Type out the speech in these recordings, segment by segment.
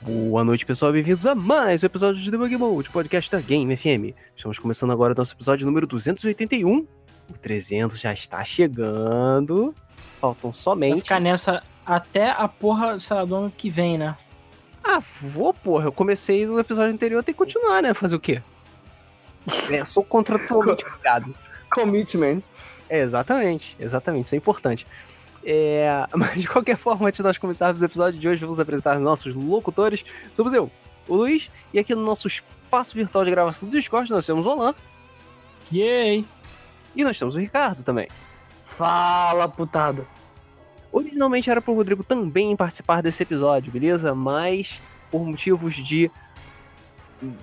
Boa noite, pessoal. Bem-vindos a mais um episódio de Debug Mode, podcast da Game FM. Estamos começando agora o nosso episódio número 281. O 300 já está chegando. Faltam Vai somente. ficar nessa até a porra, sei lá, do ano que vem, né? Ah, vou, porra. Eu comecei no episódio anterior, tem que continuar, né? Fazer o quê? É, sou contratualmente obrigado. Commitment. É, exatamente, exatamente, isso é importante. É, mas de qualquer forma, antes de nós começarmos o episódio de hoje, vamos apresentar os nossos locutores. Somos eu, o Luiz, e aqui no nosso espaço virtual de gravação do Discord nós temos o Alan Yay! e nós temos o Ricardo também. Fala, putada. Originalmente era pro Rodrigo também participar desse episódio, beleza? Mas por motivos de.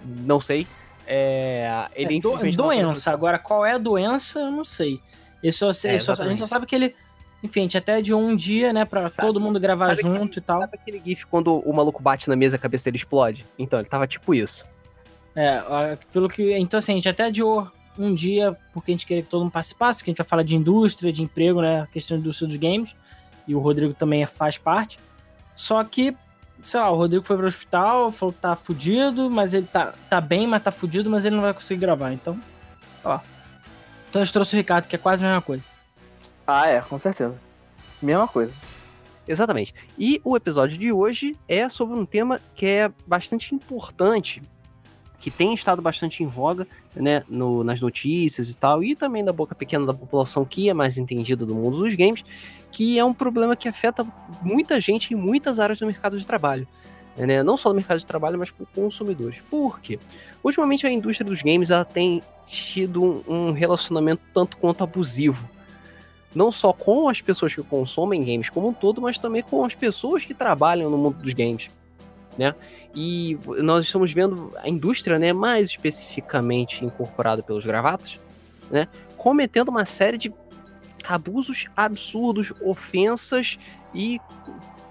não sei. É, ele É, do- doença. Agora, qual é a doença, eu não sei. Sei- É, a gente só sabe que ele. Enfim, a gente até de um dia, né, pra Sabe- todo mundo gravar junto aquele- e tal. Sabe aquele gif quando o maluco bate na mesa e a cabeça dele explode? Então, ele tava tipo isso. É, pelo que. Então, assim, a gente até adiou um dia, porque a gente queria que todo mundo participasse, que a gente vai falar de indústria, de emprego, né? A questão da indústria dos games. E o Rodrigo também faz parte. Só que, sei lá, o Rodrigo foi pro hospital, falou que tá fudido, mas ele tá, tá bem, mas tá fudido, mas ele não vai conseguir gravar. Então, ó. Então a gente trouxe o Ricardo, que é quase a mesma coisa. Ah, é, com certeza. Mesma coisa. Exatamente. E o episódio de hoje é sobre um tema que é bastante importante, que tem estado bastante em voga, né, no- nas notícias e tal, e também da boca pequena da população que é mais entendida do mundo dos games, que é um problema que afeta muita gente em muitas áreas do mercado de trabalho. Né? Não só no mercado de trabalho, mas com consumidores. Por quê? Ultimamente a indústria dos games ela tem tido um relacionamento tanto quanto abusivo não só com as pessoas que consomem games como um todo, mas também com as pessoas que trabalham no mundo dos games, né? E nós estamos vendo a indústria, né, mais especificamente incorporada pelos gravatas, né, cometendo uma série de abusos absurdos, ofensas e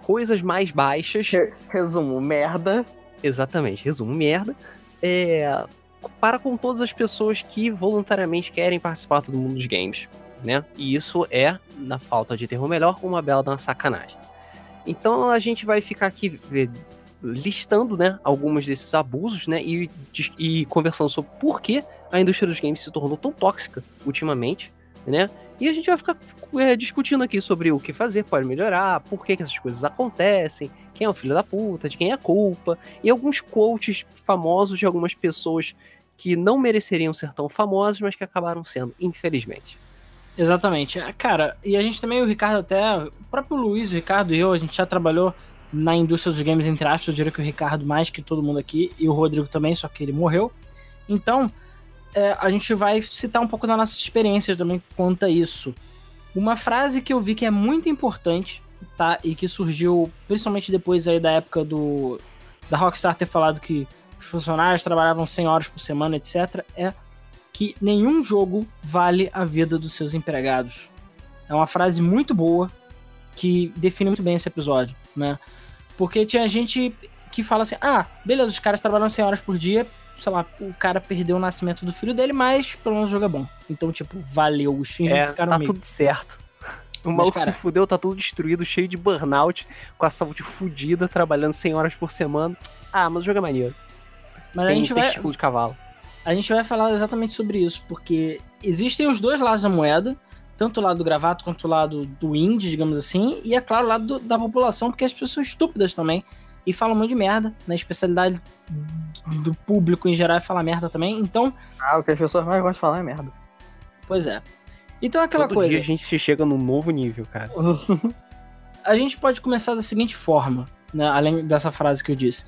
coisas mais baixas. Re- resumo, merda. Exatamente, resumo, merda. É, para com todas as pessoas que voluntariamente querem participar do mundo dos games, né? E isso é, na falta de termo melhor, uma bela uma sacanagem. Então a gente vai ficar aqui listando, né, alguns desses abusos, né, e, e conversando sobre por que a indústria dos games se tornou tão tóxica ultimamente, né? E a gente vai ficar eh, discutindo aqui sobre o que fazer, pode melhorar, por que, que essas coisas acontecem, quem é o filho da puta, de quem é a culpa, e alguns quotes famosos de algumas pessoas que não mereceriam ser tão famosas, mas que acabaram sendo, infelizmente. Exatamente. É, Cara, e a gente também, o Ricardo até, o próprio Luiz, o Ricardo e eu, a gente já trabalhou na indústria dos games, entre aspas, eu diria que o Ricardo mais que todo mundo aqui, e o Rodrigo também, só que ele morreu. Então, é, a gente vai citar um pouco das nossas experiências também quanto a isso. Uma frase que eu vi que é muito importante, tá? E que surgiu principalmente depois aí da época do da Rockstar ter falado que os funcionários trabalhavam 100 horas por semana, etc, é que nenhum jogo vale a vida dos seus empregados. É uma frase muito boa que define muito bem esse episódio, né? Porque tinha gente que fala assim: ah, beleza, os caras trabalham 100 horas por dia, sei lá, o cara perdeu o nascimento do filho dele, mas pelo menos o jogo é bom. Então, tipo, valeu, os fins É, ficaram tá meio. tudo certo. O Mas, maluco cara- se fudeu, tá tudo destruído, cheio de burnout, com a saúde fudida, trabalhando 100 horas por semana. Ah, mas o jogo é maneiro. Mas a Tem gente vai, testículo de cavalo. A gente vai falar exatamente sobre isso, porque existem os dois lados da moeda, tanto o lado do gravato quanto o lado do indie, digamos assim, e é claro, o lado do- da população, porque as pessoas são estúpidas também e falam muito de merda, na especialidade do público em geral é falar merda também, então, Ah, o que as pessoas mais gostam de falar é merda. pois é. Então é aquela Todo coisa, dia a gente chega num novo nível, cara. a gente pode começar da seguinte forma, né, além dessa frase que eu disse.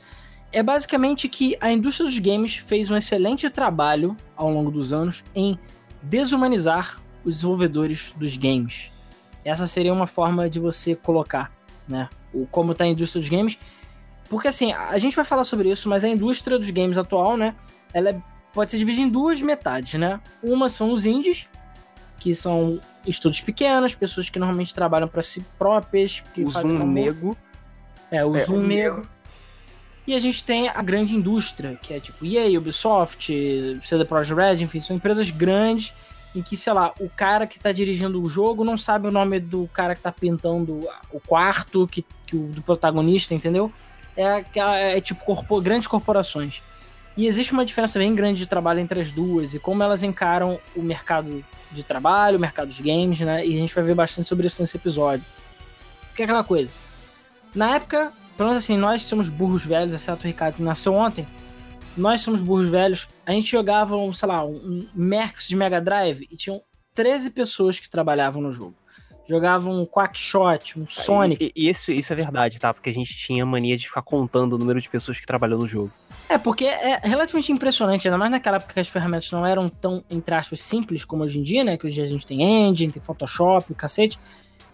É basicamente que a indústria dos games fez um excelente trabalho ao longo dos anos em desumanizar os desenvolvedores dos games. Essa seria uma forma de você colocar, né, o como está a indústria dos games. Porque assim, a gente vai falar sobre isso, mas a indústria dos games atual, né, ela é- pode ser dividida em duas metades, né? Uma são os indies, que são estudos pequenos, pessoas que normalmente trabalham para si próprias, que O fazem Zoom nego. É, o É, Zoom o negro. E a gente tem a grande indústria, que é tipo EA, Ubisoft, CD Projekt Red, enfim, são empresas grandes em que, sei lá, o cara que tá dirigindo o jogo não sabe o nome do cara que tá pintando o quarto que, que o- do protagonista, entendeu? é, aquela- é tipo corpo- grandes corporações. E existe uma diferença bem grande de trabalho entre as duas e como elas encaram o mercado de trabalho, o mercado dos games, né? E a gente vai ver bastante sobre isso nesse episódio. Porque é aquela coisa. Na época, pelo menos assim, nós somos burros velhos, exceto o Ricardo que nasceu ontem. Nós somos burros velhos. A gente jogava, um, sei lá, um Merx de Mega Drive e tinham 13 pessoas que trabalhavam no jogo. Jogavam um Quackshot, um Sonic. E, e isso, isso é verdade, tá? Porque a gente tinha mania de ficar contando o número de pessoas que trabalhou no jogo. É, porque é relativamente impressionante, ainda mais naquela época que as ferramentas não eram tão, entre aspas, simples como hoje em dia, né? Que hoje a gente tem engine, tem Photoshop, o cacete.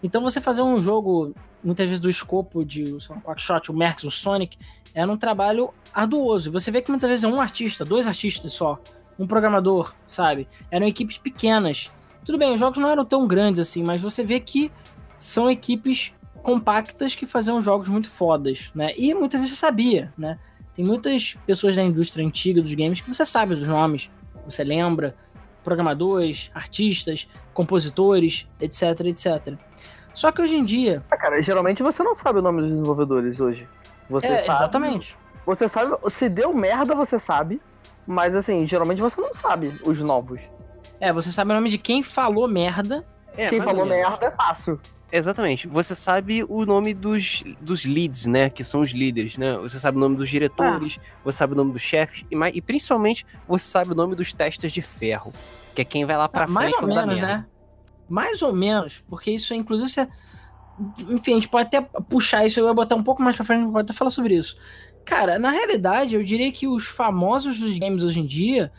Então você fazer um jogo, muitas vezes do escopo de sei Quackshot, o Merx, o Sonic, era um trabalho arduoso. Você vê que muitas vezes é um artista, dois artistas só, um programador, sabe? Eram equipes pequenas. Tudo bem, os jogos não eram tão grandes assim, mas você vê que são equipes compactas que faziam jogos muito fodas, né? E muitas vezes você sabia, né? Tem muitas pessoas da indústria antiga dos games que você sabe dos nomes, você lembra, programadores, artistas, compositores, etc, etc. Só que hoje em dia, Ah, cara, geralmente você não sabe o nome dos desenvolvedores hoje. Você é, sabe. exatamente. Você sabe. Se deu merda, você sabe. Mas assim, geralmente você não sabe os novos. É, você sabe o nome de quem falou merda. É, Quem falou merda é fácil. Exatamente. Você sabe o nome dos, dos leads, né? Que são os líderes, né? Você sabe o nome dos diretores, você sabe o nome dos chefes e, mais- e principalmente você sabe o nome dos testes de ferro. Que é quem vai lá pra frente. mais ou menos, né? Mais ou menos, porque isso, inclusive, você. Enfim, a gente pode até puxar isso, eu vou botar um pouco mais pra frente, a gente pode até falar sobre isso. Cara, na realidade, eu diria que os famosos dos games hoje em dia,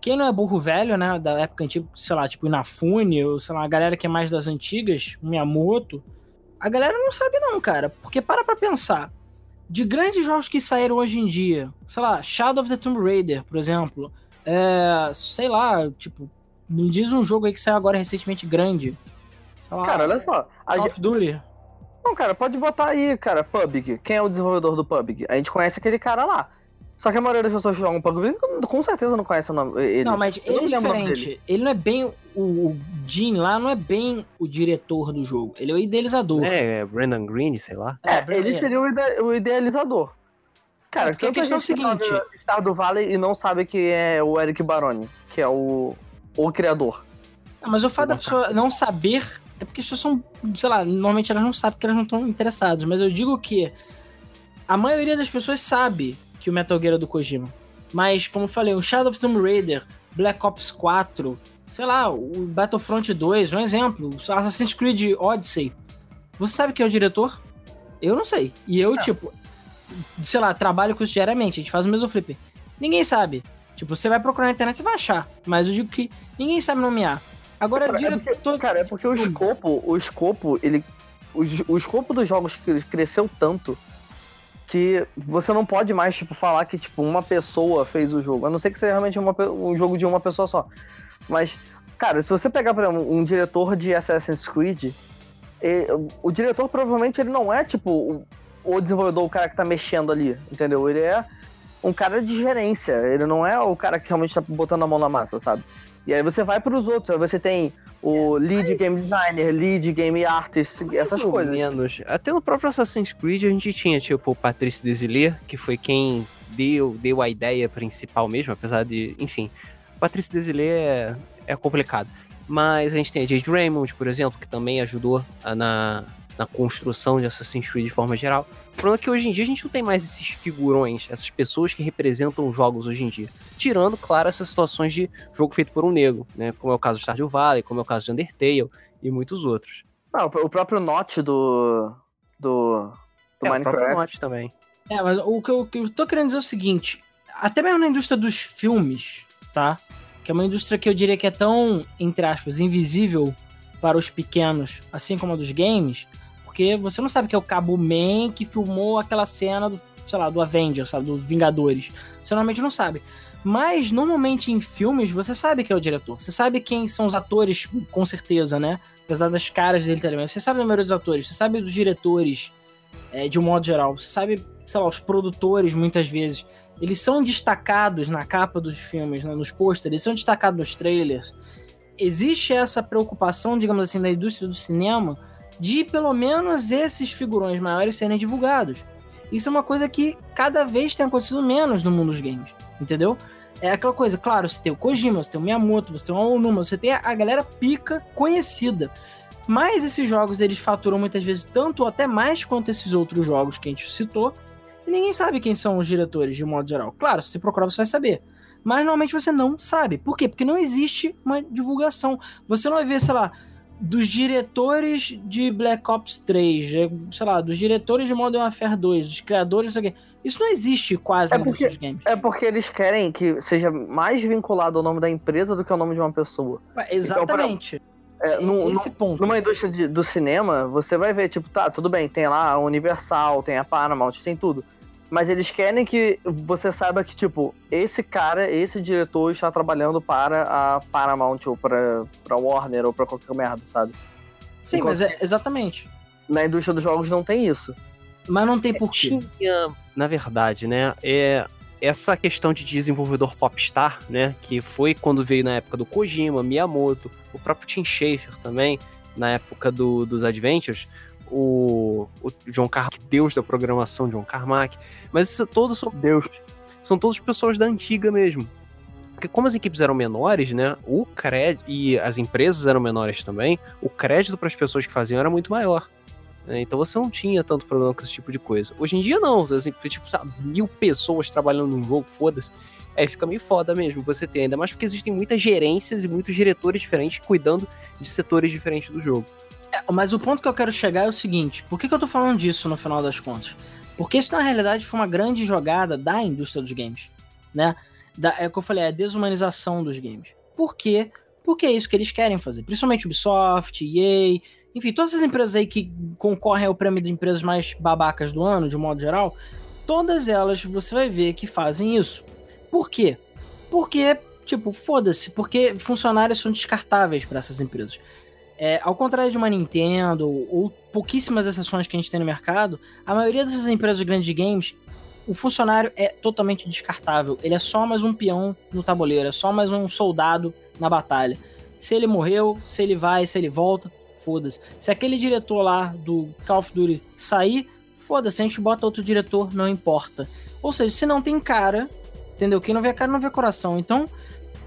quem não é burro velho, né, da época antiga, sei lá, tipo Inafune, ou sei lá, a galera que é mais das antigas, o Miyamoto, a galera não sabe não, cara, porque para pra pensar, de grandes jogos que saíram hoje em dia, sei lá, Shadow of the Tomb Raider, por exemplo, é, sei lá, tipo, me diz um jogo aí que saiu agora recentemente grande. Sei lá, Cara, olha só. A Call of Duty. Não, cara, pode botar aí, cara, PUBG. Quem é o desenvolvedor do PUBG? A gente conhece aquele cara lá. Só que a maioria das pessoas que jogam PUBG com certeza não conhece o nome. Ele. Não, mas Eu não ele é diferente. Ele não é bem. O, o Jim lá não é bem o diretor do jogo. Ele é o idealizador. É, é Brandon Green, sei lá. É, Brandon, ele seria o, ide- o idealizador. Cara, É, porque a tanta questão é o gente que seguinte- joga Star do Valley e não sabe que é o Eric Baroni, que é o, o criador. Ah, mas o fato da pessoa não saber é porque as pessoas são, sei lá, normalmente elas não sabem porque elas não estão interessadas. Mas eu digo que a maioria das pessoas sabe que o Metal Gear é do Kojima. Mas, como eu falei, o Shadow of the Tomb Raider, Black Ops 4, sei lá, o Battlefront 2, um exemplo, o Assassin's Creed Odyssey. Você sabe quem é o diretor? Eu não sei. E eu, tipo, sei lá, trabalho com isso diariamente, a gente faz o mesmo flipper. Ninguém sabe. Tipo, você vai procurar na internet, você vai achar. Mas eu digo que ninguém sabe nomear. Agora, Cara, é diretor. porque, cara, é porque o escopo, o escopo, ele. O, o escopo dos jogos cre- cresceu tanto que você não pode mais, tipo, falar que, tipo, uma pessoa fez o jogo. A não ser que seja realmente uma, um jogo de uma pessoa só. Mas, cara, se você pegar, por exemplo, um diretor de Assassin's Creed, o diretor provavelmente ele não é, tipo, o, desenvolvedor, o cara que tá mexendo ali, entendeu? Ele é um cara de gerência, ele não é o cara que realmente tá botando a mão na massa, sabe? E aí você vai pros outros, aí você tem o lead game designer, lead game artist, essas Mais ou coisas. menos. Até no próprio Assassin's Creed a gente tinha, tipo, o Patrice Desilets, que foi quem deu, deu a ideia principal mesmo, apesar de, enfim. Patrice Desilets é, é complicado. Mas a gente tem a Jade Raymond, por exemplo, que também ajudou a- na, na construção de Assassin's Creed de forma geral. O problema é que hoje em dia a gente não tem mais esses figurões, essas pessoas que representam os jogos hoje em dia. Tirando, claro, essas situações de jogo feito por um negro, né? Como é o caso de Stardew Valley, como é o caso de Undertale e muitos outros. Não, o próprio Notch do. do. do É, o próprio Minecraft. Notch também. É, mas o que, eu, o que eu tô querendo dizer é o seguinte: até mesmo na indústria dos filmes, tá? Que é uma indústria que eu diria que é tão, entre aspas, invisível para os pequenos, assim como a dos games, porque você não sabe que é o Cabo Man que filmou aquela cena do, sei lá, do Avengers, sabe, do Vingadores. Você normalmente não sabe. Mas, normalmente em filmes, você sabe que é o diretor. Você sabe quem são os atores, com certeza, né? Apesar das caras dele também. Você sabe o número dos atores, você sabe dos diretores, é, de um modo geral. Você sabe, sei lá, os produtores, muitas vezes. Eles são destacados na capa dos filmes, né, nos pôsteres, eles são destacados nos trailers. Existe essa preocupação, digamos assim, da indústria do cinema de pelo menos esses figurões maiores serem divulgados. Isso é uma coisa que cada vez tem acontecido menos no mundo dos games, entendeu? É aquela coisa, claro, você tem o Kojima, você tem o Miyamoto, você tem o Aonuma, você tem a galera pica conhecida. Mas esses jogos eles faturam muitas vezes tanto ou até mais quanto esses outros jogos que a gente citou. E ninguém sabe quem são os diretores, de modo geral. Claro, se você procurar, você vai saber. Mas normalmente você não sabe. Por quê? Porque não existe uma divulgação. Você não vai ver, sei lá, dos diretores de Black Ops 3, é, sei lá, dos diretores de Modern Warfare 2, dos criadores, não Isso não existe quase é porque, dos games. É porque eles querem que seja mais vinculado ao nome da empresa do que ao nome de uma pessoa. Exatamente. Então, pra, é, no, Esse no, ponto. Numa indústria de, do cinema, você vai ver, tipo, tá, tudo bem, tem lá a Universal, tem a Paramount, tem tudo mas eles querem que você saiba que, tipo, esse cara, esse diretor está trabalhando para a Paramount ou para a Warner ou para qualquer merda, sabe? Sim, Enquanto mas é exatamente. Na indústria dos jogos não tem isso. Mas não tem porquê. Tinha, na verdade, né? É, essa questão de desenvolvedor popstar, né? Que foi quando veio na época do Kojima, Miyamoto, o próprio Tim Schafer também, na época do, dos Adventures o, o John Carmack, deus da programação, John Carmack. Mas isso todos são deus. São todas pessoas da antiga mesmo. Porque como as equipes eram menores, né? O crédito e as empresas eram menores também, o crédito para as pessoas que faziam era muito maior. Né? Então você não tinha tanto problema com esse tipo de coisa. Hoje em dia não, assim, tipo, sabe, mil pessoas trabalhando num jogo, foda-se. Aí fica meio foda mesmo você ter, ainda mais porque existem muitas gerências e muitos diretores diferentes cuidando de setores diferentes do jogo. Mas o ponto que eu quero chegar é o seguinte: por que, que eu tô falando disso no final das contas? Porque isso, na realidade, foi uma grande jogada da indústria dos games. Né? Da, é o que eu falei, é a desumanização dos games. Por quê? Porque é isso que eles querem fazer. Principalmente Ubisoft, EA, enfim, todas essas empresas aí que concorrem ao prêmio de empresas mais babacas do ano, de modo geral, todas elas você vai ver que fazem isso. Por quê? Porque, tipo, foda-se, porque funcionários são descartáveis para essas empresas. É, ao contrário de uma Nintendo ou pouquíssimas exceções que a gente tem no mercado, a maioria dessas empresas grandes de games, o funcionário é totalmente descartável. Ele é só mais um peão no tabuleiro, é só mais um soldado na batalha. Se ele morreu, se ele vai, se ele volta, foda-se. Se aquele diretor lá do Call of Duty sair, foda-se, a gente bota outro diretor, não importa. Ou seja, se não tem cara, entendeu? Quem não vê cara não vê coração. Então,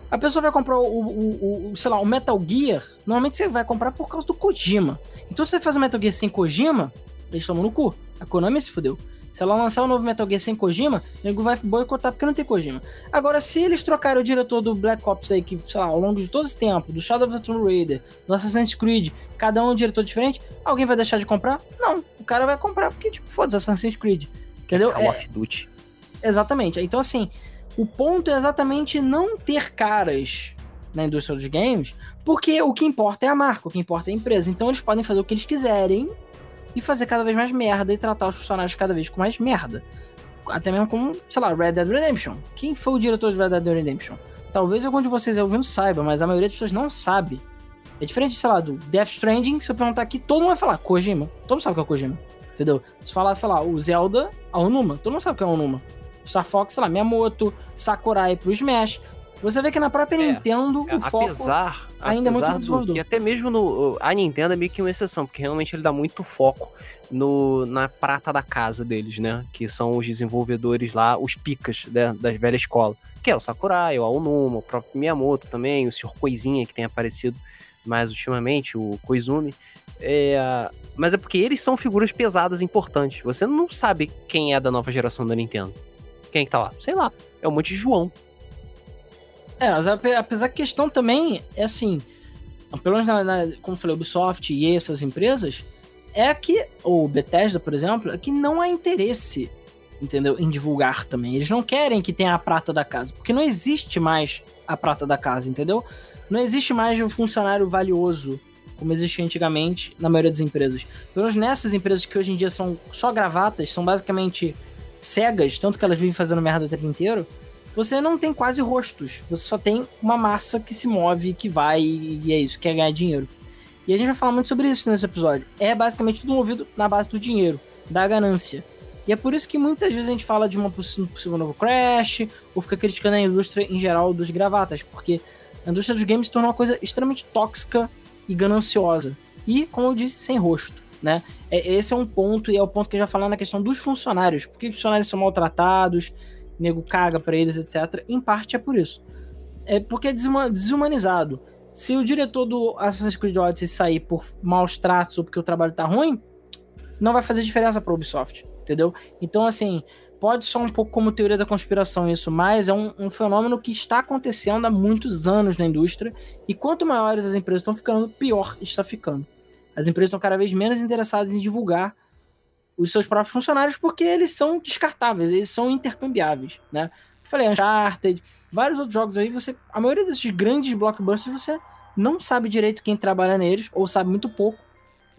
a pessoa vai comprar o, o, o, sei lá, o Metal Gear, normalmente você vai comprar por causa do Kojima. Então se você faz o Metal Gear sem Kojima, eles tomam no cu. A Konami se fudeu. Se ela lançar um novo Metal Gear sem Kojima, o nego vai boicotar porque não tem Kojima. Agora, se eles trocarem o diretor do Black Ops aí, que, sei lá, ao longo de todo esse tempo, do Shadow of the Tomb Raider, do Assassin's Creed, cada um um diretor diferente, alguém vai deixar de comprar? Não. O cara vai comprar porque, tipo, foda-se, Assassin's Creed. Entendeu? Call of Duty. Exatamente. Então, assim, o ponto é exatamente não ter caras na indústria dos games, porque o que importa é a marca, o que importa é a empresa. Então eles podem fazer o que eles quiserem e fazer cada vez mais merda e tratar os funcionários cada vez com mais merda. Até mesmo como, sei lá, Red Dead Redemption. Quem foi o diretor de Red Dead Redemption? Talvez algum de vocês ouvindo saiba, mas a maioria das pessoas não sabe. É diferente, sei lá, do Death Stranding, se eu perguntar aqui, todo mundo vai falar Kojima. Todo mundo sabe o que é Kojima. Entendeu? Se falar, sei lá, o Zelda, a Onuma, todo mundo sabe o que é Onuma. Star Fox, sei lá, Miyamoto, Sakurai pro Smash. Você vê que na própria é, Nintendo é, o foco apesar, ainda apesar é muito do que até mesmo no a Nintendo é meio que uma exceção, porque realmente ele dá muito foco no, na prata da casa deles, né? Que são os desenvolvedores lá, os picas né, da velha escola. Que é o Sakurai, o Aonuma, o próprio Miyamoto também, o Sr. Coisinha que tem aparecido mais ultimamente, o Koizumi. É, mas é porque eles são figuras pesadas importantes. Você não sabe quem é da nova geração da Nintendo. Quem é que tá lá? Sei lá. É um monte de João. É, mas apesar que a questão também é assim, pelo menos na, na, como eu falei, Ubisoft e essas empresas, é que, ou Bethesda, por exemplo, é que não há interesse, entendeu, em divulgar também. Eles não querem que tenha a prata da casa, porque não existe mais a prata da casa, entendeu? Não existe mais um funcionário valioso como existia antigamente na maioria das empresas. Pelo menos nessas empresas que hoje em dia são só gravatas, são basicamente cegas, tanto que elas vivem fazendo merda o tempo inteiro, você não tem quase rostos. Você só tem uma massa que se move, que vai, e é isso, quer ganhar dinheiro. E a gente vai falar muito sobre isso nesse episódio. É basicamente tudo movido na base do dinheiro, da ganância. E é por isso que muitas vezes a gente fala de uma possível novo crash, ou fica criticando a indústria em geral dos gravatas, porque a indústria dos games se tornou uma coisa extremamente tóxica e gananciosa. E, como eu disse, sem rosto né? É, esse é um ponto, e é o ponto que eu já falei na questão dos funcionários. Por que os funcionários são maltratados, nego caga pra eles, etc. Em parte é por isso. É porque é desumanizado. Se o diretor do Assassin's Creed Odyssey sair por maus tratos ou porque o trabalho tá ruim, não vai fazer diferença pra Ubisoft, entendeu? Então, assim, pode só um pouco como teoria da conspiração isso, mas é um, um, fenômeno que está acontecendo há muitos anos na indústria, e quanto maiores as empresas estão ficando, pior está ficando. As empresas estão cada vez menos interessadas em divulgar os seus próprios funcionários porque eles são descartáveis, eles são intercambiáveis, né? Falei, Uncharted, vários outros jogos aí, você, a maioria desses grandes blockbusters você não sabe direito quem trabalha neles, ou sabe muito pouco,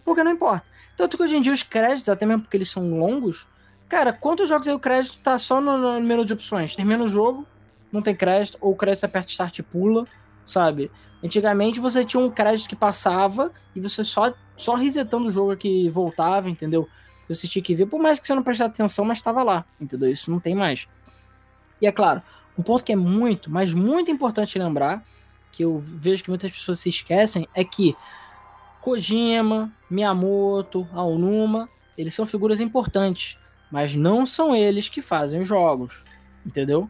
porque não importa. Tanto que hoje em dia os créditos, até mesmo porque eles são longos, cara, quantos jogos aí o crédito tá só no, no menu de opções? Termina o jogo, não tem crédito, ou o crédito aperta start e pula, sabe? Antigamente você tinha um crédito que passava e você só, só resetando o jogo que voltava, entendeu? Você tinha que ver, por mais que você não prestasse atenção, mas estava lá, entendeu? Isso não tem mais. E é claro, um ponto que é muito, mas muito importante lembrar, que eu vejo que muitas pessoas se esquecem, é que Kojima, Miyamoto, Aonuma, eles são figuras importantes, mas não são eles que fazem os jogos, entendeu?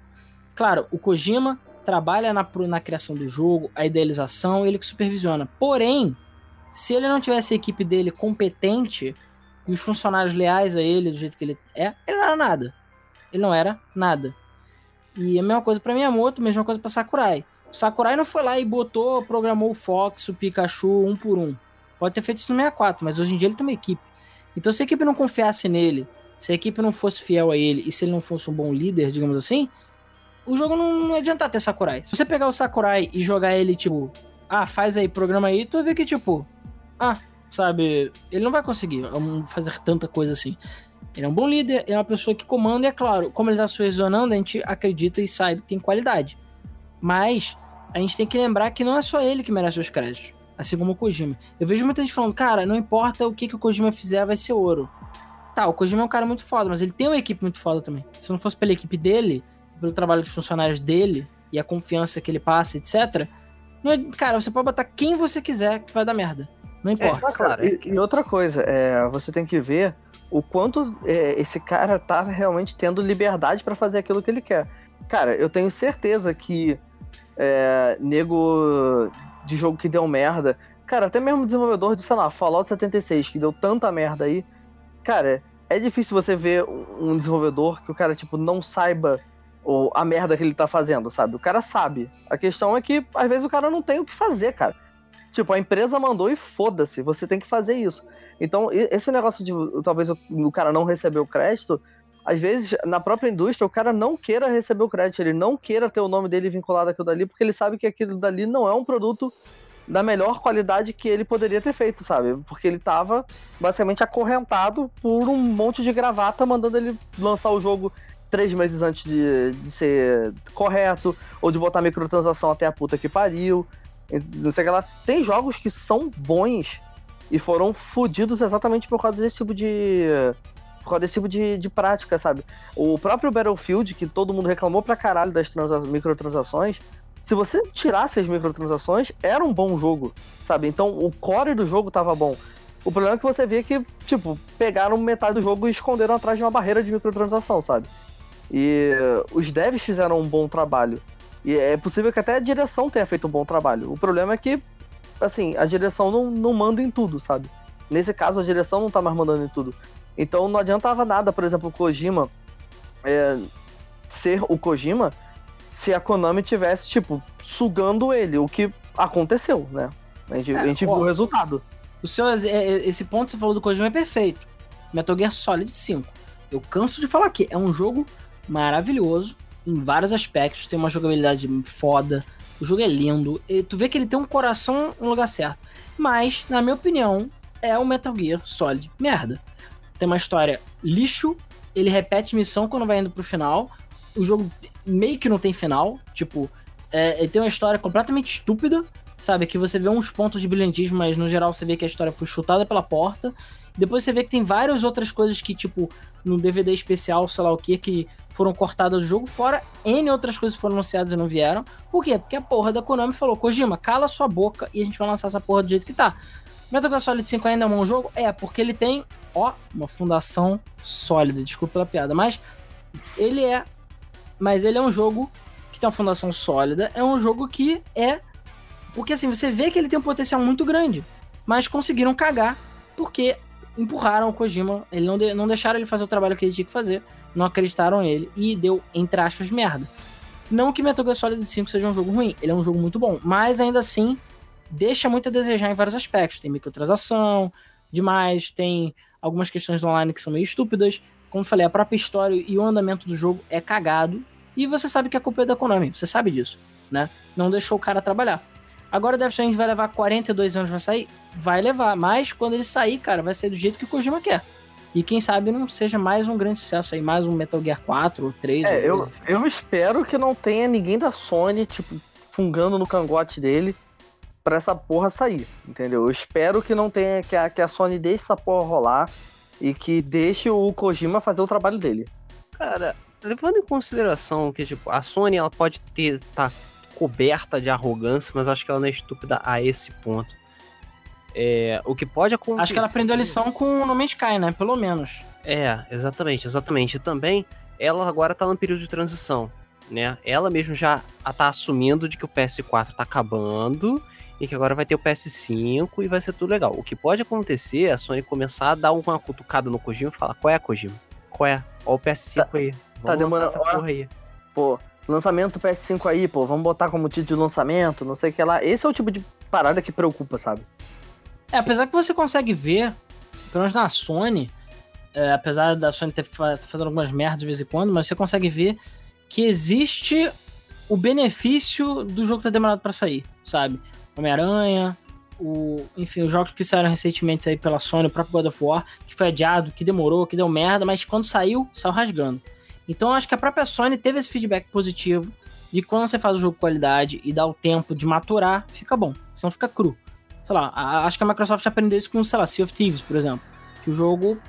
Claro, o Kojima trabalha na, na criação do jogo, a idealização, ele que supervisiona. Porém, se ele não tivesse a equipe dele competente e os funcionários leais a ele do jeito que ele é, ele não era nada. Ele não era nada. E a mesma coisa para Miyamoto, a mesma coisa para Sakurai. O Sakurai não foi lá e botou, programou o Fox, o Pikachu um por um. Pode ter feito isso no 64, mas hoje em dia ele tem uma equipe. Então se a equipe não confiasse nele, se a equipe não fosse fiel a ele e se ele não fosse um bom líder, digamos assim, o jogo não, não adianta ter Sakurai. Se você pegar o Sakurai e jogar ele, tipo, ah, faz aí, programa aí, tu vai ver que, tipo, ah, sabe, ele não vai conseguir fazer tanta coisa assim. Ele é um bom líder, é uma pessoa que comanda, e é claro, como ele tá supervisionando, a gente acredita e sabe que tem qualidade. Mas a gente tem que lembrar que não é só ele que merece os créditos, assim como o Kojima. Eu vejo muita gente falando, cara, não importa o que, que o Kojima fizer, vai ser ouro. Tá, o Kojima é um cara muito foda, mas ele tem uma equipe muito foda também. Se não fosse pela equipe dele, pelo trabalho dos funcionários dele e a confiança que ele passa, etc. Não é, cara, você pode botar quem você quiser que vai dar merda. Não importa. É, claro. E, e, outra coisa, é, você tem que ver o quanto é, esse cara tá realmente tendo liberdade para fazer aquilo que ele quer. Cara, eu tenho certeza que é, nego de jogo que deu merda. Cara, até mesmo desenvolvedor de, sei lá, Fallout 76, que deu tanta merda aí. Cara, é difícil você ver um desenvolvedor que o cara, tipo, não saiba ou a merda que ele tá fazendo, sabe? O cara sabe. A questão é que às vezes o cara não tem o que fazer, cara. Tipo, a empresa mandou e foda-se, você tem que fazer isso. Então, esse negócio de talvez o cara não receber o crédito, às vezes, na própria indústria, o cara não queira receber o crédito, ele não queira ter o nome dele vinculado àquilo dali, porque ele sabe que aquilo dali não é um produto da melhor qualidade que ele poderia ter feito, sabe? Porque ele tava basicamente acorrentado por um monte de gravata mandando ele lançar o jogo três meses antes de, de ser correto, ou de botar microtransação até a puta que pariu. Não sei que lá. Tem jogos que são bons e foram fodidos exatamente por causa desse tipo de. Por causa desse tipo de, de prática, sabe? O próprio Battlefield, que todo mundo reclamou pra caralho das microtransações, se você tirasse as microtransações, era um bom jogo, sabe? Então o core do jogo tava bom. O problema é que você vê que, tipo, pegaram metade do jogo e esconderam atrás de uma barreira de microtransação, sabe? E os devs fizeram um bom trabalho. E é possível que até a direção tenha feito um bom trabalho. O problema é que, assim, a direção não, não manda em tudo, sabe? Nesse caso, a direção não tá mais mandando em tudo. Então não adiantava nada, por exemplo, o Kojima é, ser o Kojima se a Konami tivesse, tipo, sugando ele, o que aconteceu, né? A gente, é, a gente ó, viu o resultado. O seu, é, é, esse ponto que você falou do Kojima é perfeito. Metal Gear Solid 5. Eu canso de falar aqui, é um jogo maravilhoso em vários aspectos, tem uma jogabilidade foda, o jogo é lindo, e tu vê que ele tem um coração no lugar certo. Mas, na minha opinião, é o Metal Gear Solid merda. Tem uma história lixo, ele repete missão quando vai indo pro final, o jogo meio que não tem final, tipo, é, ele tem uma história completamente estúpida, sabe? Que você vê uns pontos de brilhantismo, mas no geral você vê que a história foi chutada pela porta. Depois você vê que tem várias outras coisas que, tipo, no DVD especial, sei lá o que, que foram cortadas do jogo, fora N outras coisas foram anunciadas e não vieram. Por quê? Porque a porra da Konami falou, Kojima, cala sua boca e a gente vai lançar essa porra do jeito que tá. Metal Gear Solid 5 ainda é um bom jogo? É, porque ele tem, ó, uma fundação sólida. Desculpa pela piada, mas ele é. Mas ele é um jogo que tem uma fundação sólida. É um jogo que é. Porque assim, você vê que ele tem um potencial muito grande. Mas conseguiram cagar porque empurraram o Kojima. Ele não, de, não deixaram ele fazer o trabalho que ele tinha que fazer. Não acreditaram nele. E deu, entre aspas, merda. Não que Metal Gear Solid 5 seja um jogo ruim. Ele é um jogo muito bom. Mas ainda assim deixa muito a desejar em vários aspectos. Tem microtransação demais, tem algumas questões online que são meio estúpidas. Como falei, a própria história e o andamento do jogo é cagado. E você sabe que a culpa é da Konami, você sabe disso, né? Não deixou o cara trabalhar. Agora o Death Stranding vai levar 42 anos pra sair? Vai levar, mas quando ele sair, cara, vai ser do jeito que o Kojima quer. E quem sabe não seja mais um grande sucesso aí, mais um Metal Gear 4 ou 3. É, ou eu, eu espero que não tenha ninguém da Sony, tipo, fungando no cangote dele pra essa porra sair, entendeu? Eu espero que não tenha, que a, que a Sony deixe essa porra rolar e que deixe o Kojima fazer o trabalho dele. Cara, levando em consideração que, tipo, a Sony ela pode ter tá coberta de arrogância, mas acho que ela não é estúpida a esse ponto. É, o que pode acontecer. Acho que ela aprendeu a lição com o No Man's Sky, né? Pelo menos. É, exatamente, exatamente. E também, ela agora tá num período de transição, né? Ela mesmo já tá assumindo de que o PS4 tá acabando e que agora vai ter o PS5 e vai ser tudo legal. O que pode acontecer é a Sony começar a dar uma cutucada no Kojima e falar: qual é, Kojima? Qual é? Ó o PS5 tá, aí. Vamos tá demorando. essa porra aí. Pô, lançamento PS5 aí, pô, vamos botar como título de lançamento, não sei o que lá. Esse é o tipo de parada que preocupa, sabe? É, apesar que você consegue ver, pelo menos na Sony, é, apesar da Sony ter fazendo algumas merdas de vez em quando, mas você consegue ver que existe o benefício do jogo ter demorado para sair, sabe? Homem-Aranha, o, enfim, os jogos que saíram recentemente aí pela Sony, o próprio God of War, que foi adiado, que demorou, que deu merda, mas quando saiu, saiu rasgando. Então acho que a própria Sony teve esse feedback positivo de quando você faz o jogo com qualidade e dá o tempo de maturar, fica bom, senão fica cru. Sei lá, acho que a Microsoft aprendeu isso com, sei lá, Sea of Thieves, por exemplo, que o jogo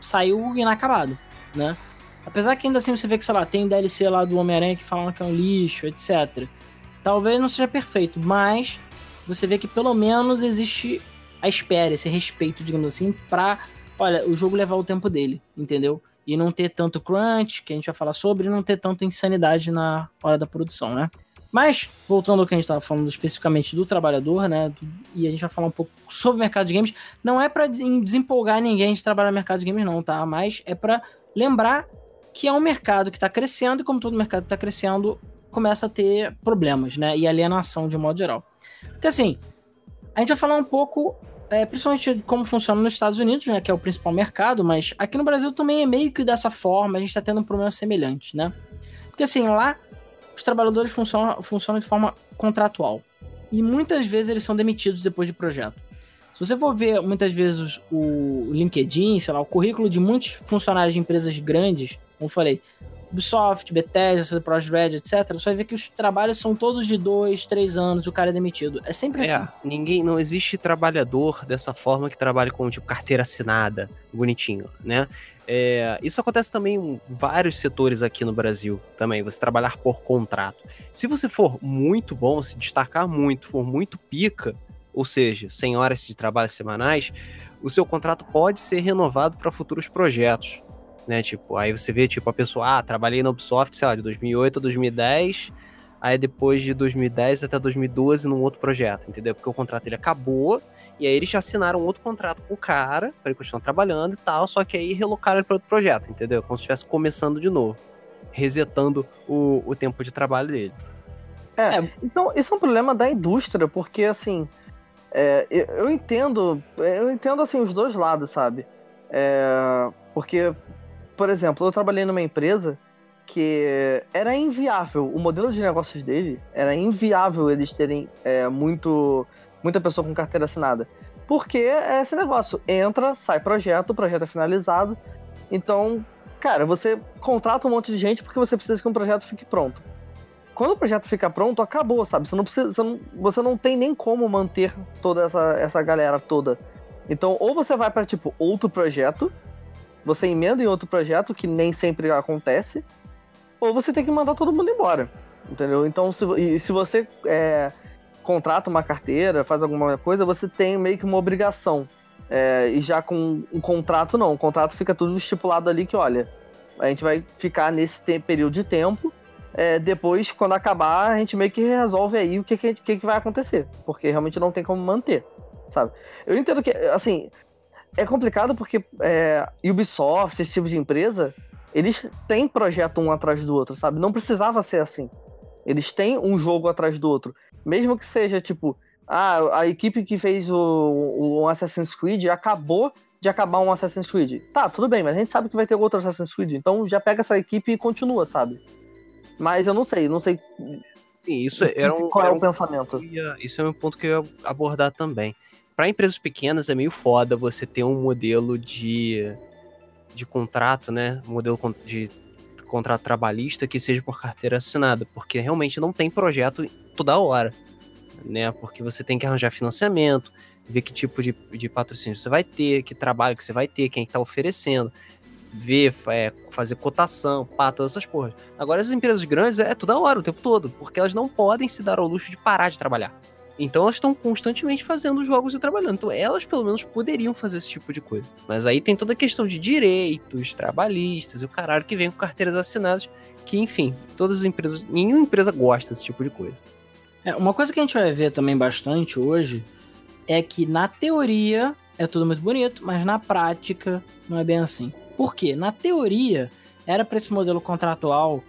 saiu inacabado, né? Apesar que ainda assim você vê que, sei lá, tem DLC lá do Homem-Aranha que falaram que é um lixo, etc. Talvez não seja perfeito, mas você vê que pelo menos existe a espera, esse respeito, digamos assim, pra, olha, o jogo levar o tempo dele, entendeu? E não ter tanto crunch, que a gente vai falar sobre, e não ter tanta insanidade na hora da produção, né? Mas, voltando ao que a gente estava falando especificamente do trabalhador, né? E a gente vai falar um pouco sobre o mercado de games. Não é para desempolgar ninguém de trabalhar no mercado de games, não, tá? Mas é para lembrar que é um mercado que está crescendo e, como todo mercado está crescendo, começa a ter problemas, né? E alienação de um modo geral. Porque assim, a gente vai falar um pouco, é, principalmente como funciona nos Estados Unidos, né? Que é o principal mercado, mas aqui no Brasil também é meio que dessa forma, a gente está tendo um problema semelhante, né? Porque assim, lá os trabalhadores funcionam, funcionam de forma contratual. E muitas vezes eles são demitidos depois de projeto. Se você for ver muitas vezes o LinkedIn, sei lá, o currículo de muitos funcionários de empresas grandes, como eu falei, Ubisoft, Bethesda, Project Red, etc., você vai ver que os trabalhos são todos de dois, três anos, o cara é demitido. É sempre é, assim. Ninguém, não existe trabalhador dessa forma que trabalha com, tipo, carteira assinada, bonitinho, né? É, isso acontece também em vários setores aqui no Brasil também, você trabalhar por contrato. Se você for muito bom, se destacar muito, for muito pica, ou seja, 100 horas de trabalho semanais, o seu contrato pode ser renovado para futuros projetos né? Tipo, aí você vê, tipo, a pessoa, ah, trabalhei na Ubisoft, sei lá, de 2008 a 2010, aí depois de 2010 até 2012 num outro projeto, entendeu? Porque o contrato ele acabou, e aí eles já assinaram outro contrato com o cara, para ele continuar trabalhando e tal, só que aí relocaram ele para outro projeto, entendeu? Como se estivesse começando de novo, resetando o, o tempo de trabalho dele. É, é. Isso, é isso é um problema da indústria, porque assim, é, eu, eu, entendo, eu entendo assim os dois lados, sabe? É, porque por exemplo, eu trabalhei numa empresa que era inviável, o modelo de negócios dele era inviável eles terem é, muito, muita pessoa com carteira assinada. Porque é esse negócio, entra, sai projeto, o projeto é finalizado, então, cara, você contrata um monte de gente porque você precisa que um projeto fique pronto. Quando o projeto fica pronto, acabou, sabe? Você não, precisa, você não, você não tem nem como manter toda essa, essa galera toda. Então, ou você vai para tipo outro projeto, você emenda em outro projeto, que nem sempre acontece, ou você tem que mandar todo mundo embora. Entendeu? Então, se, se você é, contrata uma carteira, faz alguma coisa, você tem meio que uma obrigação. É, e já com um contrato, não. O contrato fica tudo estipulado ali que, olha, a gente vai ficar nesse período de tempo. É, depois, quando acabar, a gente meio que resolve aí o que, que, que, vai acontecer. Porque realmente não tem como manter, sabe? Eu entendo que, assim, é complicado porque é, Ubisoft, esse tipo de empresa, eles têm projeto um atrás do outro, sabe? Não precisava ser assim. Eles têm um jogo atrás do outro. Mesmo que seja, tipo, ah, a equipe que fez o, o Assassin's Creed acabou de acabar um Assassin's Creed. Tá, tudo bem, mas a gente sabe que vai ter outro Assassin's Creed, então já pega essa equipe e continua, sabe? Mas eu não sei, não sei. Sim, isso era um, qual era é o pensamento. Ia, isso é um ponto que eu ia abordar também. Para empresas pequenas é meio foda você ter um modelo de, de contrato, né? Um modelo de contrato trabalhista que seja por carteira assinada, porque realmente não tem projeto toda hora, né? Porque você tem que arranjar financiamento, ver que tipo de, de patrocínio você vai ter, que trabalho que você vai ter, quem está oferecendo, ver, é, fazer cotação, pá, todas essas porras. Agora, as empresas grandes é toda hora, o tempo todo, porque elas não podem se dar ao luxo de parar de trabalhar. Então elas estão constantemente fazendo jogos e trabalhando. Então elas pelo menos poderiam fazer esse tipo de coisa. Mas aí tem toda a questão de direitos trabalhistas e o caralho que vem com carteiras assinadas, que enfim, todas as empresas, nenhuma empresa gosta desse tipo de coisa. É, uma coisa que a gente vai ver também bastante hoje é que na teoria é tudo muito bonito, mas na prática não é bem assim. Por quê? Na teoria era para esse modelo contratual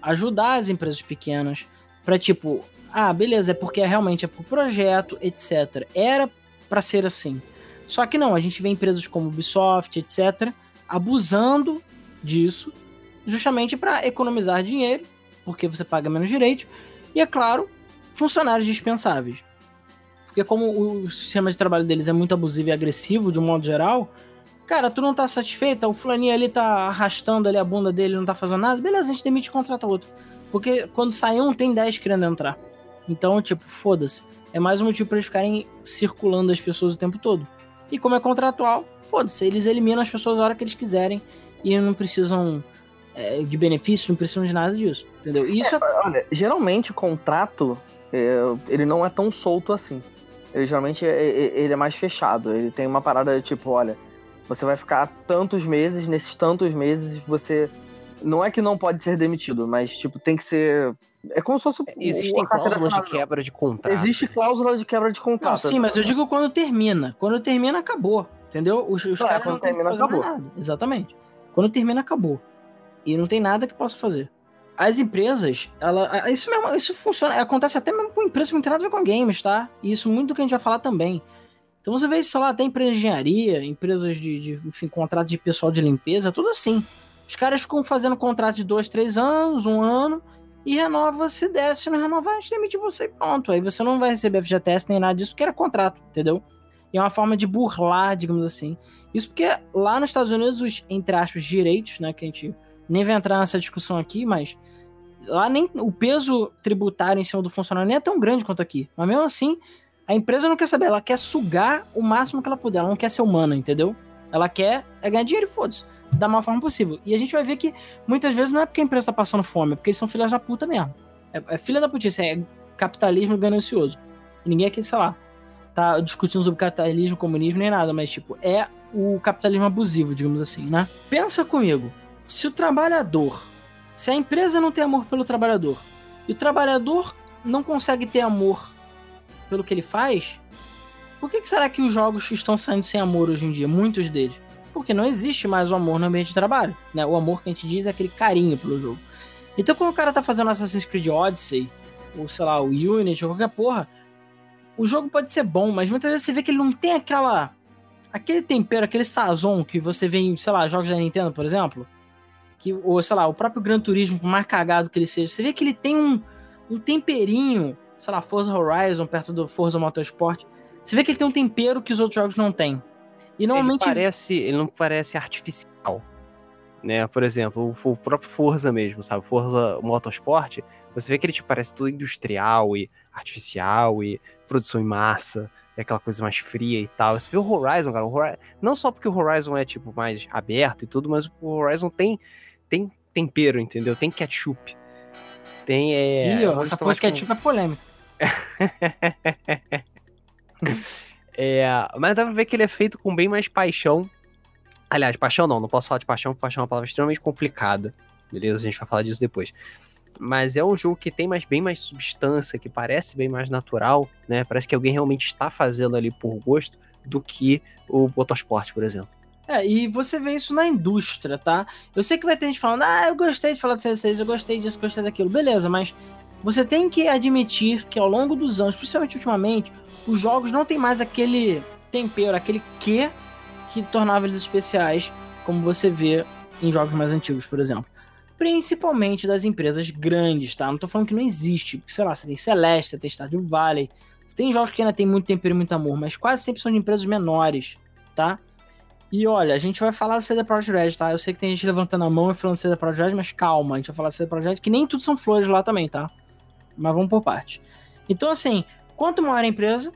ajudar as empresas pequenas para tipo ah, beleza, é porque realmente é por projeto, etc. Era para ser assim. Só que não, a gente vê empresas como Ubisoft, etc., abusando disso, justamente para economizar dinheiro, porque você paga menos direito, e é claro, funcionários dispensáveis. Porque como o sistema de trabalho deles é muito abusivo e agressivo de um modo geral, cara, tu não tá satisfeito, o fulaninho ali tá arrastando ali a bunda dele, não tá fazendo nada, beleza, a gente demite e contrata outro. Porque quando sai um, tem 10 querendo entrar. Então, tipo, foda-se. É mais um motivo para eles ficarem circulando as pessoas o tempo todo. E como é contratual, foda-se. Eles eliminam as pessoas a hora que eles quiserem e não precisam é, de benefícios, não precisam de nada disso. Entendeu? Isso é, é... Olha, geralmente contrato é, ele não é tão solto assim. Ele geralmente é, é, ele é mais fechado. Ele tem uma parada tipo, olha, você vai ficar tantos meses, nesses tantos meses você. Não é que não pode ser demitido, mas tipo, tem que ser é como se fosse. Existem cláusulas de quebra de contrato. Existe cláusula de quebra de contrato. Não, sim, mas eu digo quando termina. Quando termina, acabou. Entendeu? Os, os caras não termina, acabou. nada. Exatamente. Quando termina, acabou. E não tem nada que possa fazer. As empresas, ela, isso mesmo, isso funciona, acontece até mesmo com empresas que não tem nada a ver com games, tá? E isso muito do que a gente vai falar também. Então você vê, sei lá, até empresas de engenharia, empresas de, de enfim, contrato de pessoal de limpeza, tudo assim. Os caras ficam fazendo contrato de dois, três anos, um ano, e renova se der. Se não renovar, a gente demite você e pronto. Aí você não vai receber FGTS nem nada disso, porque era contrato, entendeu? E é uma forma de burlar, digamos assim. Isso porque lá nos Estados Unidos, os, entre aspas, direitos, né, que a gente nem vai entrar nessa discussão aqui, mas lá nem o peso tributário em cima do funcionário nem é tão grande quanto aqui. Mas mesmo assim, a empresa não quer saber, ela quer sugar o máximo que ela puder, ela não quer ser humana, entendeu? Ela quer é ganhar dinheiro e foda-se da maior forma possível. E a gente vai ver que muitas vezes não é porque a empresa tá passando fome, é porque eles são filhas da puta mesmo. É, é filha da putice, é capitalismo ganancioso. E ninguém aqui, sei lá, tá discutindo sobre capitalismo, comunismo, nem nada, mas tipo, é o capitalismo abusivo, digamos assim, né? Pensa comigo, se o trabalhador, se a empresa não tem amor pelo trabalhador, e o trabalhador não consegue ter amor pelo que ele faz, por que, que será que os jogos estão saindo sem amor hoje em dia? Muitos deles porque não existe mais o amor no ambiente de trabalho, né? O amor que a gente diz é aquele carinho pelo jogo. Então quando o cara tá fazendo Assassin's Creed Odyssey, ou sei lá, o Unity, ou qualquer porra, o jogo pode ser bom, mas muitas vezes você vê que ele não tem aquela aquele tempero, aquele sazon que você vê em, sei lá, jogos da Nintendo, por exemplo, que ou sei lá, o próprio Gran Turismo, por mais cagado que ele seja, você vê que ele tem um, um temperinho, sei lá, Forza Horizon perto do Forza Motorsport, você vê que ele tem um tempero que os outros jogos não têm. E normalmente. Ele, parece, ele não parece artificial. Né? Por exemplo, o, o próprio Forza mesmo, sabe? Forza Motorsport, você vê que ele te parece tudo industrial e artificial e produção em massa, é aquela coisa mais fria e tal. Você vê o Horizon, cara, o Horizon, não só porque o Horizon é tipo mais aberto e tudo, mas o Horizon tem tem tempero, entendeu? Tem ketchup. Tem é, Ih, ó, essa porra de ketchup com... é polêmica. é, mas dá pra ver que ele é feito com bem mais paixão. Aliás, paixão não, não posso falar de paixão, porque paixão é uma palavra extremamente complicada. Beleza? A gente vai falar disso depois. Mas é um jogo que tem mais, bem mais substância, que parece bem mais natural, né? Parece que alguém realmente está fazendo ali por gosto do que o Motorsport, por exemplo. É, e você vê isso na indústria, tá? Eu sei que vai ter gente falando, ah, eu gostei de falar de CS6, eu gostei disso, gostei daquilo. Beleza, mas você tem que admitir que ao longo dos anos, principalmente ultimamente, os jogos não tem mais aquele tempero, aquele que que tornava eles especiais, como você vê em jogos mais antigos, por exemplo. Principalmente das empresas grandes, tá? Não tô falando que não existe, porque sei lá, você tem Celeste, você tem Stardew Valley, você tem jogos que ainda tem muito tempero e muito amor, mas quase sempre são de empresas menores, tá? E olha, a gente vai falar do CD Projekt Red, tá? Eu sei que tem gente levantando a mão e falando CD Projekt Red, mas calma, a gente vai falar do CD Projekt que nem tudo são flores lá também, tá? Mas vamos por parte. Então, assim, quanto maior a empresa,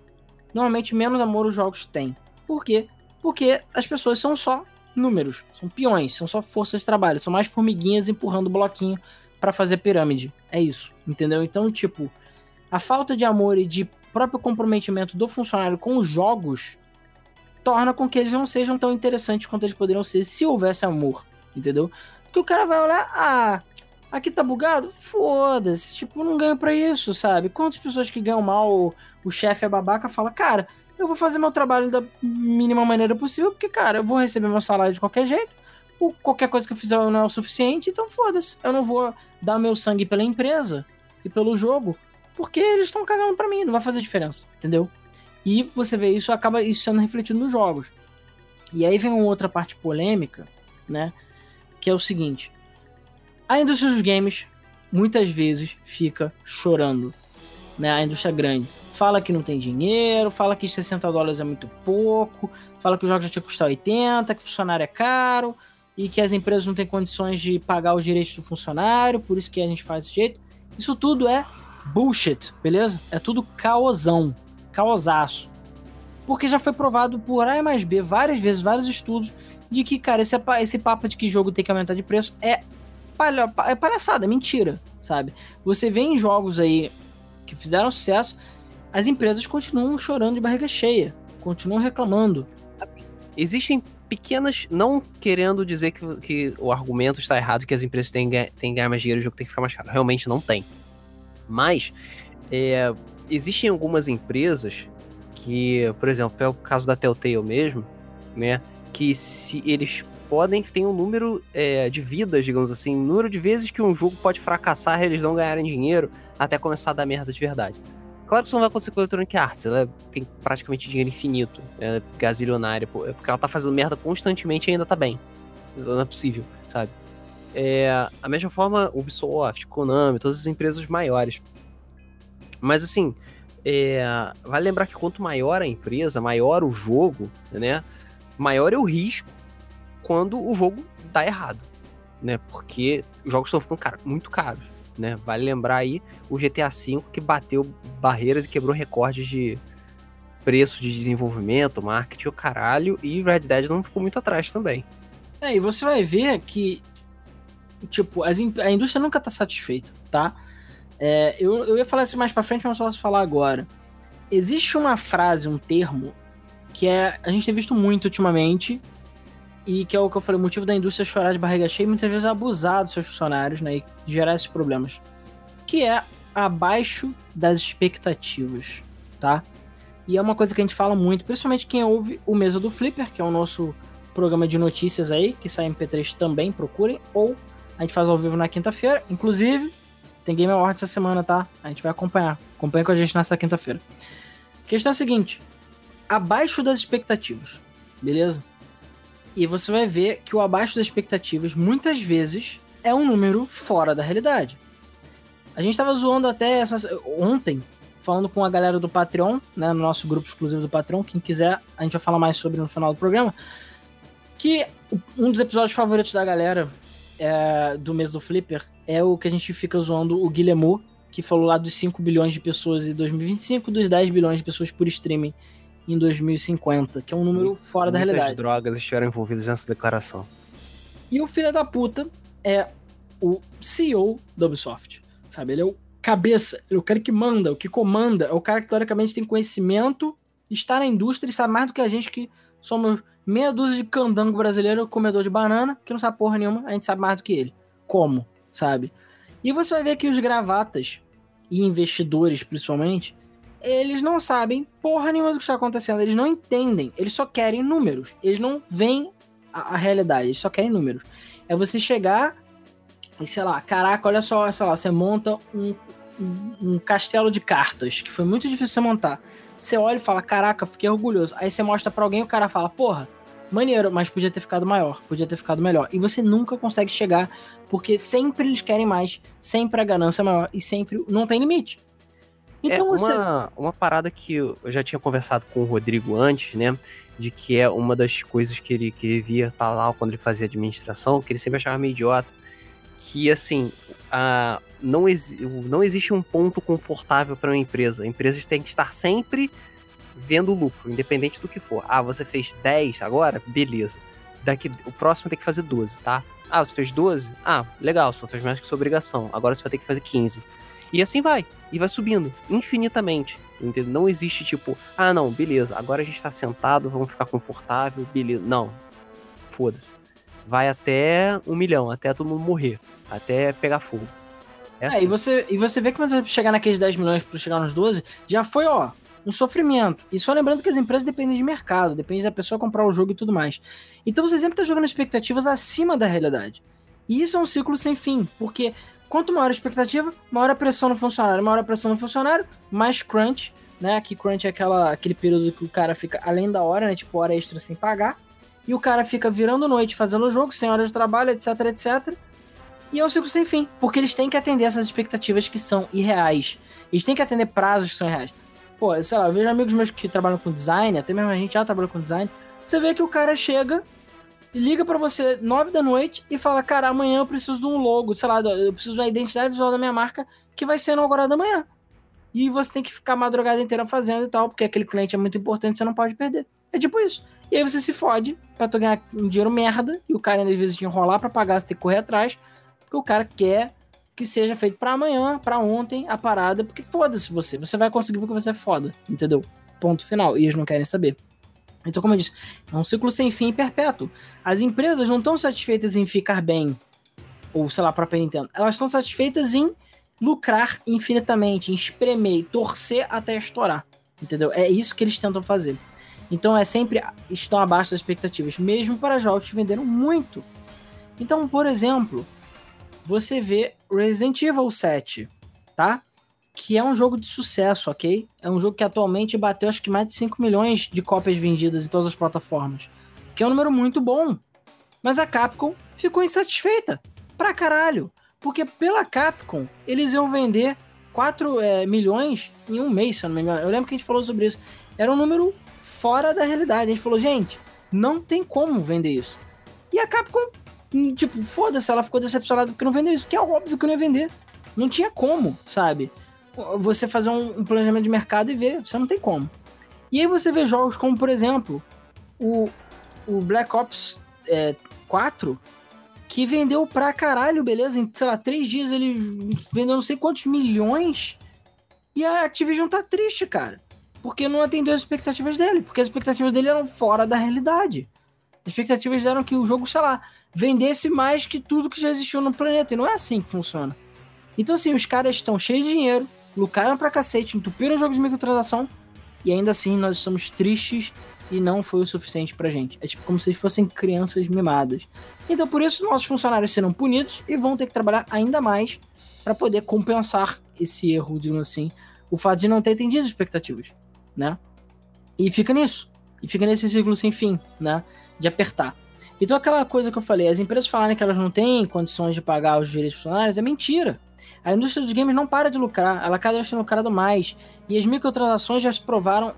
normalmente menos amor os jogos têm. Por quê? Porque as pessoas são só números, são peões, são só forças de trabalho, são mais formiguinhas empurrando o bloquinho para fazer pirâmide. É isso, entendeu? Então, tipo, a falta de amor e de próprio comprometimento do funcionário com os jogos torna com que eles não sejam tão interessantes quanto eles poderiam ser se houvesse amor, entendeu? Porque o cara vai olhar, ah, aqui tá bugado? Foda-se, tipo, não ganho pra isso, sabe? Quantas pessoas que ganham mal, o, o chefe é babaca, fala, cara, eu vou fazer meu trabalho da mínima maneira possível, porque, cara, eu vou receber meu salário de qualquer jeito, ou qualquer coisa que eu fizer não é o suficiente, então foda-se. Eu não vou dar meu sangue pela empresa e pelo jogo, porque eles estão cagando pra mim, não vai fazer diferença, entendeu? E você vê isso, acaba isso sendo refletido nos jogos. E aí vem uma outra parte polêmica, né? Que é o seguinte: a indústria dos games muitas vezes fica chorando, né? A indústria grande fala que não tem dinheiro, fala que 60 dólares é muito pouco, fala que o jogo já tinha custado 80, que o funcionário é caro e que as empresas não têm condições de pagar os direitos do funcionário, por isso que a gente faz desse jeito. Isso tudo é bullshit, beleza? É tudo caosão causaço. Porque já foi provado por A mais B várias vezes, vários estudos, de que, cara, esse, esse papo de que jogo tem que aumentar de preço é, palha, é palhaçada, é mentira, sabe? Você vê em jogos aí que fizeram sucesso, as empresas continuam chorando de barriga cheia, continuam reclamando. Assim, existem pequenas, não querendo dizer que, que o argumento está errado, que as empresas têm, têm que ganhar mais dinheiro e o jogo tem que ficar mais caro. Realmente não tem. Mas, é, existem algumas empresas que, por exemplo, é o caso da Telltale mesmo, né? Que se eles podem ter um número é, de vidas, digamos assim, um número de vezes que um jogo pode fracassar e eles não ganharem dinheiro até começar a dar merda de verdade. Claro que isso não vai acontecer com a Electronic Arts, ela tem praticamente dinheiro infinito, é gazilionária, é porque ela tá fazendo merda constantemente e ainda tá bem. Não é possível, sabe? É, a mesma forma, Ubisoft, Konami, todas as empresas maiores mas assim, é, vale lembrar que quanto maior a empresa, maior o jogo, né? Maior é o risco quando o jogo dá errado, né? Porque os jogos estão ficando cara, muito caros, né? Vale lembrar aí o GTA V que bateu barreiras e quebrou recordes de preço de desenvolvimento, marketing, o caralho, e Red Dead não ficou muito atrás também. É, e você vai ver que, tipo, a indústria nunca tá satisfeita, tá? É, eu, eu ia falar isso mais pra frente, mas posso falar agora. Existe uma frase, um termo, que é a gente tem visto muito ultimamente, e que é o que eu falei, o motivo da indústria chorar de barriga cheia e muitas vezes abusar dos seus funcionários, né, e gerar esses problemas, que é abaixo das expectativas, tá? E é uma coisa que a gente fala muito, principalmente quem ouve o Mesa do Flipper, que é o nosso programa de notícias aí, que sai em P3 também, procurem, ou a gente faz ao vivo na quinta-feira, inclusive, tem Game Awards essa semana, tá? A gente vai acompanhar. Acompanha com a gente nessa quinta-feira. A questão é a seguinte: abaixo das expectativas, beleza? E você vai ver que o abaixo das expectativas muitas vezes é um número fora da realidade. A gente tava zoando até essa, ontem, falando com a galera do Patreon, né, no nosso grupo exclusivo do Patreon. Quem quiser, a gente vai falar mais sobre no final do programa. Que um dos episódios favoritos da galera é, do mês do Flipper é o que a gente fica zoando o Guillemot, que falou lá dos 5 bilhões de pessoas em 2025, dos 10 bilhões de pessoas por streaming em 2050, que é um número fora da realidade. drogas estiveram envolvidas nessa declaração. E o filho da puta é o CEO da Ubisoft, sabe? Ele é o cabeça, é o cara que manda, o que comanda, é o cara que teoricamente tem conhecimento, está na indústria e sabe mais do que a gente que somos meia dúzia de candango brasileiro, comedor de banana, que não sabe porra nenhuma, a gente sabe mais do que ele. Como, sabe? E você vai ver que os gravatas e investidores, principalmente, eles não sabem porra nenhuma do que está acontecendo, eles não entendem, eles só querem números, eles não veem a, a realidade, eles só querem números. É você chegar e sei lá, caraca, olha só, sei lá, você monta um, um, um castelo de cartas, que foi muito difícil você montar. Você olha e fala, caraca, fiquei orgulhoso. Aí você mostra para alguém e o cara fala, porra, maneiro, mas podia ter ficado maior, podia ter ficado melhor. E você nunca consegue chegar, porque sempre eles querem mais, sempre a ganância é maior e sempre não tem limite. Então é você... uma, uma parada que eu já tinha conversado com o Rodrigo antes, né? De que é uma das coisas que ele, que ele via estar tá lá quando ele fazia administração, que ele sempre achava meio idiota. Que assim, a, não, exi não existe um ponto confortável para uma empresa. Empresas têm que estar sempre vendo lucro, independente do que for. Ah, você fez 10 agora? Beleza. Daqui, o próximo tem que fazer 12, tá? Ah, você fez 12? Ah, legal, você não fez mais que sua obrigação. Agora você vai ter que fazer 15. E assim vai. E vai subindo infinitamente. Entendeu? Não existe tipo, ah, não, beleza, agora a gente tá sentado, vamos ficar confortável, beleza. Não. Foda-se. Vai até um milhão, até todo mundo morrer. Até pegar fogo. É, assim. é e, você, e você vê que quando chegar naqueles 10 milhões para chegar nos 12, já foi, ó, um sofrimento. E só lembrando que as empresas dependem de mercado, depende da pessoa comprar o jogo e tudo mais. Então você sempre está jogando expectativas acima da realidade. E isso é um ciclo sem fim, porque quanto maior a expectativa, maior a pressão no funcionário, maior a pressão no funcionário, mais crunch, né? Que crunch é aquela, aquele período que o cara fica além da hora, né? Tipo, hora extra sem pagar. E o cara fica virando noite fazendo o jogo, sem hora de trabalho, etc, etc. E é um ciclo sem fim, porque eles têm que atender essas expectativas que são irreais. Eles têm que atender prazos que são irreais. Pô, sei lá, eu vejo amigos meus que trabalham com design, até mesmo a gente já trabalhou com design. Você vê que o cara chega liga para você nove da noite e fala: Cara, amanhã eu preciso de um logo, sei lá, eu preciso da identidade visual da minha marca que vai ser inaugurada amanhã. E você tem que ficar a madrugada inteira fazendo e tal, porque aquele cliente é muito importante, você não pode perder. É tipo isso. E aí você se fode pra tu ganhar um dinheiro merda, e o cara às vezes te enrolar para pagar, você tem que correr atrás, porque o cara quer que seja feito para amanhã, para ontem, a parada, porque foda-se você. Você vai conseguir porque você é foda, entendeu? Ponto final. E eles não querem saber. Então, como eu disse, é um ciclo sem fim e perpétuo. As empresas não estão satisfeitas em ficar bem, ou sei lá, a própria Nintendo. Elas estão satisfeitas em lucrar infinitamente, em espremer, torcer até estourar. Entendeu? É isso que eles tentam fazer. Então é sempre estão abaixo das expectativas, mesmo para jogos que venderam muito. Então, por exemplo, você vê Resident Evil 7, tá? Que é um jogo de sucesso, ok? É um jogo que atualmente bateu acho que mais de 5 milhões de cópias vendidas em todas as plataformas. Que é um número muito bom. Mas a Capcom ficou insatisfeita. Pra caralho. Porque pela Capcom, eles iam vender 4 é, milhões em um mês, se eu não me engano. Eu lembro que a gente falou sobre isso. Era um número fora da realidade. A gente falou, gente, não tem como vender isso. E a Capcom Tipo, foda-se, ela ficou decepcionada porque não vendeu isso, que é óbvio que não ia vender. Não tinha como, sabe? Você fazer um, planejamento de mercado e ver, você não tem como. E aí você vê jogos como, por exemplo, o, o Black Ops é, 4, que vendeu pra caralho, beleza? Em, sei lá, três dias ele vendeu não sei quantos milhões. E a Activision tá triste, cara. Porque não atendeu as expectativas dele. Porque as expectativas dele eram fora da realidade. As expectativas eram que o jogo, sei lá, vendesse mais que tudo que já existiu no planeta. E não é assim que funciona. Então, assim, os caras estão cheios de dinheiro, lucraram pra cacete, entupiram jogos de microtransação, e ainda assim nós estamos tristes e não foi o suficiente pra gente. É tipo como se fossem crianças mimadas. Então, por isso, nossos funcionários serão punidos e vão ter que trabalhar ainda mais para poder compensar esse erro, digamos assim, o fato de não ter atendido as expectativas, né? E fica nisso. E fica nesse ciclo sem fim, né? De apertar. Então aquela coisa que eu falei, as empresas falarem que elas não têm condições de pagar os direitos funcionários é mentira. A indústria dos games não para de lucrar, ela cada vez tem lucrado mais. E as microtransações já se provaram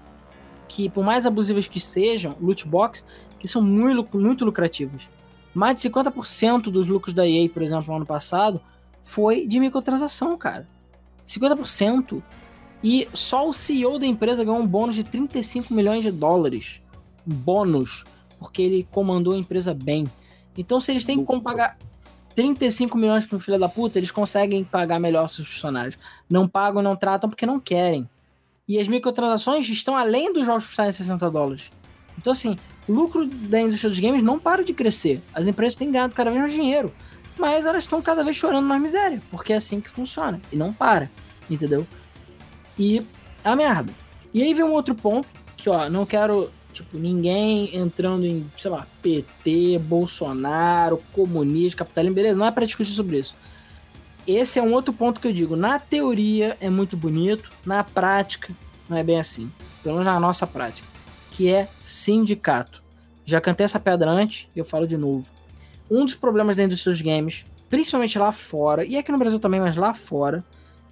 que, por mais abusivas que sejam, loot box, que são muito, muito lucrativos. Mais de 50% dos lucros da EA, por exemplo, no ano passado, foi de microtransação, cara. 50%. E só o CEO da empresa ganhou um bônus de 35 milhões de dólares. Bônus porque ele comandou a empresa bem. Então, se eles têm como pagar. 35 milhões para um filho da puta, eles conseguem pagar melhor seus funcionários. Não pagam, não tratam porque não querem. E as microtransações estão além dos jogos custarem 60 dólares. Então, assim, o lucro da indústria dos games não para de crescer. As empresas têm ganhado cada vez mais dinheiro. Mas elas estão cada vez chorando mais miséria. Porque é assim que funciona. E não para. Entendeu? E a merda. E aí vem um outro ponto que, ó, não quero Tipo, ninguém entrando em, sei lá, PT, Bolsonaro, comunismo, capitalismo, beleza, não é para discutir sobre isso. Esse é um outro ponto que eu digo. Na teoria é muito bonito, na prática não é bem assim. Pelo menos na nossa prática. Que é sindicato. Já cantei essa pedra antes e eu falo de novo. Um dos problemas indústria dos games, principalmente lá fora, e aqui no Brasil também, mas lá fora,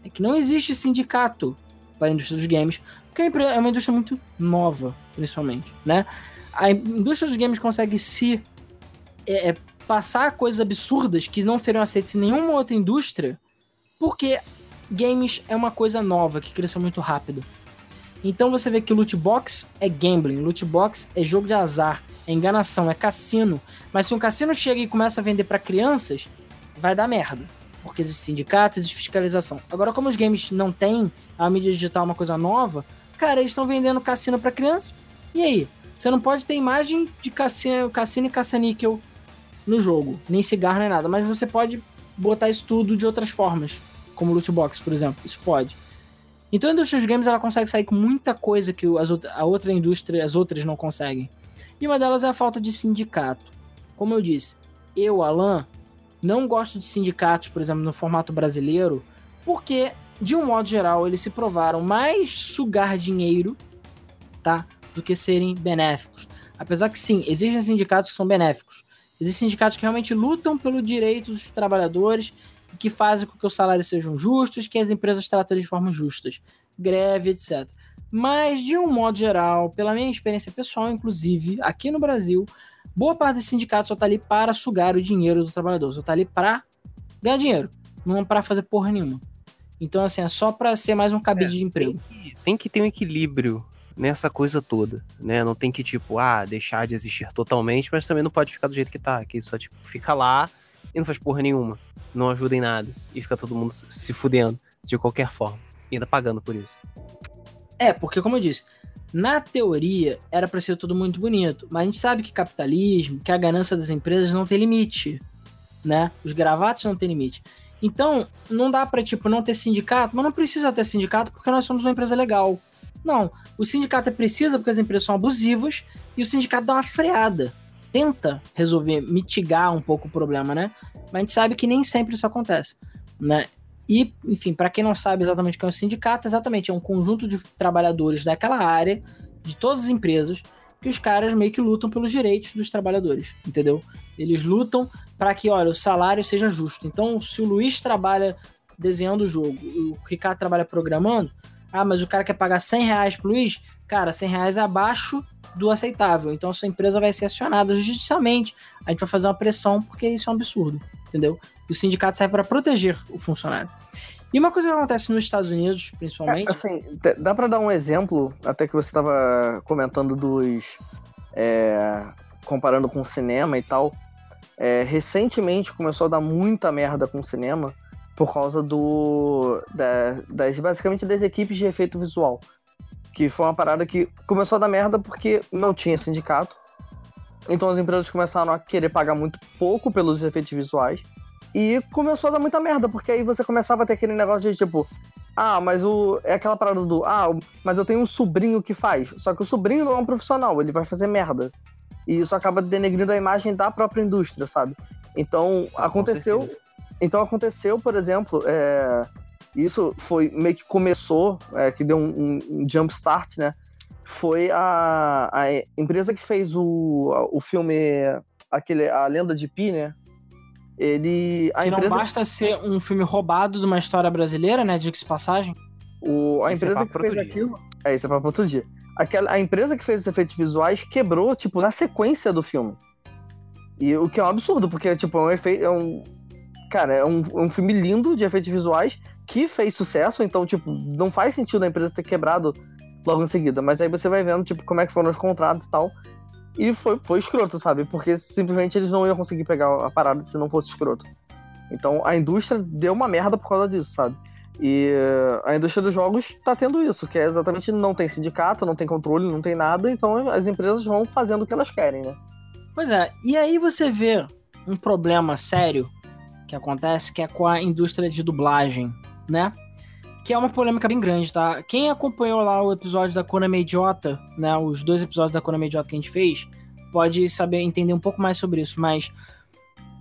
é que não existe sindicato para a indústria dos games, porque é uma indústria muito nova, principalmente, né? A indústria dos games consegue se é, é, passar coisas absurdas que não seriam aceitas em nenhuma outra indústria, porque games é uma coisa nova que cresceu muito rápido. Então você vê que loot box é gambling, loot box é jogo de azar, é enganação, é cassino. Mas se um cassino chega e começa a vender para crianças, vai dar merda porque existe sindicatos, existe fiscalização. Agora, como os games não têm a mídia digital uma coisa nova, cara, eles estão vendendo cassino para criança. E aí? Você não pode ter imagem de cassino, cassino e caça-níquel no jogo, nem cigarro nem nada, mas você pode botar isso tudo de outras formas, como loot box, por exemplo. Isso pode. Então a indústria dos games ela consegue sair com muita coisa que as, a outra indústria, as outras não conseguem. E uma delas é a falta de sindicato. Como eu disse, eu, Alan, não gosto de sindicatos, por exemplo, no formato brasileiro, porque, de um modo geral, eles se provaram mais sugar dinheiro, tá? Do que serem benéficos. Apesar que sim, existem sindicatos que são benéficos. Existem sindicatos que realmente lutam pelo direito dos trabalhadores, que fazem com que os salários sejam justos, que as empresas tratem de forma justas. Greve, etc. Mas, de um modo geral, pela minha experiência pessoal, inclusive, aqui no Brasil, boa parte desse sindicato só tá ali para sugar o dinheiro do trabalhador, só tá ali para ganhar dinheiro, não para fazer porra nenhuma. Então, assim, é só para ser mais um cabide é, de emprego. Tem que, tem que ter um equilíbrio nessa coisa toda, né? Não tem que, tipo, ah, deixar de existir totalmente, mas também não pode ficar do jeito que tá, que só, tipo, fica lá e não faz porra nenhuma, não ajuda em nada, e fica todo mundo se fudendo de qualquer forma, e ainda pagando por isso. É, porque como eu disse, na teoria, era para ser tudo muito bonito, mas a gente sabe que capitalismo, que a ganância das empresas não tem limite, né? Os gravatos não tem limite. Então, não dá para tipo não ter sindicato, mas não precisa ter sindicato porque nós somos uma empresa legal. Não, o sindicato é preciso porque as empresas são abusivas e o sindicato dá uma freada. Tenta resolver, mitigar um pouco o problema, né? Mas a gente sabe que nem sempre isso acontece, né? E, enfim, para quem não sabe exatamente o que é um sindicato, exatamente é um conjunto de trabalhadores daquela área, de todas as empresas, que os caras meio que lutam pelos direitos dos trabalhadores, entendeu? Eles lutam para que, olha, o salário seja justo. Então, se o Luiz trabalha desenhando o jogo, o Ricardo trabalha programando, ah, mas o cara quer pagar 100 reais pro Luiz, cara, 100 reais é abaixo do aceitável. Então, a sua empresa vai ser acionada judicialmente. A gente vai fazer uma pressão, porque isso é um absurdo, entendeu? E o sindicato serve para proteger o funcionário. E uma coisa que acontece nos Estados Unidos, principalmente. É, assim, dá para dar um exemplo, até que você estava comentando dos. É, comparando com o cinema e tal. É, recentemente começou a dar muita merda com o cinema por causa do. Da, das, basicamente das equipes de efeito visual. Que foi uma parada que começou a dar merda porque não tinha sindicato. Então as empresas começaram a querer pagar muito pouco pelos efeitos visuais. E começou a dar muita merda, porque aí você começava a ter aquele negócio de tipo, ah, mas o. É aquela parada do. Ah, mas eu tenho um sobrinho que faz. Só que o sobrinho não é um profissional, ele vai fazer merda. E isso acaba denegrindo a imagem da própria indústria, sabe? Então, aconteceu. Então aconteceu, por exemplo, é, isso foi meio que começou, é, que deu um, um, um jump start, né? Foi a, a empresa que fez o, o filme, aquele, A Lenda de Pi, né? ele. A que empresa... não basta ser um filme roubado de uma história brasileira, né? Diga-se passagem. O, a é empresa é que fez aquilo. É, isso é pra outro dia. Aquela, a empresa que fez os efeitos visuais quebrou, tipo, na sequência do filme. E o que é um absurdo, porque, tipo, é um efeito. É um, cara, é um, um filme lindo de efeitos visuais que fez sucesso, então, tipo, não faz sentido a empresa ter quebrado logo em seguida. Mas aí você vai vendo, tipo, como é que foram os contratos e tal. E foi, foi escroto, sabe? Porque simplesmente eles não iam conseguir pegar a parada se não fosse escroto. Então a indústria deu uma merda por causa disso, sabe? E a indústria dos jogos tá tendo isso, que é exatamente não tem sindicato, não tem controle, não tem nada, então as empresas vão fazendo o que elas querem, né? Pois é, e aí você vê um problema sério que acontece, que é com a indústria de dublagem, né? Que é uma polêmica bem grande, tá? Quem acompanhou lá o episódio da Konami Idiota, né? Os dois episódios da Konami Idiota que a gente fez, pode saber entender um pouco mais sobre isso, mas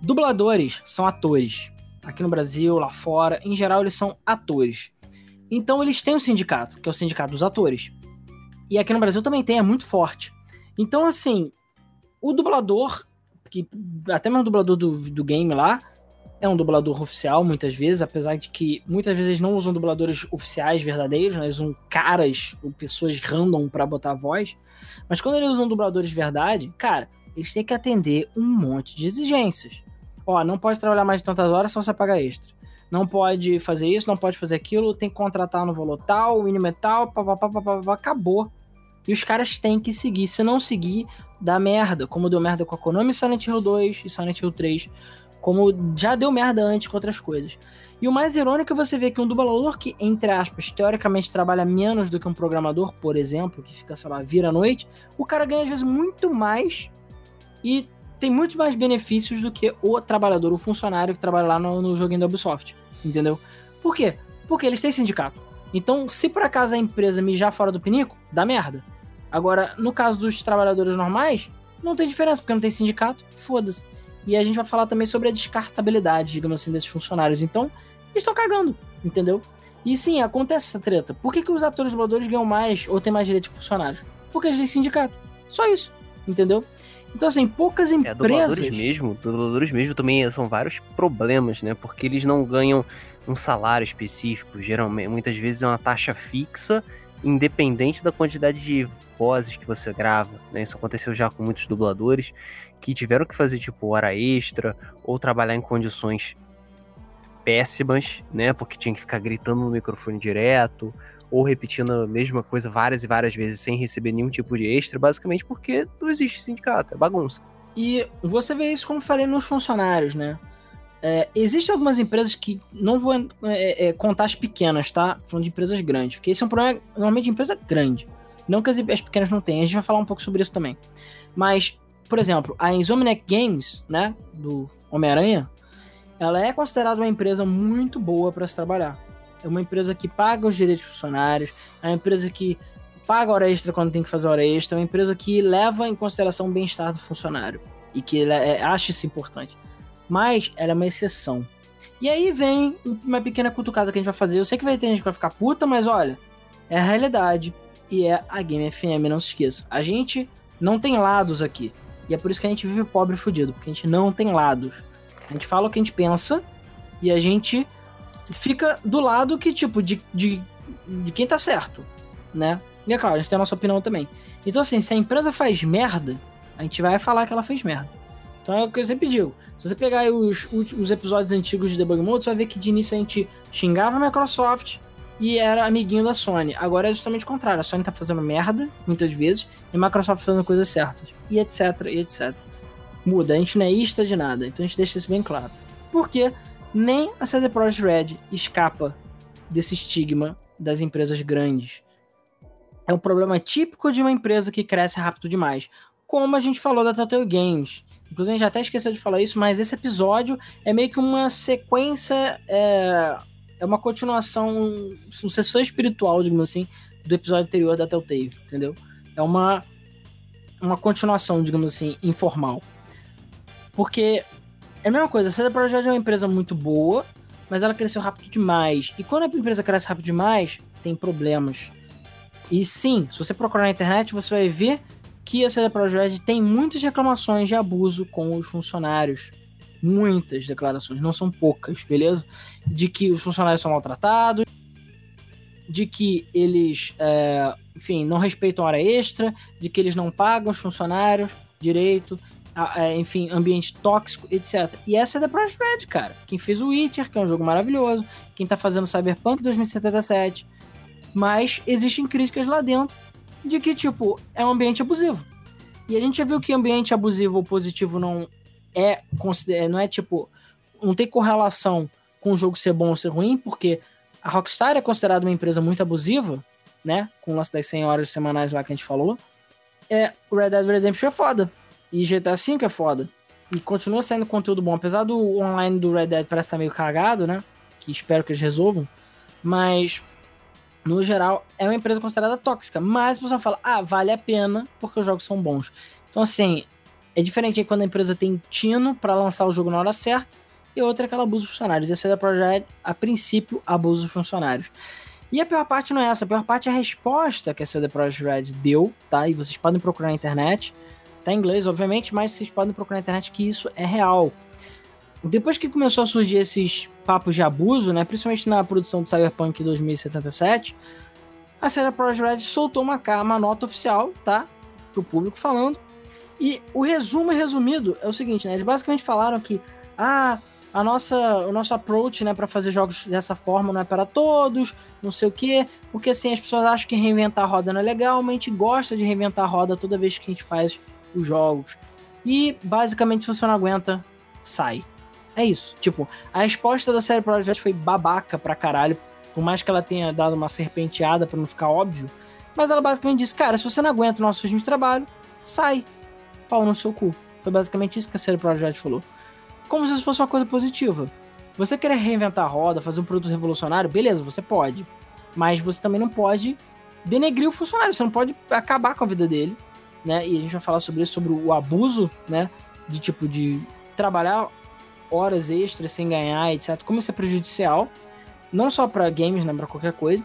dubladores são atores. Aqui no Brasil, lá fora, em geral, eles são atores. Então eles têm um sindicato, que é o sindicato dos atores. E aqui no Brasil também tem, é muito forte. Então, assim, o dublador, que até mesmo o dublador do, do game lá, é um dublador oficial muitas vezes, apesar de que muitas vezes eles não usam dubladores oficiais verdadeiros, né? eles usam caras ou pessoas random para botar a voz. Mas quando eles usam dubladores de verdade, cara, eles têm que atender um monte de exigências. Ó, não pode trabalhar mais de tantas horas, só você paga extra. Não pode fazer isso, não pode fazer aquilo, tem que contratar no valor tal, o mínimo é tal, papapá, acabou. E os caras têm que seguir. Se não seguir, dá merda. Como deu merda com a Konami Silent Hill 2 e Silent Hill 3 como já deu merda antes com outras coisas. E o mais irônico é você ver que um dublador que, entre aspas, teoricamente trabalha menos do que um programador, por exemplo, que fica, sei lá, vira à noite, o cara ganha às vezes muito mais e tem muito mais benefícios do que o trabalhador, o funcionário que trabalha lá no, no joguinho da Ubisoft. Entendeu? Por quê? Porque eles têm sindicato. Então, se por acaso a empresa mijar fora do pinico, dá merda. Agora, no caso dos trabalhadores normais, não tem diferença, porque não tem sindicato, foda-se. E a gente vai falar também sobre a descartabilidade, digamos assim, desses funcionários. Então, eles estão cagando, entendeu? E sim, acontece essa treta. Por que, que os atores dubladores ganham mais ou têm mais direito que funcionários? Porque eles têm sindicato. Só isso, entendeu? Então, assim, poucas empresas. É, dubladores mesmo, dubladores mesmo também são vários problemas, né? Porque eles não ganham um salário específico. Geralmente, muitas vezes é uma taxa fixa, independente da quantidade de vozes que você grava, né? Isso aconteceu já com muitos dubladores que tiveram que fazer tipo hora extra ou trabalhar em condições péssimas, né? Porque tinha que ficar gritando no microfone direto ou repetindo a mesma coisa várias e várias vezes sem receber nenhum tipo de extra, basicamente porque não existe sindicato, é bagunça. E você vê isso como falei nos funcionários, né? É, Existem algumas empresas que não vou é, é, contar as pequenas, tá? Falando de empresas grandes, porque esse é um problema normalmente de empresa grande. Não que as, as pequenas não tenham, a gente vai falar um pouco sobre isso também. Mas, por exemplo, a Insomniac Games, né, do Homem-Aranha, ela é considerada uma empresa muito boa para se trabalhar. É uma empresa que paga os direitos dos funcionários, é uma empresa que paga hora extra quando tem que fazer hora extra, é uma empresa que leva em consideração o bem-estar do funcionário e que é, acha isso importante. Mas ela é uma exceção. E aí vem uma pequena cutucada que a gente vai fazer. Eu sei que vai ter gente que vai ficar puta, mas olha, é a realidade e é a Game FM, não se esqueça. A gente não tem lados aqui. E é por isso que a gente vive pobre e fudido, porque a gente não tem lados. A gente fala o que a gente pensa e a gente fica do lado que, tipo, de, de, de quem tá certo, né? E é claro, a gente tem a nossa opinião também. Então, assim, se a empresa faz merda, a gente vai falar que ela fez merda. Então é o que eu sempre digo. Se você pegar os, os, os episódios antigos de Debug Mode, você vai ver que de início a gente xingava a Microsoft, e era amiguinho da Sony. Agora é justamente o contrário. A Sony tá fazendo merda, muitas vezes, e a Microsoft fazendo coisas certas. E etc, e etc. Muda, a gente não é ista de nada, então a gente deixa isso bem claro. Porque nem a CD Projekt Red escapa desse estigma das empresas grandes. É um problema típico de uma empresa que cresce rápido demais. Como a gente falou da Telltale Games. Inclusive, a gente até esqueceu de falar isso, mas esse episódio é meio que uma sequência é, é uma continuação, sucessor espiritual, digamos assim, do episódio anterior da Telltale, entendeu? É uma, uma continuação, digamos assim, informal. Porque é a mesma coisa, a CD Projekt é uma empresa muito boa, mas ela cresceu rápido demais. E quando a empresa cresce rápido demais, tem problemas. E sim, se você procurar na internet, você vai ver que a CD Projekt tem muitas reclamações de abuso com os funcionários muitas declarações, não são poucas, beleza? De que os funcionários são maltratados, de que eles, é, enfim, não respeitam hora extra, de que eles não pagam os funcionários direito, enfim, ambiente tóxico, etc. E essa é da Project Red, cara. Quem fez o Witcher, que é um jogo maravilhoso, quem tá fazendo Cyberpunk 2077. Mas existem críticas lá dentro de que, tipo, é um ambiente abusivo. E a gente já viu que ambiente abusivo ou positivo não é, não é tipo não tem correlação com o jogo ser bom ou ser ruim, porque a Rockstar é considerada uma empresa muito abusiva, né? Com o lance das 100 horas semanais lá que a gente falou. É, o Red Dead Redemption é foda. E GTA V é foda. E continua sendo conteúdo bom. Apesar do online do Red Dead parece estar meio cagado, né? Que espero que eles resolvam. Mas, no geral, é uma empresa considerada tóxica. Mas a pessoa fala, ah, vale a pena porque os jogos são bons. Então, assim, é diferente quando a empresa tem tino para lançar o jogo na hora certa e outra é que ela abusa os funcionários. Essa é da Project, a princípio, abusa os funcionários. E a pior parte não é essa, a pior parte é a resposta que a CD Projekt Red deu, tá? E vocês podem procurar na internet. Tá em inglês, obviamente, mas vocês podem procurar na internet que isso é real. Depois que começou a surgir esses papos de abuso, né, principalmente na produção do Cyberpunk 2077, a CD Projekt Red soltou uma, uma nota oficial, tá? Pro público falando. E o resumo resumido é o seguinte, né? Eles basicamente falaram que ah, a nossa, o nosso approach, né, para fazer jogos dessa forma não é para todos, não sei o quê, porque assim as pessoas acham que reinventar a roda não é legal, mas a gente gosta de reinventar a roda toda vez que a gente faz os jogos. E basicamente, se você não aguenta, sai. É isso. Tipo, a resposta da série Project foi babaca pra caralho, por mais que ela tenha dado uma serpenteada para não ficar óbvio. Mas ela basicamente disse: Cara, se você não aguenta o nosso ritmo de trabalho, sai. Pau no seu cu. Foi basicamente isso que a série Project falou como se isso fosse uma coisa positiva. Você querer reinventar a roda, fazer um produto revolucionário, beleza, você pode. Mas você também não pode denegrir o funcionário, você não pode acabar com a vida dele, né? E a gente vai falar sobre isso, sobre o abuso, né? De tipo, de trabalhar horas extras sem ganhar, etc. Como isso é prejudicial, não só para games, né? Pra qualquer coisa.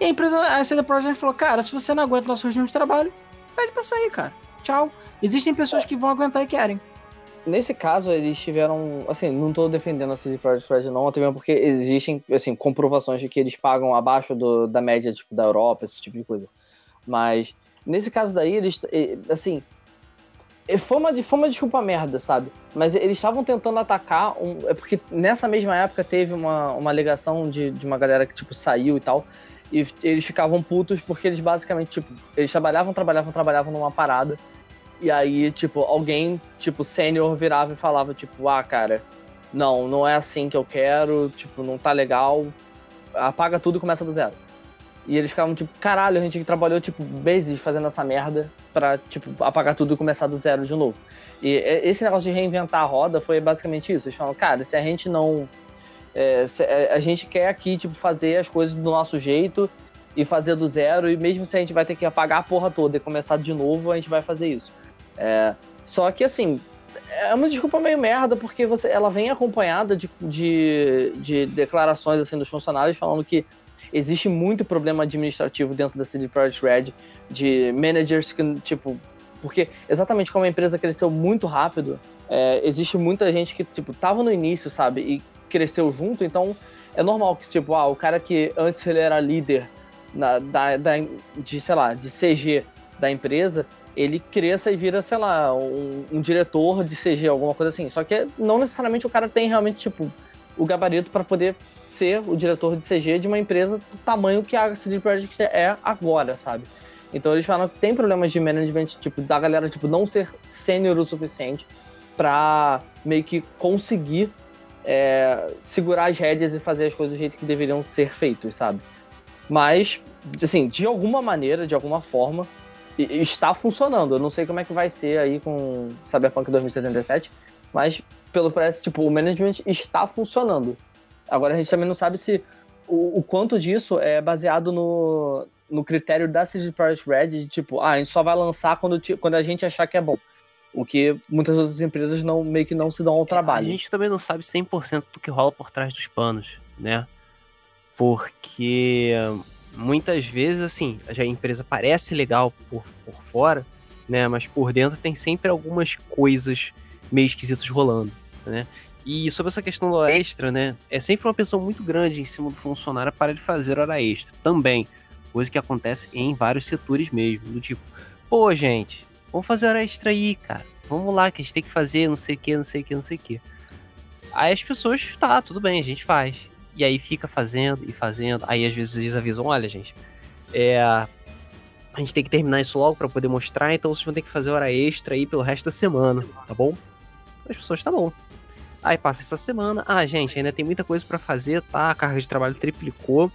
E a empresa, a CD Projekt falou, cara, se você não aguenta o nosso regime de trabalho, pede pra sair, cara. Tchau. Existem pessoas que vão aguentar e querem nesse caso, eles tiveram. Assim, não estou defendendo a CD Projekt Red, não, até mesmo porque existem assim, comprovações de que eles pagam abaixo do, da média tipo, da Europa, esse tipo de coisa. Mas, nesse caso daí, eles. Assim. Foi uma, foi uma desculpa merda, sabe? Mas eles estavam tentando atacar. Um, é porque nessa mesma época teve uma, uma alegação de, de uma galera que, tipo, saiu e tal. E eles ficavam putos porque eles basicamente, tipo, eles trabalhavam, trabalhavam, trabalhavam numa parada e aí, tipo, alguém, tipo, sênior virava e falava, tipo, ah, cara, não, não é assim que eu quero, tipo, não tá legal, apaga tudo e começa do zero. E eles ficavam tipo, caralho, a gente trabalhou, tipo, meses fazendo essa merda pra, tipo, apagar tudo e começar do zero de novo. E esse negócio de reinventar a roda foi basicamente isso. Eles falam, cara, se a gente não. É, é, a gente quer aqui, tipo, fazer as coisas do nosso jeito e fazer do zero, e mesmo se a gente vai ter que apagar a porra toda e começar de novo, a gente vai fazer isso. É, só que assim, é uma desculpa meio merda, porque você, ela vem acompanhada de, de, de declarações assim, dos funcionários falando que existe muito problema administrativo dentro da CD Projekt Red, de managers que, tipo, porque exatamente como a empresa cresceu muito rápido, é, existe muita gente que, tipo, tava no início, sabe, e cresceu junto, então é normal que, tipo, ah, o cara que antes ele era líder na, da, da, de, sei lá, de CG da empresa, ele cresça e vira, sei lá, um, um, diretor de CG, alguma coisa assim. Só que não necessariamente o cara tem realmente, tipo, o gabarito para poder ser o diretor de CG de uma empresa do tamanho que a CD Projekt é agora, sabe? Então eles falam que tem problemas de management, tipo, da galera, tipo, não ser sênior o suficiente para meio que conseguir é, segurar as rédeas e fazer as coisas do jeito que deveriam ser feitos, sabe? Mas, assim, de alguma maneira, de alguma forma, está funcionando. Eu não sei como é que vai ser aí com Cyberpunk 2077, mas pelo parece, tipo, o management está funcionando. Agora a gente também não sabe se o, o quanto disso é baseado no, no critério da CD Projekt Red, de tipo, ah, a gente só vai lançar quando, quando a gente achar que é bom. O que muitas outras empresas não meio que não se dão ao trabalho. É, a gente também não sabe 100% do que rola por trás dos panos, né? Porque muitas vezes, assim, a empresa parece legal por, por fora, né? Mas por dentro tem sempre algumas coisas meio esquisitas rolando, né? E sobre essa questão do hora extra, né? É sempre uma pressão muito grande em cima do funcionário para ele fazer hora extra também. Coisa que acontece em vários setores mesmo. Do tipo, pô, gente, vamos fazer hora extra aí, cara. Vamos lá, que a gente tem que fazer não sei o que, não sei o que, não sei o que. Aí as pessoas, tá, tudo bem, a gente faz. E aí fica fazendo e fazendo. Aí às vezes eles avisam: olha, gente, é, a gente tem que terminar isso logo para poder mostrar, então vocês vão ter que fazer hora extra aí pelo resto da semana, tá bom? As pessoas, tá bom. Aí passa essa semana, ah, gente, ainda tem muita coisa para fazer, tá? A carga de trabalho triplicou.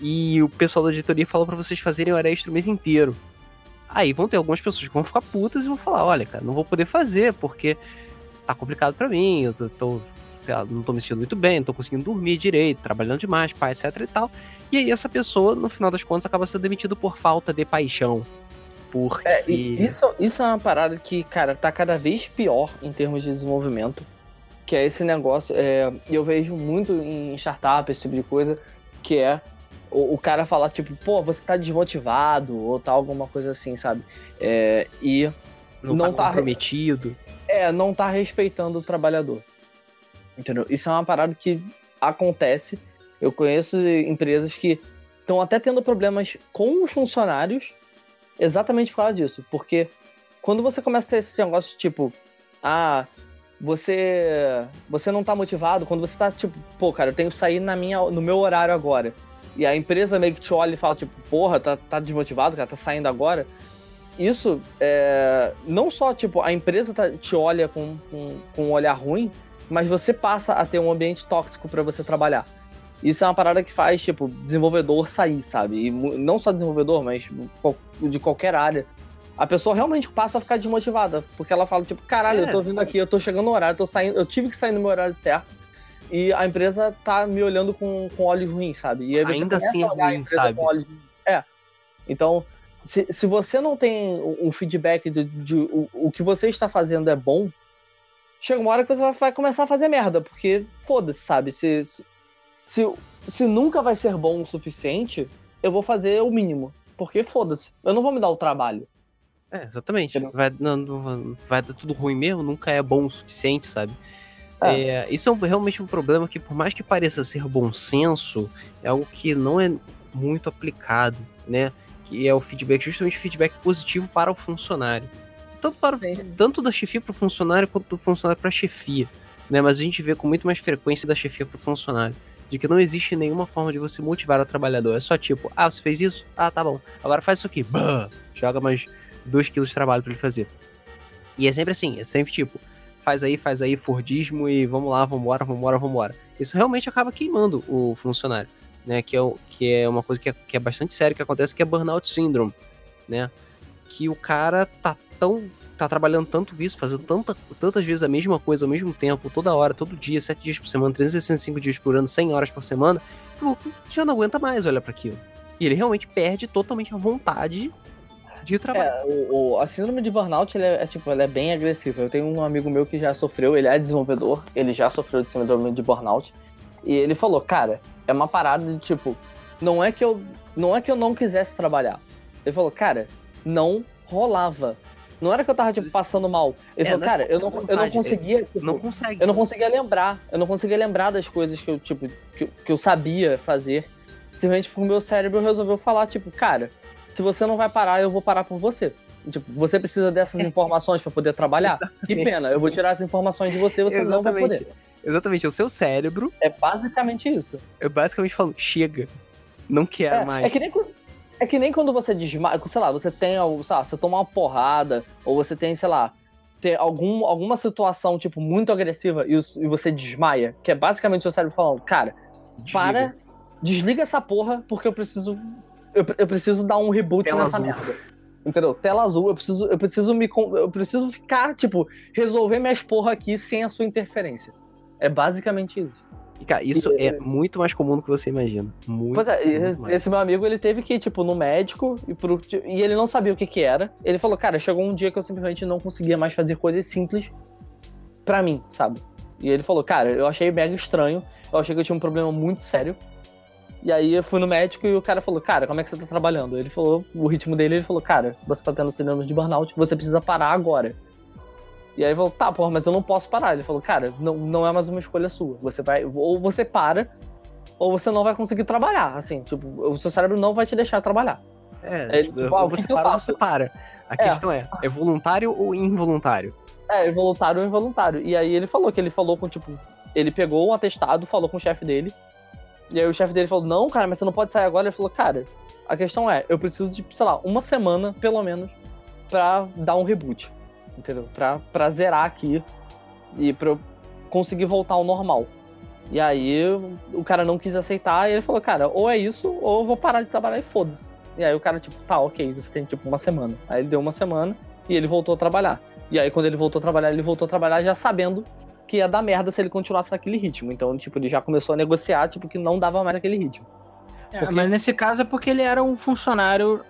E o pessoal da editoria falou para vocês fazerem hora extra o mês inteiro. Aí vão ter algumas pessoas que vão ficar putas e vão falar: olha, cara, não vou poder fazer porque tá complicado para mim, eu tô, tô lá, não tô me sentindo muito bem, não tô conseguindo dormir direito, trabalhando demais, pai, etc e tal. E aí essa pessoa, no final das contas, acaba sendo demitida por falta de paixão. Porque. É, isso, isso é uma parada que, cara, tá cada vez pior em termos de desenvolvimento. Que é esse negócio. É, eu vejo muito em startup, esse tipo de coisa, que é o, o, cara falar, tipo, pô, você tá desmotivado, ou tal, alguma coisa assim, sabe? É, e não, não tá, tá comprometido. É, não tá respeitando o trabalhador. Entendeu? Isso é uma parada que acontece. Eu conheço empresas que estão até tendo problemas com os funcionários exatamente por causa disso. Porque quando você começa a ter esse negócio tipo, ah, você você não tá motivado, quando você tá tipo, pô, cara, eu tenho que sair na minha, no meu horário agora. E a empresa meio que te olha e fala, tipo, porra, tá, tá desmotivado, cara, tá saindo agora. Isso é. Não só, tipo, a empresa tá, te olha com, com, com um olhar ruim, mas você passa a ter um ambiente tóxico para você trabalhar. Isso é uma parada que faz, tipo, desenvolvedor sair, sabe? E não só desenvolvedor, mas de qualquer área. A pessoa realmente passa a ficar desmotivada, porque ela fala, tipo, caralho, é, eu tô vindo aqui, eu tô chegando no horário, eu tô saindo, eu tive que sair no meu horário certo, e a empresa tá me olhando com, com olhos ruins, sabe? E Ainda assim é ruim, sabe? É. Então, se, se você não tem um feedback de, de, de o, o que você está fazendo é bom, chega uma hora que você vai começar a fazer merda, porque foda-se, sabe? Se, se, se nunca vai ser bom o suficiente, eu vou fazer o mínimo. Porque foda-se, eu não vou me dar o trabalho. É, exatamente. Vai, não, vai dar tudo ruim mesmo, nunca é bom o suficiente, sabe? É. É, isso é um, realmente um problema que, por mais que pareça ser bom senso, é algo que não é muito aplicado, né? Que é o feedback, justamente o feedback positivo para o funcionário tanto, para, tanto da chefia para o funcionário quanto do funcionário para a chefia. Né? Mas a gente vê com muito mais frequência da chefia para o funcionário. De que não existe nenhuma forma de você motivar o trabalhador. É só tipo, ah, você fez isso? Ah, tá bom. Agora faz isso aqui. Bah! Joga mais 2 quilos de trabalho para ele fazer. E é sempre assim, é sempre tipo, faz aí, faz aí, Fordismo e vamos lá, vambora, vambora, vambora. Isso realmente acaba queimando o funcionário, né? Que é, que é uma coisa que é, que é bastante séria que acontece, que é burnout syndrome, né? Que o cara tá tão tá trabalhando tanto isso, fazendo tanta, tantas vezes a mesma coisa ao mesmo tempo, toda hora, todo dia, 7 dias por semana, 365 dias por ano, 100 horas por semana, o já não aguenta mais olhar para aquilo. E ele realmente perde totalmente a vontade de trabalhar. É, o, o, a síndrome de burnout ele é, é, tipo, ela é bem agressiva. Eu tenho um amigo meu que já sofreu, ele é desenvolvedor, ele já sofreu de síndrome de burnout. E ele falou, cara, é uma parada de tipo, não é que eu não é que eu não quisesse trabalhar. Ele falou, cara, não rolava. Não era que eu tava, tipo, passando mal. Ele é, falou, cara, eu não, eu não conseguia. Tipo, não consegue. Eu não conseguia lembrar. Eu não conseguia lembrar das coisas que eu, tipo, que, que eu sabia fazer. Simplesmente porque o meu cérebro resolveu falar, tipo, cara, se você não vai parar, eu vou parar por você. Tipo, você precisa dessas informações para poder trabalhar? Exatamente. Que pena, eu vou tirar as informações de você, você Exatamente. não vai poder. Exatamente, é o seu cérebro. É basicamente isso. Eu basicamente falo, chega. Não quero é, mais. É que nem é que nem quando você desmaia, sei lá, você tem, sei lá, você toma uma porrada, ou você tem, sei lá, ter algum, alguma situação, tipo, muito agressiva e, e você desmaia, que é basicamente o seu cérebro falando, cara, desliga. para, desliga essa porra, porque eu preciso. Eu, eu preciso dar um reboot Tela nessa azul. merda. Entendeu? Tela azul, eu preciso, eu preciso me. Eu preciso ficar, tipo, resolver minhas porra aqui sem a sua interferência. É basicamente isso. E, cara, isso e, é muito mais comum do que você imagina. Muito, pois é, muito esse meu amigo, ele teve que ir, tipo, no médico e, pro, e ele não sabia o que que era. Ele falou, cara, chegou um dia que eu simplesmente não conseguia mais fazer coisas simples para mim, sabe? E ele falou, cara, eu achei mega estranho, eu achei que eu tinha um problema muito sério. E aí eu fui no médico e o cara falou, cara, como é que você tá trabalhando? Ele falou, o ritmo dele, ele falou, cara, você tá tendo síndrome de burnout, você precisa parar agora. E aí falou, tá, porra, mas eu não posso parar. Ele falou, cara, não, não é mais uma escolha sua. Você vai, ou você para, ou você não vai conseguir trabalhar. Assim, tipo, o seu cérebro não vai te deixar trabalhar. É, tipo, tipo, ou você para ou você para. A é. questão é, é voluntário ou involuntário? É, voluntário ou involuntário. E aí ele falou que ele falou com, tipo, ele pegou um atestado, falou com o chefe dele. E aí o chefe dele falou, não, cara, mas você não pode sair agora. Ele falou, cara, a questão é, eu preciso de, sei lá, uma semana, pelo menos, pra dar um reboot entendeu? Pra, pra zerar aqui e pra eu conseguir voltar ao normal. E aí o cara não quis aceitar e ele falou, cara, ou é isso, ou eu vou parar de trabalhar e foda-se. E aí o cara, tipo, tá, ok, você tem tipo uma semana. Aí ele deu uma semana e ele voltou a trabalhar. E aí quando ele voltou a trabalhar, ele voltou a trabalhar já sabendo que ia dar merda se ele continuasse naquele ritmo. Então, tipo, ele já começou a negociar, tipo, que não dava mais aquele ritmo. É, porque... Mas nesse caso é porque ele era um funcionário,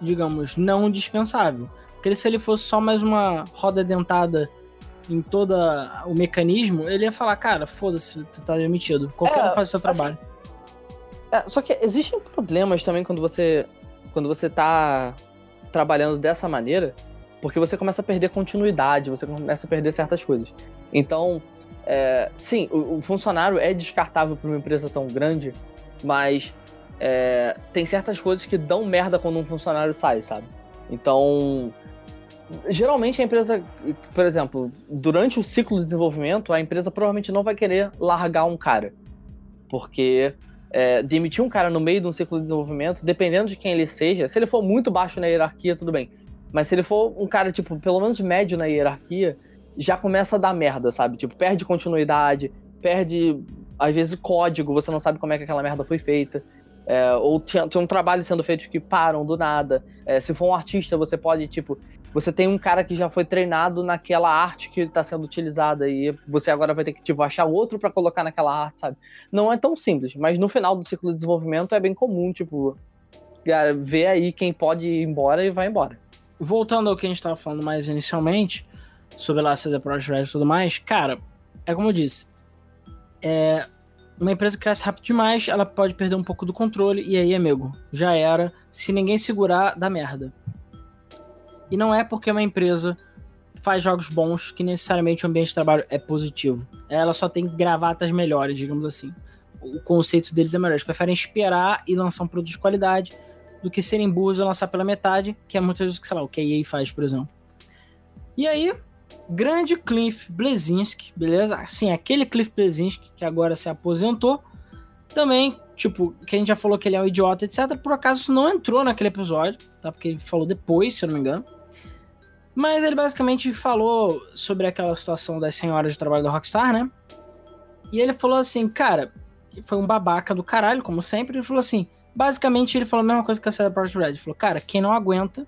digamos, não dispensável. Porque se ele fosse só mais uma roda dentada em todo o mecanismo, ele ia falar, cara, foda-se, tu tá demitido. Qualquer é, um faz o seu trabalho. Assim, é, só que existem problemas também quando você quando você tá trabalhando dessa maneira, porque você começa a perder continuidade, você começa a perder certas coisas. Então, é, sim, o, o, funcionário é descartável para uma empresa tão grande, mas é, tem certas coisas que dão merda quando um funcionário sai, sabe? Então, geralmente a empresa, por exemplo, durante o ciclo de desenvolvimento, a empresa provavelmente não vai querer largar um cara. Porque é, demitir um cara no meio de um ciclo de desenvolvimento, dependendo de quem ele seja, se ele for muito baixo na hierarquia, tudo bem. Mas se ele for um cara, tipo, pelo menos médio na hierarquia, já começa a dar merda, sabe? Tipo, perde continuidade, perde, às vezes, código, você não sabe como é que aquela merda foi feita. É, ou tinha, tinha um trabalho sendo feito que param do nada. É, se for um artista, você pode, tipo, você tem um cara que já foi treinado naquela arte que está sendo utilizada e você agora vai ter que tipo, achar outro para colocar naquela arte, sabe? Não é tão simples, mas no final do ciclo de desenvolvimento é bem comum, tipo, ver aí quem pode ir embora e vai embora. Voltando ao que a gente estava falando mais inicialmente, sobre lá CD Projekt Red e tudo mais, cara, é como eu disse, é, uma empresa cresce rápido demais, ela pode perder um pouco do controle, e aí, amigo, já era. Se ninguém segurar, dá merda. E não é porque uma empresa faz jogos bons que necessariamente o ambiente de trabalho é positivo. Ela só tem gravatas melhores, digamos assim. O conceito deles é melhor. Eles preferem esperar e lançar um produto de qualidade do que serem burros e lançar pela metade, que é muitas vezes sei lá, o que a EA faz, por exemplo. E aí, grande Cliff Blesinski, beleza? Sim, aquele Cliff Blesinski que agora se aposentou, também, tipo, que a gente já falou que ele é um idiota, etc. Por acaso isso não entrou naquele episódio, tá? Porque ele falou depois, se eu não me engano. Mas ele basicamente falou sobre aquela situação das senhoras de trabalho da Rockstar, né? E ele falou assim, cara, foi um babaca do caralho, como sempre. Ele falou assim, basicamente ele falou a mesma coisa que a CD Projekt Red. Ele falou, cara, quem não aguenta,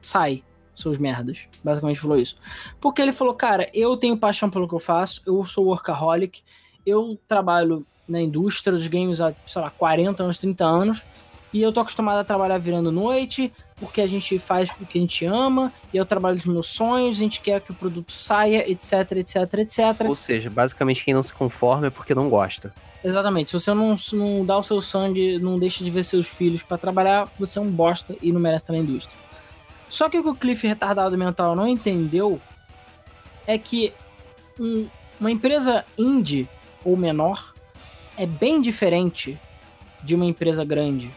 sai, seus merdas. Basicamente falou isso. Porque ele falou, cara, eu tenho paixão pelo que eu faço, eu sou workaholic, eu trabalho na indústria dos games há, sei lá, 40 anos, 30 anos, e eu tô acostumado a trabalhar virando noite, porque a gente faz o que a gente ama, e eu trabalho dos meus sonhos, a gente quer que o produto saia, etc, etc, etc. Ou seja, basicamente quem não se conforma é porque não gosta. Exatamente. Se você não, não dá o seu sangue, não deixa de ver seus filhos para trabalhar, você é um bosta e não merece estar na indústria. Só que o que o Cliff retardado mental não entendeu é que um, uma empresa indie ou menor é bem diferente de uma empresa grande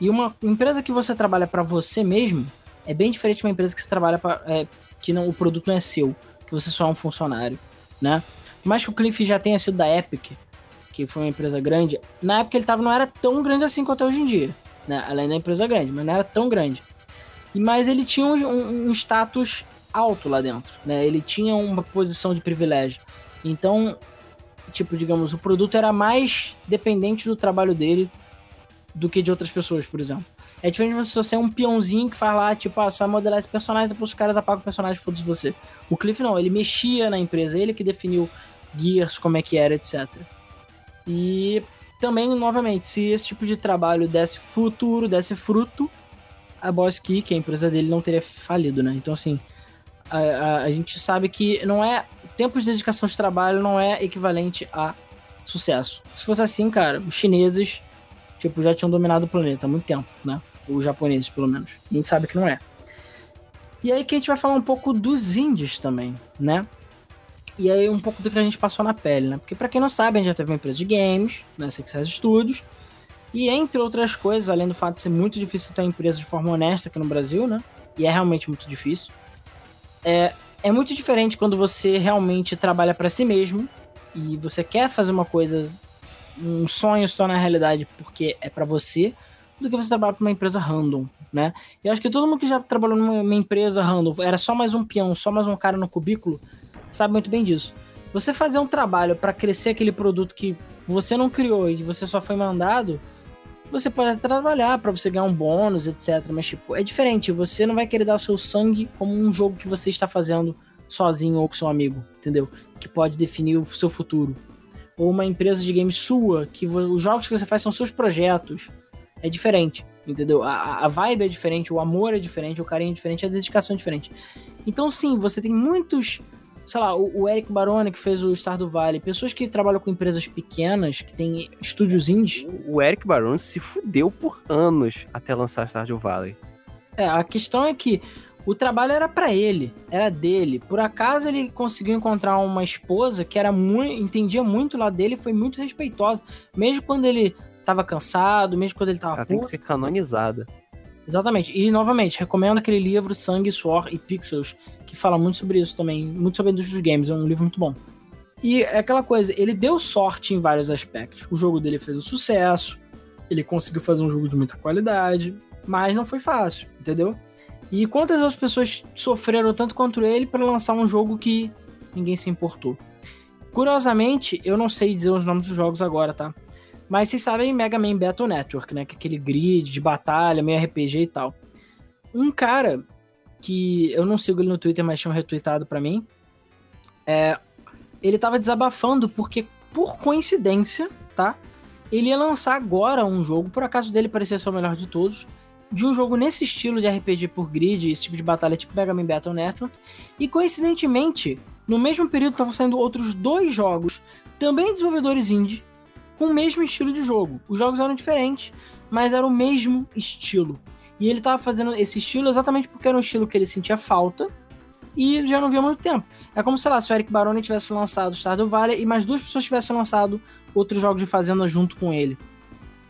e uma empresa que você trabalha para você mesmo é bem diferente de uma empresa que você trabalha para é, que não o produto não é seu, que você só é um funcionário, né? Mas que o Cliff já tenha sido da Epic, que foi uma empresa grande, na época ele tava não era tão grande assim quanto é hoje em dia, né? Além da empresa grande, mas não era tão grande. Mas ele tinha um, um, um status alto lá dentro, né? Ele tinha uma posição de privilégio. Então, tipo, digamos, o produto era mais dependente do trabalho dele do que de outras pessoas, por exemplo. É diferente de você ser um peãozinho que faz lá, tipo, ah, você vai modelar esse personagem, depois os caras apagam o personagem, foda-se você. O Cliff não, ele mexia na empresa, ele que definiu Gears, como é que era, etc. E também, novamente, se esse tipo de trabalho desse futuro, desse fruto, a Boss Key, que é a empresa dele, não teria falido, né? Então, assim, a, a, a gente sabe que não é. Tempo de dedicação de trabalho não é equivalente a sucesso. Se fosse assim, cara, os chineses tipo, já tinham dominado o planeta há muito tempo, né? Os japoneses, pelo menos. A gente sabe que não é. E aí que a gente vai falar um pouco dos índios também, né? E aí um pouco do que a gente passou na pele, né? Porque para quem não sabe, a gente já teve uma empresa de games, né? Success Studios. E entre outras coisas, além do fato de ser muito difícil ter empresa de forma honesta aqui no Brasil, né? E é realmente muito difícil. É, é muito diferente quando você realmente trabalha para si mesmo e você quer fazer uma coisa um sonho se torna realidade porque é para você, do que você trabalhar para uma empresa random, né? Eu acho que todo mundo que já trabalhou numa empresa random, era só mais um peão, só mais um cara no cubículo, sabe muito bem disso. Você fazer um trabalho para crescer aquele produto que você não criou e você só foi mandado, você pode até trabalhar para você ganhar um bônus, etc. Mas, tipo, é diferente. Você não vai querer dar o seu sangue como um jogo que você está fazendo sozinho ou com seu amigo, entendeu? Que pode definir o seu futuro. Ou uma empresa de games sua, que os jogos que você faz são seus projetos. É diferente, entendeu? A, a vibe é diferente, o amor é diferente, o carinho é diferente, a dedicação é diferente. Então, sim, você tem muitos sei lá, o, o, Eric Barone, que fez o Star do Vale, pessoas que trabalham com empresas pequenas, que tem estúdios indies. O Eric Barone se fudeu por anos até lançar Stardew Valley. É, a questão é que o trabalho era para ele, era dele. Por acaso ele conseguiu encontrar uma esposa que era muito, entendia muito lá dele, foi muito respeitosa, mesmo quando ele tava cansado, mesmo quando ele tava Ela tem que ser canonizada. Exatamente. E novamente, recomendo aquele livro Sangue, Suor e Pixels, que fala muito sobre isso também, muito sobre a indústria dos games, é um livro muito bom. E é aquela coisa, ele deu sorte em vários aspectos. O jogo dele fez um sucesso, ele conseguiu fazer um jogo de muita qualidade, mas não foi fácil, entendeu? E quantas outras pessoas sofreram tanto quanto ele para lançar um jogo que ninguém se importou? Curiosamente, eu não sei dizer os nomes dos jogos agora, tá? Mas vocês sabem Mega Man Battle Network, né? Que é aquele grid de batalha, meio RPG e tal. Um cara que eu não sigo ele no Twitter, mas tinha um retweetado para mim. É, ele tava desabafando porque, por coincidência, tá? Ele ia lançar agora um jogo, por acaso dele parecia ser o melhor de todos, de um jogo nesse estilo de RPG por grid, esse tipo de batalha tipo Mega Man Battle Network. E coincidentemente, no mesmo período estavam saindo outros dois jogos, também desenvolvedores indie, com o mesmo estilo de jogo. Os jogos eram diferentes, mas era o mesmo estilo. E ele tava fazendo esse estilo exatamente porque era um estilo que ele sentia falta e já não via muito tempo. É como, sei lá, se o Eric Baroni tivesse lançado Stardew Valley e mais duas pessoas tivessem lançado outros jogos de Fazenda junto com ele.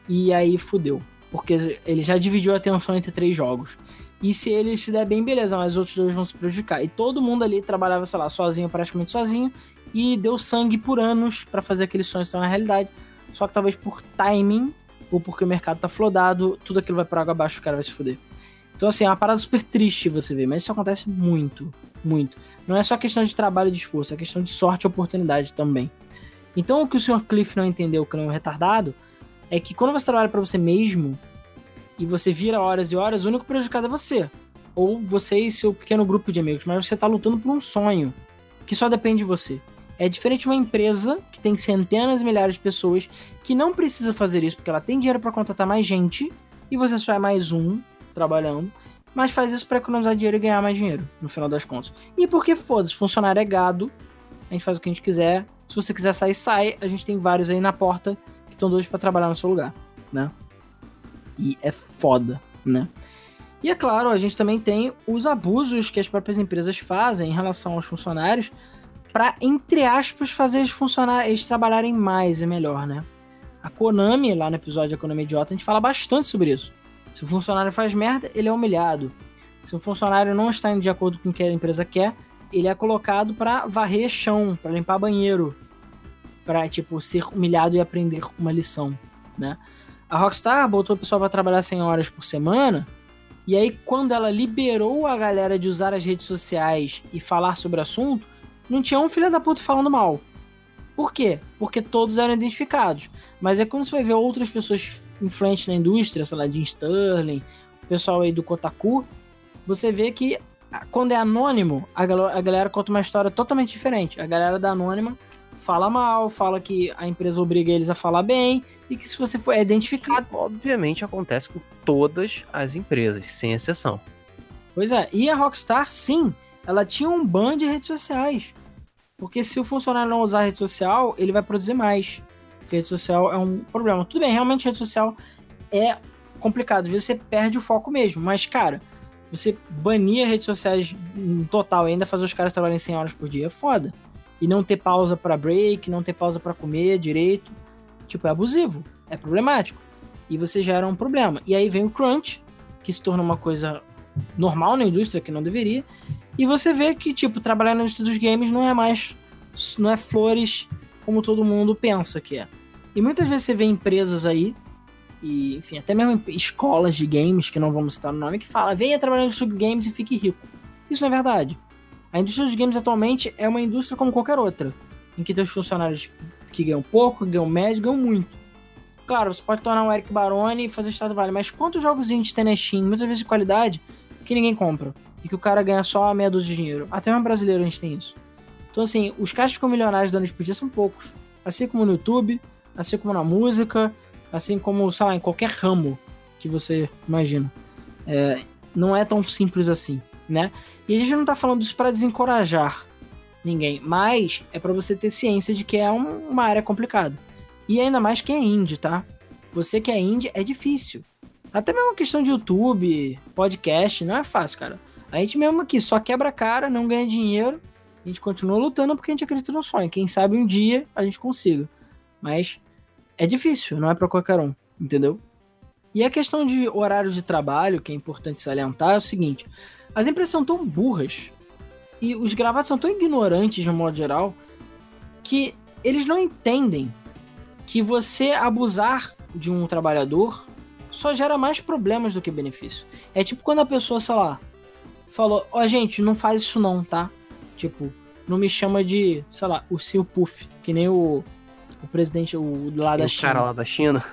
E aí fudeu. Porque ele já dividiu a atenção entre três jogos. E se ele se der bem, beleza, mas os outros dois vão se prejudicar. E todo mundo ali trabalhava, sei lá, sozinho, praticamente sozinho, e deu sangue por anos para fazer aqueles sonhos se tornar realidade. Só que talvez por timing, ou porque o mercado tá flodado, tudo aquilo vai por água abaixo, o cara vai se fuder. Então, assim, é uma parada super triste você ver, mas isso acontece muito, muito. Não é só questão de trabalho e de esforço, é questão de sorte e oportunidade também. Então, o que o Sr. Cliff não entendeu, que não é um retardado, é que quando você trabalha para você mesmo e você vira horas e horas, o único prejudicado é você. Ou você e seu pequeno grupo de amigos, mas você tá lutando por um sonho que só depende de você. É diferente de uma empresa que tem centenas e milhares de pessoas que não precisa fazer isso porque ela tem dinheiro para contratar mais gente e você só é mais um trabalhando, mas faz isso para economizar dinheiro e ganhar mais dinheiro no final das contas. E porque foda-se, funcionário é gado, a gente faz o que a gente quiser. Se você quiser sair, sai. A gente tem vários aí na porta estão dois para trabalhar no seu lugar, né? E é foda, né? E é claro, a gente também tem os abusos que as próprias empresas fazem em relação aos funcionários para entre aspas fazer eles funcionar, eles trabalharem mais e melhor, né? A Konami, lá no episódio Economia Idiota, a gente fala bastante sobre isso. Se o funcionário faz merda, ele é humilhado. Se o funcionário não está indo de acordo com o que a empresa quer, ele é colocado para varrer chão, para limpar banheiro, para tipo ser humilhado e aprender uma lição, né? A Rockstar botou o pessoal para trabalhar 100 horas por semana, e aí quando ela liberou a galera de usar as redes sociais e falar sobre o assunto, não tinha um filho da puta falando mal. Por quê? Porque todos eram identificados. Mas é quando você vai ver outras pessoas influentes na indústria, sei lá, Jim Sterling, o pessoal aí do Kotaku, você vê que quando é anônimo, a galera, conta uma história totalmente diferente. A galera da Anônima fala mal, fala que a empresa obriga eles a falar bem e que se você for identificado. Que, obviamente acontece com todas as empresas, sem exceção. Pois é, e a Rockstar, sim, ela tinha um ban de redes sociais. Porque se o funcionário não usar rede social, ele vai produzir mais. Porque rede social é um problema. Tudo bem, realmente rede social é complicado. Às vezes você perde o foco mesmo. Mas, cara, você banir redes sociais no total e ainda fazer os caras trabalharem 100 horas por dia é foda e não ter pausa para break, não ter pausa para comer direito, tipo, é abusivo, é problemático. E você gera um problema. E aí vem o crunch, que se torna uma coisa normal na indústria, que não deveria. E você vê que, tipo, trabalhar na indústria dos games não é mais. Não é flores como todo mundo pensa que é. E muitas vezes você vê empresas aí, e, enfim, até mesmo escolas de games, que não vamos citar o nome, que fala, venha trabalhar na indústria de games e fique rico. Isso não é verdade. A indústria dos games atualmente é uma indústria como qualquer outra. em que tem os funcionários que ganham pouco, ganham médio, ganham muito. Claro, você pode tornar um Eric Baroni e fazer Estado Vale, mas quantos jogos indie tem na Steam, muitas vezes de qualidade, que ninguém compra? E que o cara ganha só a meia dúzia de dinheiro. Até mesmo brasileiro a gente tem isso. Então, assim, os que ficam milionários dando por dia são poucos. Assim como no YouTube, assim como na música, assim como, sei lá, em qualquer ramo que você imagina. É, não é tão simples assim, né? E a gente não tá falando isso para desencorajar ninguém, mas é para você ter ciência de que é um, uma área complicada. E ainda mais quem é indie, tá? Você que é indie é difícil. Até mesmo questão de YouTube, podcast, não é fácil, cara. A gente mesmo aqui só quebra a cara, não ganha dinheiro, a gente continua lutando porque a gente acredita no sonho. Quem sabe um dia a gente consiga. Mas é difícil, não é para qualquer um, entendeu? E a questão de horário de trabalho, que é importante salientar, é o seguinte: as empresas são tão burras e os gravados são tão ignorantes de um modo geral que eles não entendem que você abusar de um trabalhador só gera mais problemas do que benefício. É tipo quando a pessoa, sei lá, falou: Ó, oh, gente, não faz isso não, tá? Tipo, não me chama de, sei lá, o seu Puff, que nem o, o presidente o, lá da o China. O cara lá da China.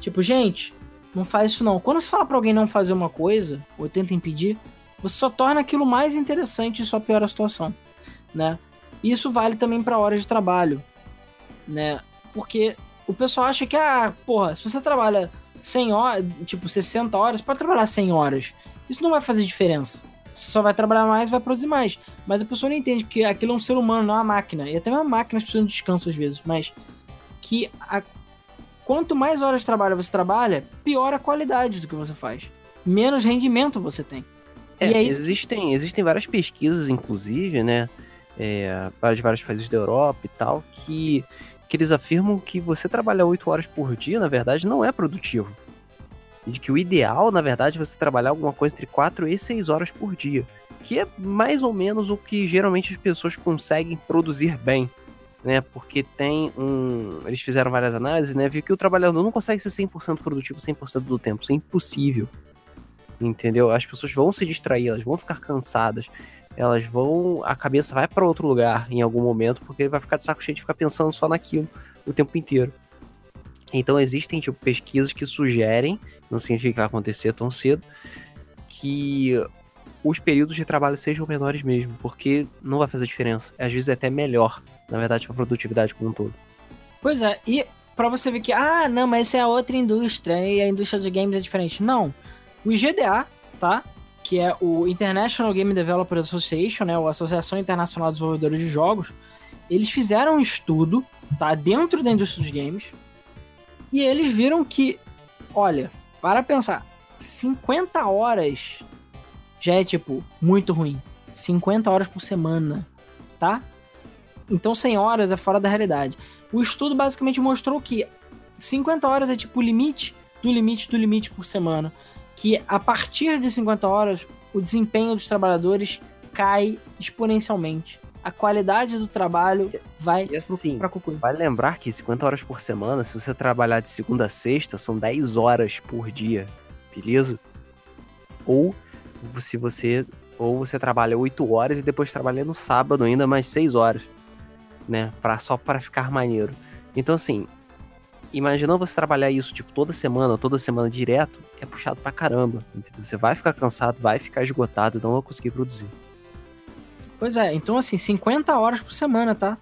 Tipo, gente, não faz isso não. Quando você fala para alguém não fazer uma coisa, ou tenta impedir, você só torna aquilo mais interessante e só piora a situação, né? E isso vale também para horas de trabalho, né? Porque o pessoal acha que, ah, porra, se você trabalha 100 horas, tipo 60 horas, pode trabalhar 100 horas. Isso não vai fazer diferença. Você só vai trabalhar mais vai produzir mais. Mas a pessoa não entende que aquilo é um ser humano, não é uma máquina. E até uma máquina precisam de descanso às vezes. Mas que a... quanto mais horas de trabalho você trabalha, pior a qualidade do que você faz. Menos rendimento você tem. É, é existem, existem várias pesquisas, inclusive, né? É, de vários países da Europa e tal, que, que eles afirmam que você trabalhar 8 horas por dia, na verdade, não é produtivo. E de que o ideal, na verdade, é você trabalhar alguma coisa entre 4 e 6 horas por dia. Que é mais ou menos o que geralmente as pessoas conseguem produzir bem. Né, porque tem um. Eles fizeram várias análises, né? Viu que o trabalhador não consegue ser 100% produtivo 100% do tempo. Isso é impossível entendeu? As pessoas vão se distrair, elas vão ficar cansadas, elas vão. A cabeça vai para outro lugar em algum momento, porque ele vai ficar de saco cheio de ficar pensando só naquilo o tempo inteiro. Então existem tipo, pesquisas que sugerem, não significa que vai acontecer tão cedo, que os períodos de trabalho sejam menores mesmo, porque não vai fazer diferença. Às vezes é até melhor, na verdade, para a produtividade como um todo. Pois é, e para você ver que, ah, não, mas essa é outra indústria e a indústria de games é diferente. Não. O IGDA, tá? Que é o International Game Developers Association, né? A Associação Internacional de Desenvolvedores de Jogos. Eles fizeram um estudo, tá? Dentro da indústria dos games. E eles viram que, olha, para pensar, 50 horas já é, tipo, muito ruim. 50 horas por semana, tá? Então 100 horas é fora da realidade. O estudo basicamente mostrou que 50 horas é tipo o limite do limite do limite por semana que a partir de 50 horas o desempenho dos trabalhadores cai exponencialmente. A qualidade do trabalho vai e assim, para cucuí. Vale lembrar que 50 horas por semana, se você trabalhar de segunda a sexta, são 10 horas por dia, beleza? Ou se você ou você trabalha 8 horas e depois trabalha no sábado ainda mais 6 horas, né? Pra, só para ficar maneiro. Então assim, imaginando você trabalhar isso, tipo, toda semana, toda semana direto, é puxado pra caramba, entendeu? Você vai ficar cansado, vai ficar esgotado, não vai conseguir produzir. Pois é, então assim, 50 horas por semana, tá?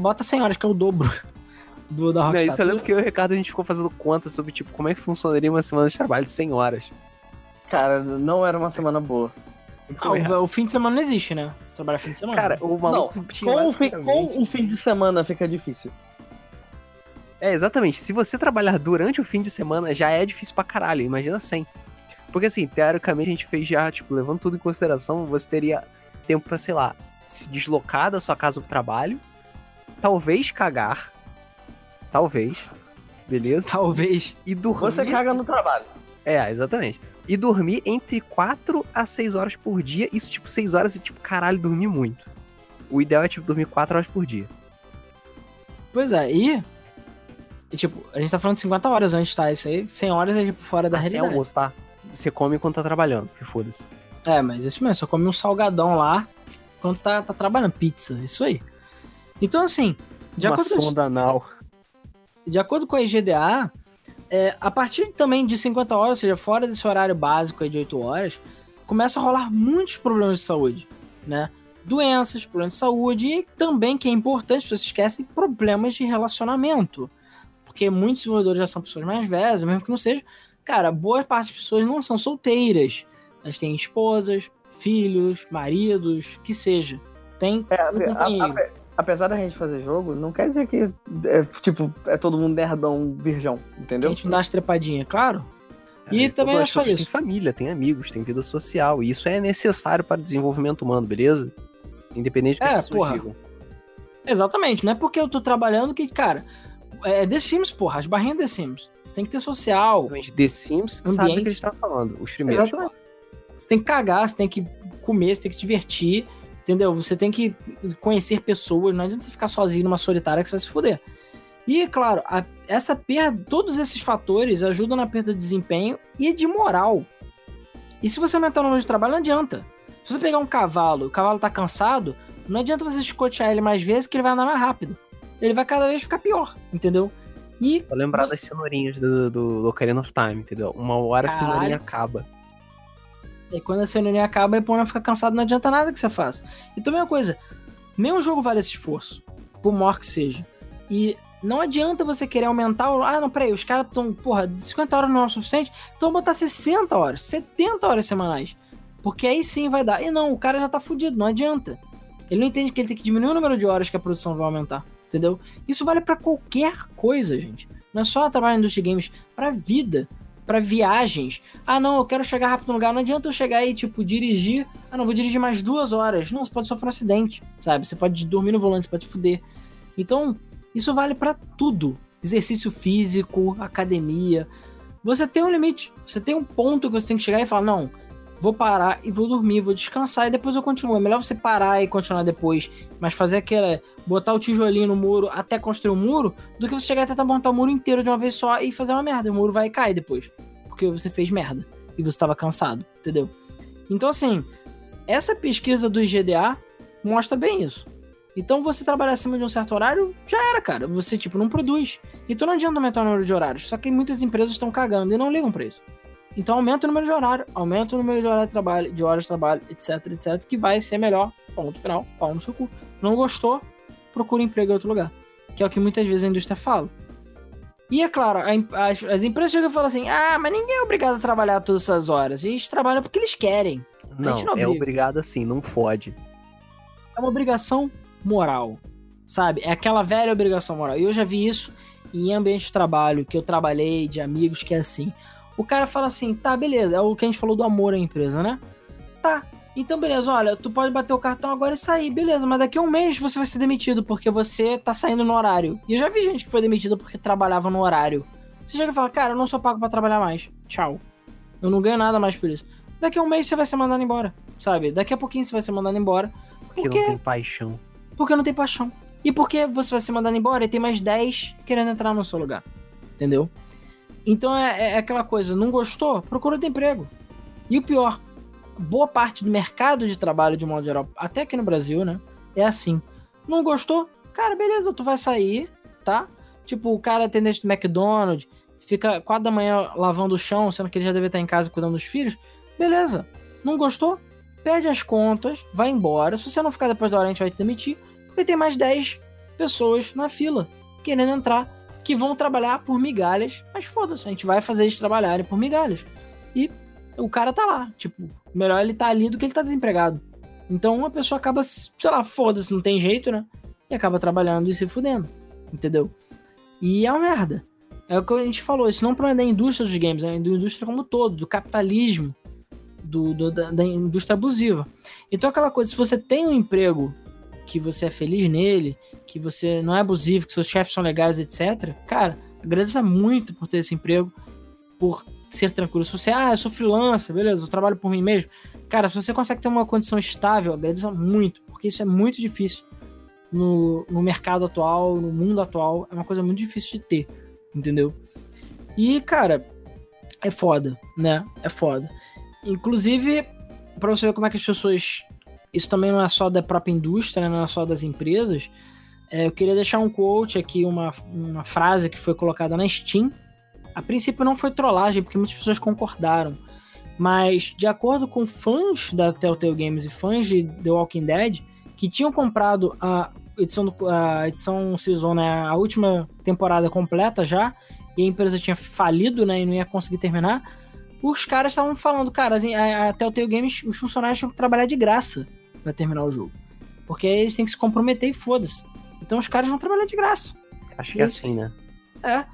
Bota 100 horas, que é o dobro do, da Rockstar. Não, isso eu lembro que eu e o Ricardo, a gente ficou fazendo conta sobre, tipo, como é que funcionaria uma semana de trabalho de 100 horas. Cara, não era uma semana boa. Ah, o, o, fim de semana não existe, né? Você trabalha fim de semana. Cara, o maluco não, tinha com, o fim, com o fim de semana fica difícil. É, exatamente. Se você trabalhar durante o fim de semana, já é difícil pra caralho, imagina sem. Porque assim, teoricamente a gente fez já, tipo, levando tudo em consideração, você teria tempo pra, sei lá, se deslocar da sua casa pro trabalho, talvez cagar, talvez, beleza? Talvez. E dormir... Você caga no trabalho. É, exatamente. E dormir entre 4 a 6 horas por dia, isso tipo 6 horas e tipo, caralho, dormir muito. O ideal é tipo dormir 4 horas por dia. Pois é, e e, tipo, a gente tá falando de 50 horas antes, tá? Isso aí, 100 horas é, tipo, fora da ah, realidade. Sem almoço, tá? Você come enquanto tá trabalhando, que foda-se. É, mas isso mesmo, só come um salgadão lá enquanto tá, tá trabalhando. Pizza, isso aí. Então, assim, de Uma acordo, com, sonda anal. de acordo com a IGDA, é, a partir também de 50 horas, ou seja, fora desse horário básico aí de 8 horas, começa a rolar muitos problemas de saúde, né? Doenças, problemas de saúde e também, que é importante, vocês esquecem, problemas de relacionamento. Porque muitos desenvolvedores já são pessoas mais velhas, mesmo que não seja. Cara, boa parte das pessoas não são solteiras. Elas têm esposas, filhos, maridos, que seja. Tem É, um a- a- apesar da gente fazer jogo, não quer dizer que é, tipo, é todo mundo nerdão virgão, A entendeu? gente não dá as trepadinhas, claro. E É, também todas é só isso. têm família, têm amigos, têm vida social. E isso é necessário para o desenvolvimento humano, beleza? Independente do que É, as pessoas porra. digam. Exatamente, não é porque eu tô trabalhando que, cara, é The Sims, porra, as barrinhas The Sims. Você tem que ter social. Exatamente. The Sims sabe Ambiente. do que a gente tá falando, os primeiros. Exatamente. Você tem que cagar, você tem que comer, você tem que se divertir, entendeu? Você tem que conhecer pessoas, não adianta você ficar sozinho numa solitária que você vai se fuder. E, claro, a- essa perda, todos esses fatores ajudam na perda de desempenho e de moral. E se você aumentar o número de trabalho, não adianta. Se você pegar um cavalo, o cavalo tá cansado, não adianta você escotear ele mais vezes que ele vai andar mais rápido. Ele vai cada vez ficar pior, entendeu? E Vou lembrar Você- das cenourinhas do, do, do Ocarina of Time, entendeu? Uma hora a Caralho. cenourinha acaba. E quando a cenourinha acaba, a Epona fica cansado, não adianta nada que você faça. Então, mesma coisa, nenhum jogo vale esse esforço, por maior que seja. E não adianta você querer aumentar o. Ah, não, peraí, os caras estão, porra, 50 horas não é o suficiente, então botar 60 horas, 70 horas semanais. Porque aí sim vai dar. E não, o cara já tá fudido, não adianta. Ele não entende que ele tem que diminuir o número de horas que a produção vai aumentar, entendeu? Isso vale pra qualquer coisa, gente. Não é só trabalhar na indústria de games, pra vida, pra viagens. Ah, não, eu quero chegar rápido no lugar. Não adianta eu chegar e, tipo, dirigir. Ah, não, vou dirigir mais duas horas. Não, você pode sofrer um acidente, sabe? Você pode dormir no volante, você pode fuder. Então, isso vale pra tudo. Exercício físico, academia. Você tem um limite. Você tem um ponto que você tem que chegar e falar, não, vou parar e vou dormir, vou descansar e depois eu continuo. É melhor você parar e continuar depois, mas fazer aquela. botar o tijolinho no muro até construir o muro, do que você chegar e tentar montar o muro inteiro de uma vez só e fazer uma merda. O muro vai cair depois. Porque você fez merda. E você estava cansado, entendeu? Então, assim, essa pesquisa do IGDA mostra bem isso. Então, você trabalhar acima de um certo horário, já era, cara. Você, tipo, não produz. Então, não adianta aumentar o número de horários. Só que muitas empresas estão cagando e não ligam pra isso. Então, aumenta o número de horário, aumenta o número de horário de trabalho, de horas de trabalho, etc, etc, que vai ser melhor. Ponto final, pau no seu cu. Não gostou? Procura emprego em outro lugar. Que é o que muitas vezes a indústria fala. E é claro, a as, as empresas chegam e falam assim: ah, mas ninguém é obrigado a trabalhar todas essas horas. Eles trabalham porque eles querem. Não, não é obriga. obrigado assim, não fode. É uma obrigação moral, sabe? É aquela velha obrigação moral. E eu já vi isso em ambiente de trabalho, que eu trabalhei, de amigos, que é assim. O cara fala assim, tá, beleza, é o que a gente falou do amor à empresa, né? Tá, então beleza, olha, tu pode bater o cartão agora e sair, beleza, mas daqui a um mês você vai ser demitido porque você tá saindo no horário. E eu já vi gente que foi demitida porque trabalhava no horário. Você chega e fala, cara, eu não sou pago pra trabalhar mais. Tchau. Eu não ganho nada mais por isso. Daqui a um mês você vai ser mandado embora, sabe? Daqui a pouquinho você vai ser mandado embora. Porque Por quê? não tem paixão. Porque não tem paixão. E porque você vai ser mandado embora e tem mais 10 querendo entrar no seu lugar. Entendeu? Então é, é aquela coisa, não gostou? Procura outro emprego. E o pior, boa parte do mercado de trabalho, de modo geral, até aqui no Brasil, né? É assim. Não gostou? Cara, beleza, tu vai sair, tá? Tipo, o cara atendente do McDonald's fica 4 da manhã lavando o chão, sendo que ele já deve estar em casa cuidando dos filhos. Beleza. Não gostou? Pede as contas, vai embora. Se você não ficar depois da hora, a gente vai te demitir. Porque tem mais 10 pessoas na fila querendo entrar que vão trabalhar por migalhas. Mas foda-se, a gente vai fazer eles trabalharem por migalhas. E o cara tá lá. Tipo, melhor ele tá ali do que ele tá desempregado. Então uma pessoa acaba, sei lá, foda-se, não tem jeito, né? E acaba trabalhando e se fudendo. Entendeu? E é uma merda. É o que a gente falou, isso não é um problema da indústria dos games, é da indústria como um todo, do capitalismo, do, do- da, da indústria abusiva. Então aquela coisa, se você tem um emprego que você é feliz nele, que você não é abusivo, que seus chefes são legais, etc., cara, agradeça muito por ter esse emprego, por ser tranquilo. Se você, ah, eu sou freelancer, beleza, eu trabalho por mim mesmo. Cara, se você consegue ter uma condição estável, agradeça muito, porque isso é muito difícil no, no mercado atual, no mundo atual, é uma coisa muito difícil de ter, entendeu? E, cara, é foda, né? É foda. Inclusive, pra você ver como é que as pessoas. Isso também não é só da própria indústria, né? não é só das empresas. É, eu queria deixar um quote aqui, uma, uma frase que foi colocada na Steam. A princípio não foi trollagem, porque muitas pessoas concordaram. Mas, de acordo com fãs da Telltale Games e fãs de The Walking Dead, que tinham comprado a edição, do, a edição Season, né, a última temporada completa já, e a empresa tinha falido, né, e não ia conseguir terminar, os caras estavam falando, cara, assim, a, Telltale Games, os funcionários tinham que trabalhar de graça para terminar o jogo. Porque aí eles têm que se comprometer e foda-se. Então os caras vão trabalhar de graça. Acho que é assim, né? É.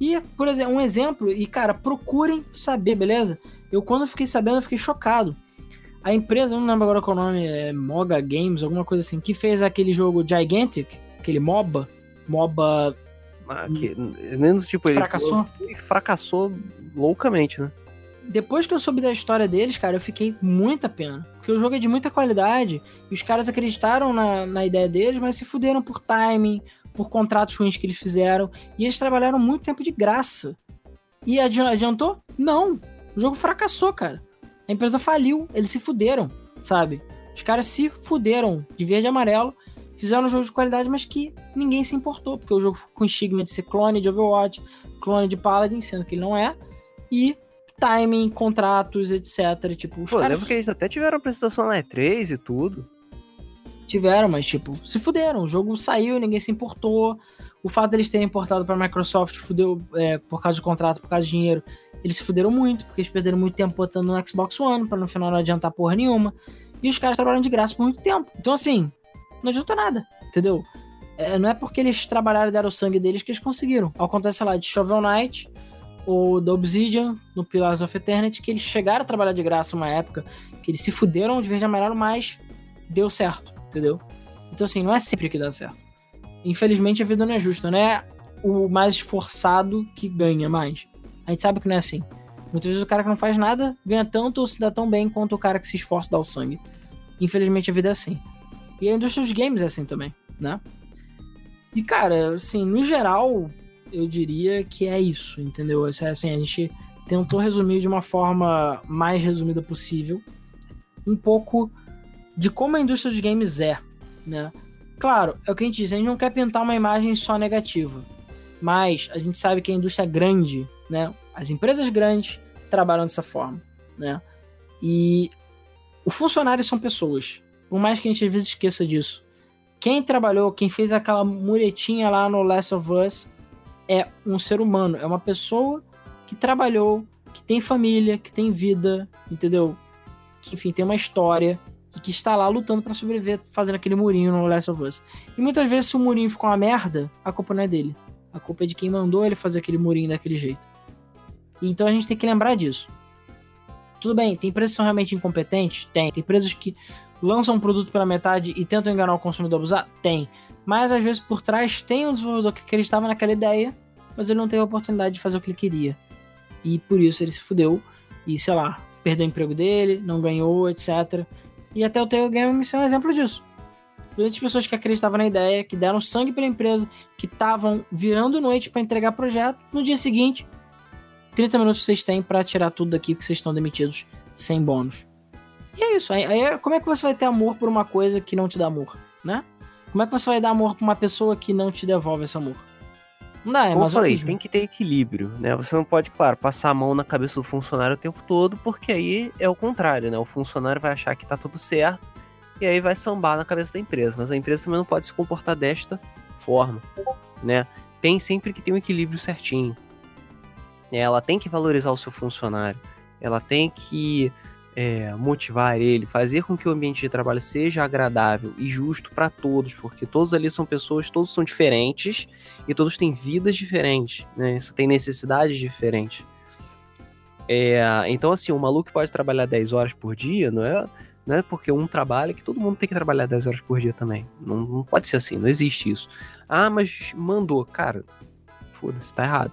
E, por exemplo, um exemplo, e cara, procurem saber, beleza? Eu quando fiquei sabendo, eu fiquei chocado. A empresa, não lembro agora qual é o nome, é Moga Games, alguma coisa assim, que fez aquele jogo Gigantic, aquele MOBA, MOBA... Ah, que, menos tipo, ele fracassou. ele fracassou loucamente, né? Depois que eu soube da história deles, cara, eu fiquei muita pena. Porque o jogo é de muita qualidade e os caras acreditaram na, na ideia deles, mas se fuderam por timing, por contratos ruins que eles fizeram. E eles trabalharam muito tempo de graça. E adiantou? Não. O jogo fracassou, cara. A empresa faliu, eles se fuderam, sabe? Os caras se fuderam de verde e amarelo, fizeram um jogo de qualidade, mas que ninguém se importou, porque o jogo ficou com estigma de ser clone de Overwatch, clone de Paladin, sendo que ele não é. E timing, contratos, etc. Tipo, os Pô, caras lembro que eles até tiveram apresentação na E3 e tudo. tiveram, mas tipo, se fuderam. O jogo saiu, ninguém se importou. O fato deles terem importado pra Microsoft fudeu é, por causa de contrato, por causa de dinheiro. Eles se fuderam muito, porque eles perderam muito tempo botando no Xbox One, pra no final não adiantar porra nenhuma. E os caras trabalharam de graça por muito tempo. Então, assim, não adiantou nada, entendeu? É, não é porque eles trabalharam e deram o sangue deles que eles conseguiram. Ao contrário, sei lá, de Shovel Knight, ou da Obsidian, no Pillars of Eternity, que eles chegaram a trabalhar de graça uma época, que eles se fuderam de verde e amarelo, mas deu certo, entendeu? Então, assim, não é sempre que dá certo. Infelizmente, a vida não é justa, não é o mais esforçado que ganha mais. A gente sabe que não é assim. Muitas vezes o cara que não faz nada ganha tanto ou se dá tão bem quanto o cara que se esforça e dá o sangue. Infelizmente, a vida é assim. E a indústria dos games é assim também, né? E, cara, assim, no geral, eu diria que é isso, entendeu? Isso é assim, a gente tentou resumir de uma forma mais resumida possível um pouco de como a indústria dos games é, né? Claro, é o que a gente diz, a gente não quer pintar uma imagem só negativa, mas a gente sabe que a indústria é grande, né? As empresas grandes trabalham dessa forma, né? E os funcionários são pessoas, por mais que a gente às vezes esqueça disso. Quem trabalhou, quem fez aquela muretinha lá no Last of Us é um ser humano, é uma pessoa que trabalhou, que tem família, que tem vida, entendeu? Que enfim, tem uma história e que está lá lutando para sobreviver, fazendo aquele murinho no Last of Us. E muitas vezes se o murinho ficou uma merda, a culpa não é dele. A culpa é de quem mandou ele fazer aquele murinho daquele jeito. Então a gente tem que lembrar disso. Tudo bem, tem empresas que são realmente incompetentes? Tem. Tem empresas que lançam um produto pela metade e tentam enganar o consumidor abusar? Tem. Mas às vezes por trás tem um desenvolvedor que acreditava naquela ideia, mas ele não teve a oportunidade de fazer o que ele queria. E por isso ele se fudeu e, sei lá, perdeu o emprego dele, não ganhou, etc. E até o Tail Game é um exemplo disso. Muitas pessoas que acreditavam na ideia, que deram sangue pela empresa, que estavam virando noite para entregar projeto, no dia seguinte, 30 minutos vocês têm para tirar tudo daqui porque vocês estão demitidos sem bônus. E é isso. Aí, aí, como é que você vai ter amor por uma coisa que não te dá amor, né? Como é que você vai dar amor pra uma pessoa que não te devolve esse amor? Não dá, é Como eu falei, tem que ter equilíbrio, né? Você não pode, claro, passar a mão na cabeça do funcionário o tempo todo, porque aí é o contrário, né? O funcionário vai achar que tá tudo certo e aí vai sambar na cabeça da empresa. Mas a empresa também não pode se comportar desta forma, né? Tem sempre que ter um equilíbrio certinho. Ela tem que valorizar o seu funcionário. Ela tem que é, motivar ele, fazer com que o ambiente de trabalho seja agradável e justo para todos, porque todos ali são pessoas, todos são diferentes e todos têm vidas diferentes, né? Tem necessidades diferentes. É, então, assim, o maluco pode trabalhar 10 horas por dia, não é, não é porque um trabalha que todo mundo tem que trabalhar 10 horas por dia também. Não, não pode ser assim, não existe isso. Ah, mas mandou. Cara, foda-se, tá errado.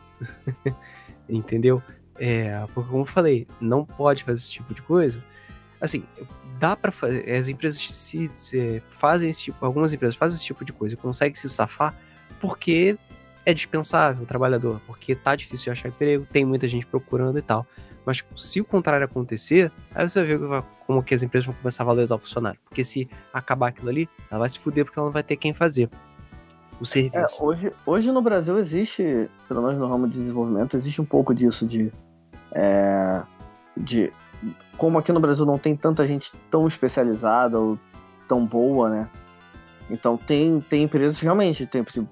Entendeu? É, porque como eu falei, não pode fazer esse tipo de coisa. Assim, dá para fazer. As empresas se, se, fazem esse tipo, algumas empresas fazem esse tipo de coisa, conseguem se safar porque é dispensável o trabalhador, porque tá difícil de achar emprego, tem muita gente procurando e tal. Mas se o contrário acontecer, aí você vai ver como que as empresas vão começar a valorizar o funcionário. Porque se acabar aquilo ali, ela vai se fuder porque ela não vai ter quem fazer. o serviço. É, hoje, hoje no Brasil existe, pelo menos no ramo de desenvolvimento, existe um pouco disso de. É, de como aqui no Brasil não tem tanta gente tão especializada ou tão boa, né? Então tem, tem empresas que realmente tem, tipo,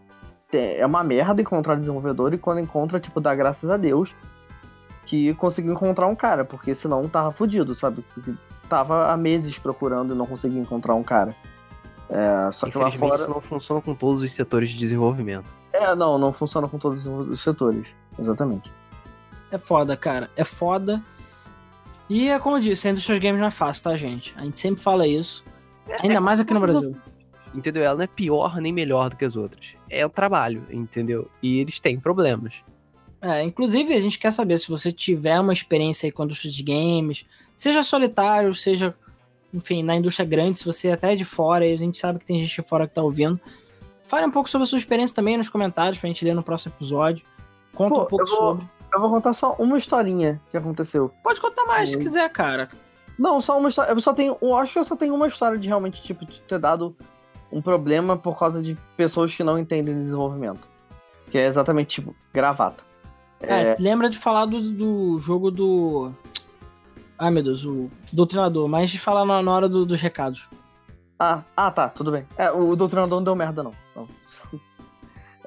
é uma merda encontrar desenvolvedor e quando encontra, tipo, dá graças a Deus que conseguiu encontrar um cara, porque senão tava fudido, sabe? Porque tava há meses procurando e não conseguia encontrar um cara. É, só que lá fora... isso não funciona com todos os setores de desenvolvimento. É, não, não funciona com todos os setores, exatamente. É foda, cara, é foda. E é como eu disse, a indústria games não é fácil, tá, gente? A gente sempre fala isso. É, ainda é, mais aqui no Brasil. Entendeu? Ela não é pior nem melhor do que as outras. É o trabalho, entendeu? E eles têm problemas. É, inclusive, a gente quer saber se você tiver uma experiência aí com a indústria de games, seja solitário, seja, enfim, na indústria grande, se você é até é de fora, e a gente sabe que tem gente de fora que tá ouvindo. Fale um pouco sobre a sua experiência também nos comentários pra gente ler no próximo episódio. Conta Pô, um pouco vou, sobre. Eu vou contar só uma historinha que aconteceu. Pode contar mais se quiser, cara. Não, só uma história. Eu só tenho. Eu acho que eu só tenho uma história de realmente, tipo, de ter dado um problema por causa de pessoas que não entendem desenvolvimento. Que é exatamente, tipo, gravata. É, é... lembra de falar do, do jogo do. Ai meu Deus, o Doutrinador, mas de falar na, na hora do, dos recados. Ah, ah, tá, tudo bem. É, o Doutrinador não deu merda, não. não.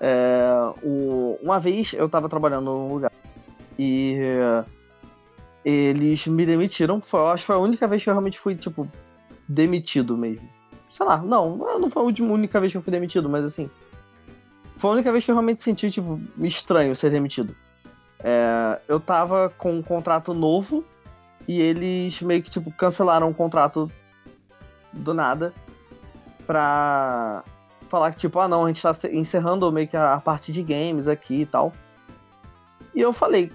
É, o, uma vez eu tava trabalhando num lugar e eles me demitiram. Foi, acho que foi a única vez que eu realmente fui, tipo, demitido mesmo. Sei lá, não, não foi a única vez que eu fui demitido, mas assim. Foi a única vez que eu realmente senti, tipo, estranho ser demitido. É, eu tava com um contrato novo e eles meio que, tipo, cancelaram o contrato do nada pra falar que, tipo, ah não, a gente tá encerrando meio que a parte de games aqui e tal. E eu falei,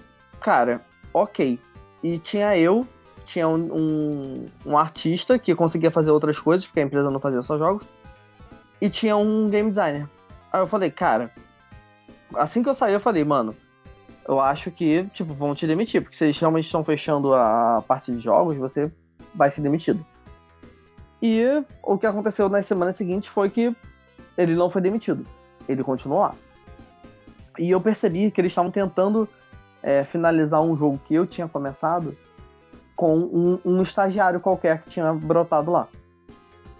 cara, ok. E tinha eu, tinha um, um, um, artista que conseguia fazer outras coisas, porque a empresa não fazia só jogos, e tinha um game designer. Aí eu falei, cara, assim que eu saí, eu falei, mano, eu acho que, tipo, vão te demitir, porque eles realmente estão fechando a parte de jogos, você vai ser demitido. E o que aconteceu nas semanas seguintes foi que ele não foi demitido. Ele continuou lá. E eu percebi que eles estavam tentando é, finalizar um jogo que eu tinha começado com um, um, estagiário qualquer que tinha brotado lá.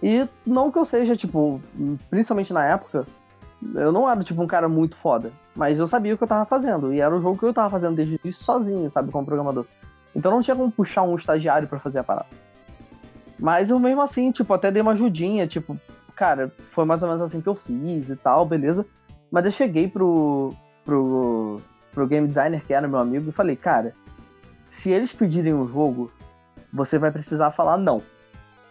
E não que eu seja, tipo, principalmente na época, eu não era, tipo, um cara muito foda. Mas eu sabia o que eu tava fazendo. E era o jogo que eu tava fazendo desde o início sozinho, sabe, como programador. Então não tinha como puxar um estagiário para fazer a parada. Mas eu mesmo assim, tipo, até dei uma ajudinha, tipo, cara, foi mais ou menos assim que eu fiz e tal, beleza. Mas eu cheguei pro, pro, pro game designer, que era meu amigo, e falei, cara, se eles pedirem um jogo, você vai precisar falar não.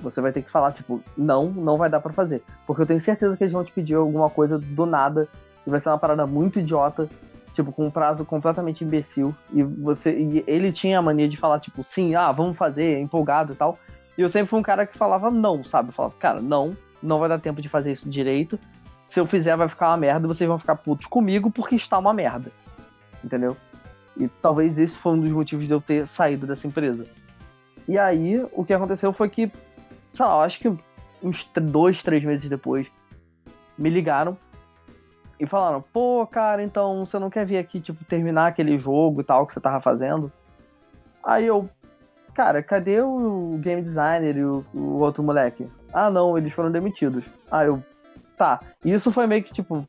Você vai ter que falar, tipo, não, não vai dar para fazer. Porque eu tenho certeza que eles vão te pedir alguma coisa do nada e vai ser uma parada muito idiota, tipo, com um prazo completamente imbecil. E você. E ele tinha a mania de falar, tipo, sim, ah, vamos fazer, empolgado e tal. E eu sempre fui um cara que falava não, sabe? Eu falava, cara, não, não vai dar tempo de fazer isso direito. Se eu fizer, vai ficar uma merda, vocês vão ficar putos comigo porque está uma merda. Entendeu? E talvez esse foi um dos motivos de eu ter saído dessa empresa. E aí, o que aconteceu foi que sei lá, acho que uns dois, três meses depois, me ligaram e falaram, pô, cara, então você não quer vir aqui, tipo, terminar aquele jogo e tal que você tava fazendo? Aí eu, cara, cadê o game designer e o, o outro moleque? Ah, não, eles foram demitidos. Aí eu, tá. E isso foi meio que, tipo,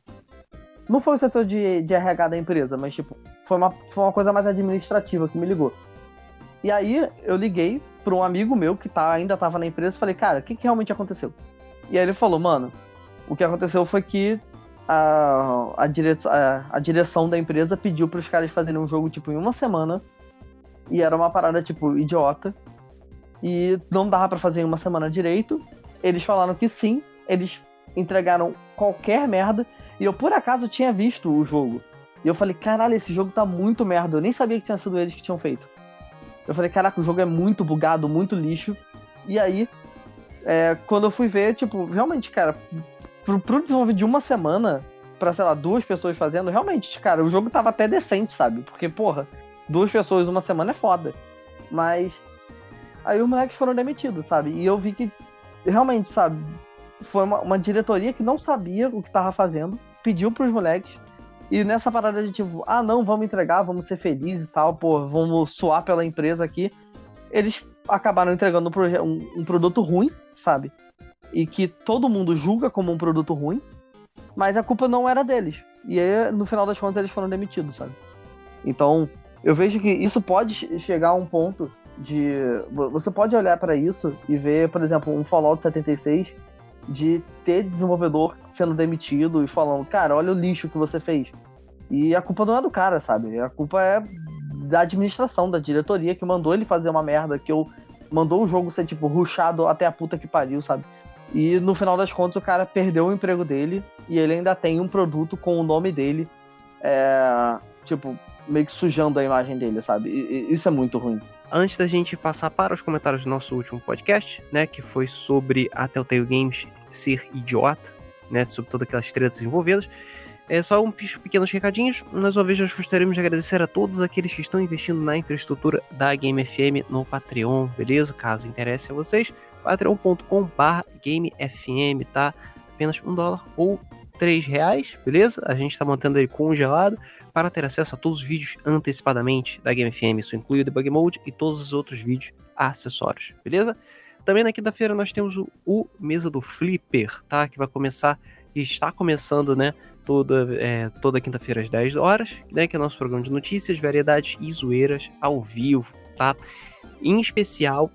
não foi o setor de, de RH da empresa, mas, tipo, foi uma, foi uma coisa mais administrativa que me ligou. E aí eu liguei para um amigo meu que tá, ainda tava na empresa e falei, cara, o que, que realmente aconteceu? E aí ele falou, mano, o que aconteceu foi que a, a, dire, a, a direção da empresa pediu para os caras fazerem um jogo, tipo, em uma semana. E era uma parada, tipo, idiota. E não dava para fazer em uma semana direito. Eles falaram que sim, eles entregaram qualquer merda. E eu, por acaso, tinha visto o jogo. E eu falei, caralho, esse jogo tá muito merda. Eu nem sabia que tinha sido eles que tinham feito. Eu falei, caraca, o jogo é muito bugado, muito lixo. E aí, é, quando eu fui ver, tipo, realmente, cara, pro, pro desenvolver de uma semana, pra, sei lá, duas pessoas fazendo, realmente, cara, o jogo tava até decente, sabe? Porque, porra, duas pessoas uma semana é foda. Mas. Aí os moleques foram demitidos, sabe? E eu vi que, realmente, sabe? Foi uma, uma diretoria que não sabia o que tava fazendo, pediu pros moleques. E nessa parada de tipo, ah não, vamos entregar, vamos ser felizes e tal, pô, vamos suar pela empresa aqui. Eles acabaram entregando um, um, um produto ruim, sabe? E que todo mundo julga como um produto ruim, mas a culpa não era deles. E aí, no final das contas, eles foram demitidos, sabe? Então, eu vejo que isso pode chegar a um ponto de. Você pode olhar para isso e ver, por exemplo, um Fallout 76 de ter desenvolvedor sendo demitido e falando, cara, olha o lixo que você fez. E a culpa não é do cara, sabe? A culpa é da administração, da diretoria que mandou ele fazer uma merda, que eu mandou o jogo ser, tipo, ruxado até a puta que pariu, sabe? E no final das contas o cara perdeu o emprego dele e ele ainda tem um produto com o nome dele, é, tipo, meio que sujando a imagem dele, sabe? E, isso é muito ruim. Antes da gente passar para os comentários do nosso último podcast, né, que foi sobre a Telltale Games ser idiota, né, sobre todas aquelas tretas envolvidas, é só um pequenos recadinhos. Mais uma vez, nós gostaríamos de agradecer a todos aqueles que estão investindo na infraestrutura da Game FM no Patreon, beleza? Caso interesse a vocês, patreon.com.br GameFM, tá? Apenas um dólar ou três reais, beleza? A gente está mantendo ele congelado para ter acesso a todos os vídeos antecipadamente da Game FM. Isso inclui o Debug Mode e todos os outros vídeos acessórios, beleza? Também na quinta-feira nós temos o, o, Mesa do Flipper, tá? Que vai começar e está começando, né? Toda, é, toda quinta-feira às 10 horas, né? Que é o nosso programa de notícias, variedades e zoeiras ao vivo, tá? Em especial,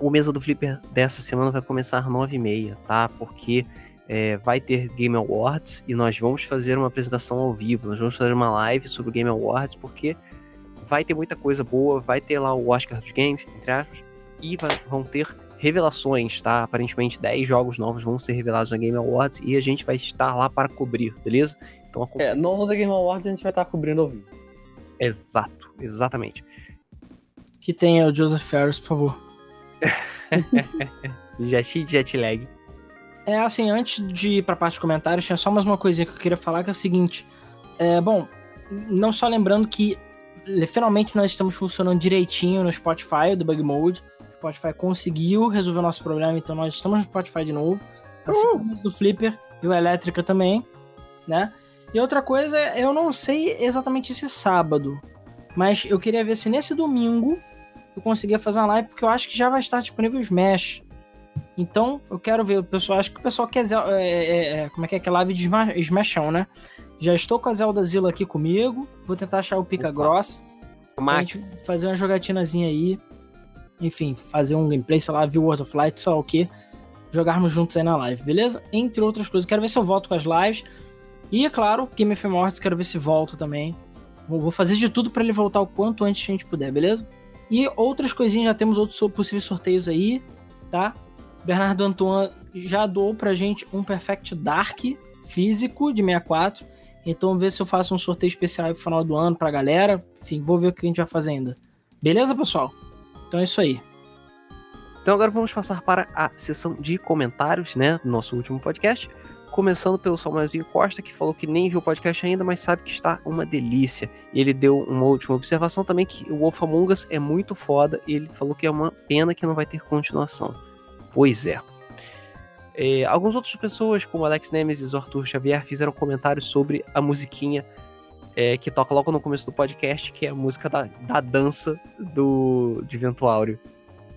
o Mesa do Flipper dessa semana vai começar às 9h30, tá? Porque é, vai ter Game Awards e nós vamos fazer uma apresentação ao vivo, nós vamos fazer uma live sobre Game Awards, porque vai ter muita coisa boa, vai ter lá o Oscar dos Games, entre aspas, e vão ter revelações, tá? Aparentemente 10 jogos novos vão ser revelados na Game Awards e a gente vai estar lá para cobrir, beleza? Então, a... É, novo da Game Awards a gente vai estar cobrindo ao vivo. Exato, exatamente. Que tenha o Joseph Ferris, por favor. jet, jet lag. É assim, antes de ir pra parte de comentários, tinha só mais uma coisinha que eu queria falar, que é o seguinte. É, bom, não só lembrando que finalmente nós estamos funcionando direitinho no Spotify, do Bug Mode. Spotify conseguiu resolver o nosso problema, então nós estamos no Spotify de novo. Assim como do Flipper e o Elétrica também, né? E outra coisa, eu não sei exatamente esse sábado, mas eu queria ver se nesse domingo eu conseguia fazer uma live, porque eu acho que já vai estar disponível o Smash. Então, eu quero ver o pessoal. Acho que o pessoal quer. É, é, é, como é que é? Que é live de Smashão, né? Já estou com a Zelda Zilla aqui comigo. Vou tentar achar o Pica. Gross. Pra gente fazer uma jogatinazinha aí. Enfim, fazer um gameplay, sei lá, ver World of Light, sei lá o que. Jogarmos juntos aí na live, beleza? Entre outras coisas. Quero ver se eu volto com as lives. E, é claro, Game of Mortis, quero ver se volta também. Vou fazer de tudo para ele voltar o quanto antes a gente puder, beleza? E outras coisinhas, já temos outros possíveis sorteios aí, tá? Bernardo Antoine já doou pra gente um Perfect Dark físico de 64. Então ver se eu faço um sorteio especial pro final do ano pra galera. Enfim, vou ver o que a gente vai fazer ainda. Beleza, pessoal? Então é isso aí. Então agora vamos passar para a sessão de comentários, né, do nosso último podcast. Começando pelo Samuelzinho Costa, que falou que nem viu o podcast ainda, mas sabe que está uma delícia. E ele deu uma última observação também, que o Wolf Among Us é muito foda, e ele falou que é uma pena que não vai ter continuação. Pois é. é. algumas outras pessoas, como Alex Nemesis ou Arthur Xavier, fizeram comentários sobre a musiquinha é, que toca logo no começo do podcast, que é a música da, da dança do de Vento Áureo.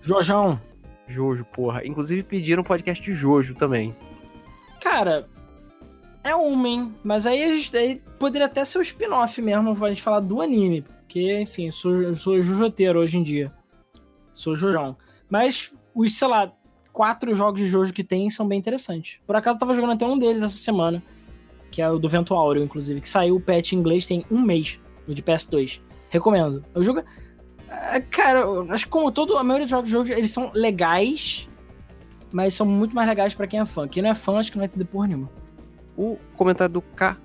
Jojão. Jojo, porra. Inclusive pediram podcast de Jojo também. Cara, é uma, hein? Mas aí, aí poderia até ser o um spin-off mesmo, a gente falar do anime. Porque, enfim, sou, sou jujoteiro hoje em dia. Sou Jojão. Mas os, sei lá, quatro jogos de Jojo que tem são bem interessantes. Por acaso eu tava jogando até um deles essa semana, que é o do Vento Áureo, inclusive, que saiu o patch em inglês tem um mês, o de PS2. Recomendo. O jogo. É, cara, acho que como todo, a maioria dos jogos Jojo, eles são legais, mas são muito mais legais para quem é fã. Quem não é fã, acho que não vai entender porra nenhuma. O comentário do K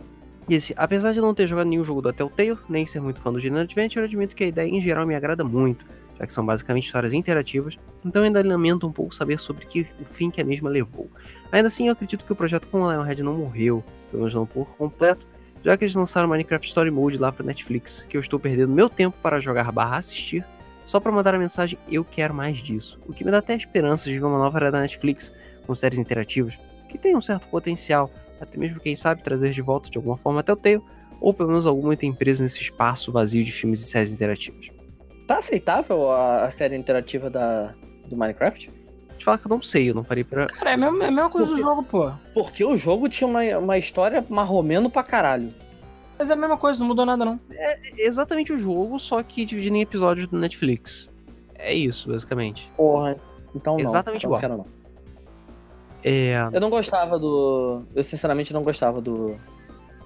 disse: Apesar de não ter jogado nenhum jogo da Telltale, nem ser muito fã do gênero Adventure, admito que a ideia em geral me agrada muito já que são basicamente histórias interativas, então ainda lamento um pouco saber sobre que, o fim que a mesma levou. Ainda assim, eu acredito que o projeto com Lionhead não morreu, pelo menos não por completo, já que eles lançaram Minecraft Story Mode lá para Netflix, que eu estou perdendo meu tempo para jogar barra assistir, só para mandar a mensagem eu quero mais disso, o que me dá até esperança de ver uma nova era da Netflix com séries interativas, que tem um certo potencial, até mesmo, quem sabe, trazer de volta de alguma forma até o Telltale, ou pelo menos alguma outra empresa nesse espaço vazio de filmes e séries interativas. Tá aceitável a, a série interativa da, do Minecraft? Te falar que eu não sei, eu não parei pra. Cara, é a mesma, é a mesma coisa do jogo, pô. Porque o jogo tinha uma, uma história marromeno pra caralho. Mas é a mesma coisa, não mudou nada, não. É exatamente o jogo, só que dividido em episódios do Netflix. É isso, basicamente. Porra, então não. Exatamente eu igual. Não quero, não. É. Eu não gostava do. Eu sinceramente não gostava do.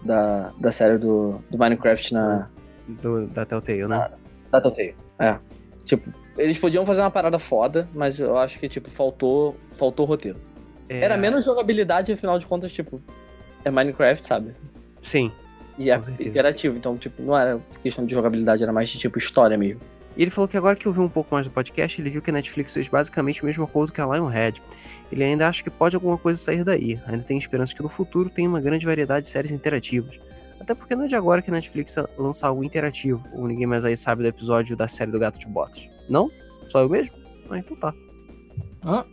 Da, da série do, do Minecraft na. Do, da Telltale, né? Da Telltale. É. Tipo, eles podiam fazer uma parada foda, mas eu acho que, tipo, faltou. Faltou roteiro. É, Era menos jogabilidade, afinal de contas, tipo. É Minecraft, sabe? Sim. E é interativo, então, tipo, não era questão de jogabilidade, era mais de tipo história mesmo. E ele falou que agora que ouviu um pouco mais do podcast, ele viu que a Netflix fez basicamente o mesmo acordo que a Lionhead. Ele ainda acha que pode alguma coisa sair daí. Ainda tem esperança que no futuro tenha uma grande variedade de séries interativas. Até porque não é de agora que a Netflix lança algo interativo, ou ninguém mais aí sabe do episódio da série do Gato de Botas. Não? Só eu mesmo? Ah, então tá. Hã?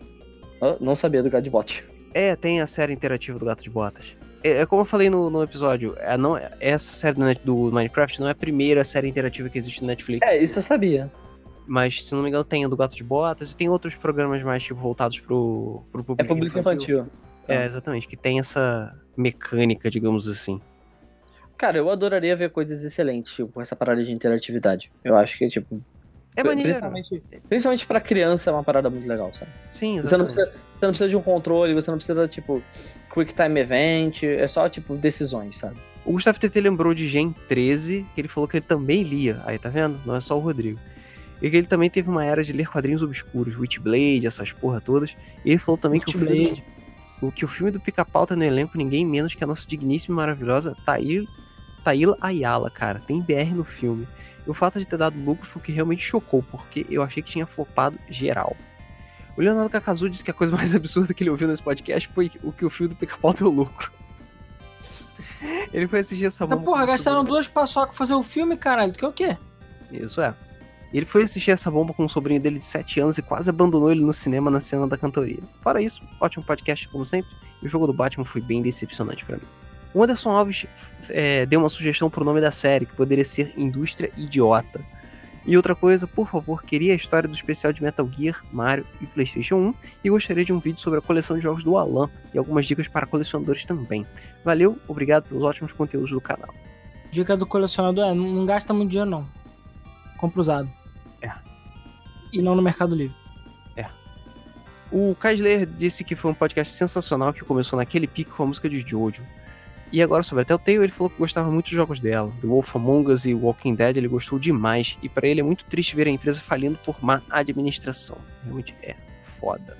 Eu não sabia do Godbot. É, tem a série interativa do Gato de Botas. É, é como eu falei no, no episódio, é, não, essa série do, Net- do Minecraft não é a primeira série interativa que existe no Netflix. É, isso eu sabia. Mas, se não me engano, tem a do Gato de Botas e tem outros programas mais, tipo, voltados pro, pro público, É público infantil. É, exatamente, que tem essa mecânica, digamos assim. Cara, eu adoraria ver coisas excelentes, tipo, com essa parada de interatividade. Eu acho que, tipo, É maneiro. principalmente, principalmente pra criança é uma parada muito legal, sabe? Sim, Você não, exatamente. precisa, você não precisa de um controle, você não precisa, tipo, quick time event, é só, tipo, decisões, sabe? O Gustavo TT lembrou de Gen 13, que ele falou que ele também lia. Aí, tá vendo? Não é só o Rodrigo. E que ele também teve uma era de ler quadrinhos obscuros, Witchblade, essas porra todas. E ele falou também que o filme, Witchblade. o que o filme do Pica-Pau tem no elenco ninguém menos que a nossa digníssima e maravilhosa Tair, Taíla Ayala, cara. Tem BR no filme. E o fato de ter dado lucro foi o que realmente chocou, porque eu achei que tinha flopado geral. O Leonardo Cacazu disse que a coisa mais absurda que ele ouviu nesse podcast foi o que o filme do Pica-Pau deu lucro. Ele foi assistir essa Mas, bomba porra, com o gastaram sobrinho- duas paçocas pra fazer o filme, caralho. Tu quer o quê? Isso é. Ele foi assistir essa bomba com o sobrinho dele de 7 anos e quase abandonou ele no cinema na cena da cantoria. Fora isso, ótimo podcast como sempre. E o jogo do Batman foi bem decepcionante pra mim. O Anderson Alves é, deu uma sugestão pro nome da série, que poderia ser Indústria Idiota. E outra coisa, por favor, queria a história do especial de Metal Gear, Mario e PlayStation 1 e gostaria de um vídeo sobre a coleção de jogos do Alan e algumas dicas para colecionadores também. Valeu, obrigado pelos ótimos conteúdos do canal. Dica do colecionador é, não, gasta muito dinheiro, não. Compra usado. É. E não no Mercado Livre. O Kaisler disse que foi um podcast sensacional que começou naquele pique com a música de Jojo. E agora sobre a Telltale, ele falou que gostava muito dos jogos dela. The Wolf Among Us e Walking Dead ele gostou demais. E pra ele é muito triste ver a empresa falindo por má administração. Realmente é foda.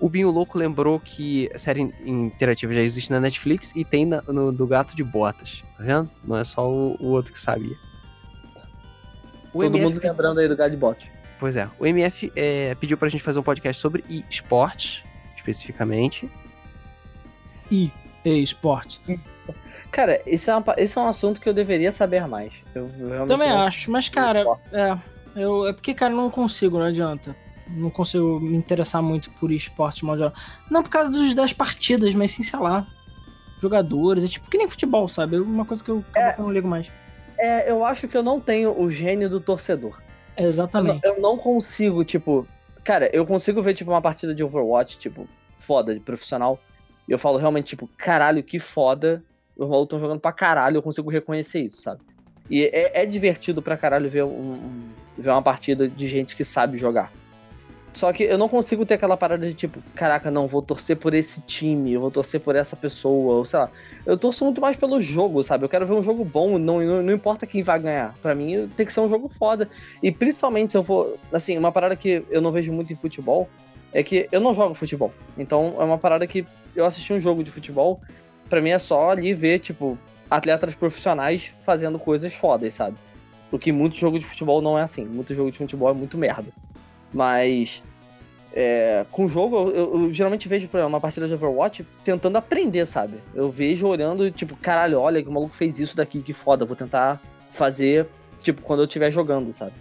O Binho Louco lembrou que a série interativa já existe na Netflix e tem na- no, do Gato de Botas. Tá vendo? Não é só o, o outro que sabia. O Todo MF mundo lembrando aí do Godbot. Pois é. O MF é, pediu pra gente fazer um podcast sobre esportes, especificamente. E esporte. Cara, esse é, uma esse é um assunto que eu deveria saber mais. Eu, Também acho, mas cara, é. Eu, é porque, cara, eu não consigo, não adianta. Não consigo me interessar muito por esporte geral. Não por causa dos, das partidas, mas sim, sei lá. Jogadores, é tipo que nem futebol, sabe? É uma coisa que eu, que eu não ligo mais. É, eu acho que eu não tenho o gênio do torcedor. É, Eu exatamente. eu não consigo, tipo. Cara, eu consigo ver, tipo, uma partida de Overwatch, tipo, foda, de profissional. E eu falo realmente, tipo, caralho, que foda. Os malucos estão jogando pra caralho, eu consigo reconhecer isso, sabe? E é, é divertido pra caralho ver, um, um- ver uma partida de gente que sabe jogar. Só que eu não consigo ter aquela parada de tipo, caraca, não, vou torcer por esse time, eu vou torcer por essa pessoa, ou sei lá. Eu torço muito mais pelo jogo, sabe? Eu quero ver um jogo bom, não, não, não importa quem vai ganhar. Pra mim tem que ser um jogo foda. E principalmente se eu for. Assim, uma parada que eu não vejo muito em futebol é que eu não jogo futebol. Então é uma parada que eu assisti um jogo de futebol, pra mim é só ali ver, tipo, atletas profissionais fazendo coisas fodas, sabe? Porque muito jogo de futebol não é assim. Muito jogo de futebol é muito merda. Mas. é, com o jogo, eu, eu- eu geralmente vejo por exemplo, uma partida de Overwatch tentando aprender, sabe? Eu vejo olhando, tipo, caralho, olha que o maluco fez isso daqui, que foda, vou tentar fazer, tipo, quando eu estiver jogando, sabe?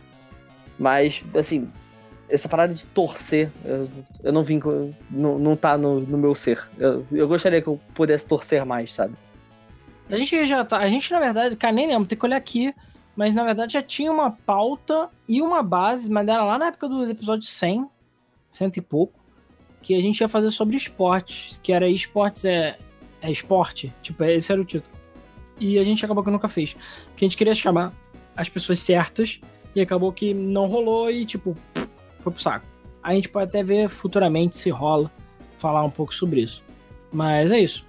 Mas, assim, essa parada de torcer, eu, eu não vim. Não, não tá no, no meu ser. Eu, eu gostaria que eu pudesse torcer mais, sabe? A gente já tá. A gente, na verdade, cara, nem lembro, tem que olhar aqui. Mas na verdade já tinha uma pauta e uma base, mas era lá na época dos episódios 100, cento e pouco, que a gente ia fazer sobre esportes, que era esportes é, é esporte, tipo, esse era o título. E a gente acabou que nunca fez. Porque a gente queria chamar as pessoas certas e acabou que não rolou e, tipo, foi pro saco. A gente pode até ver futuramente se rola falar um pouco sobre isso. Mas é isso.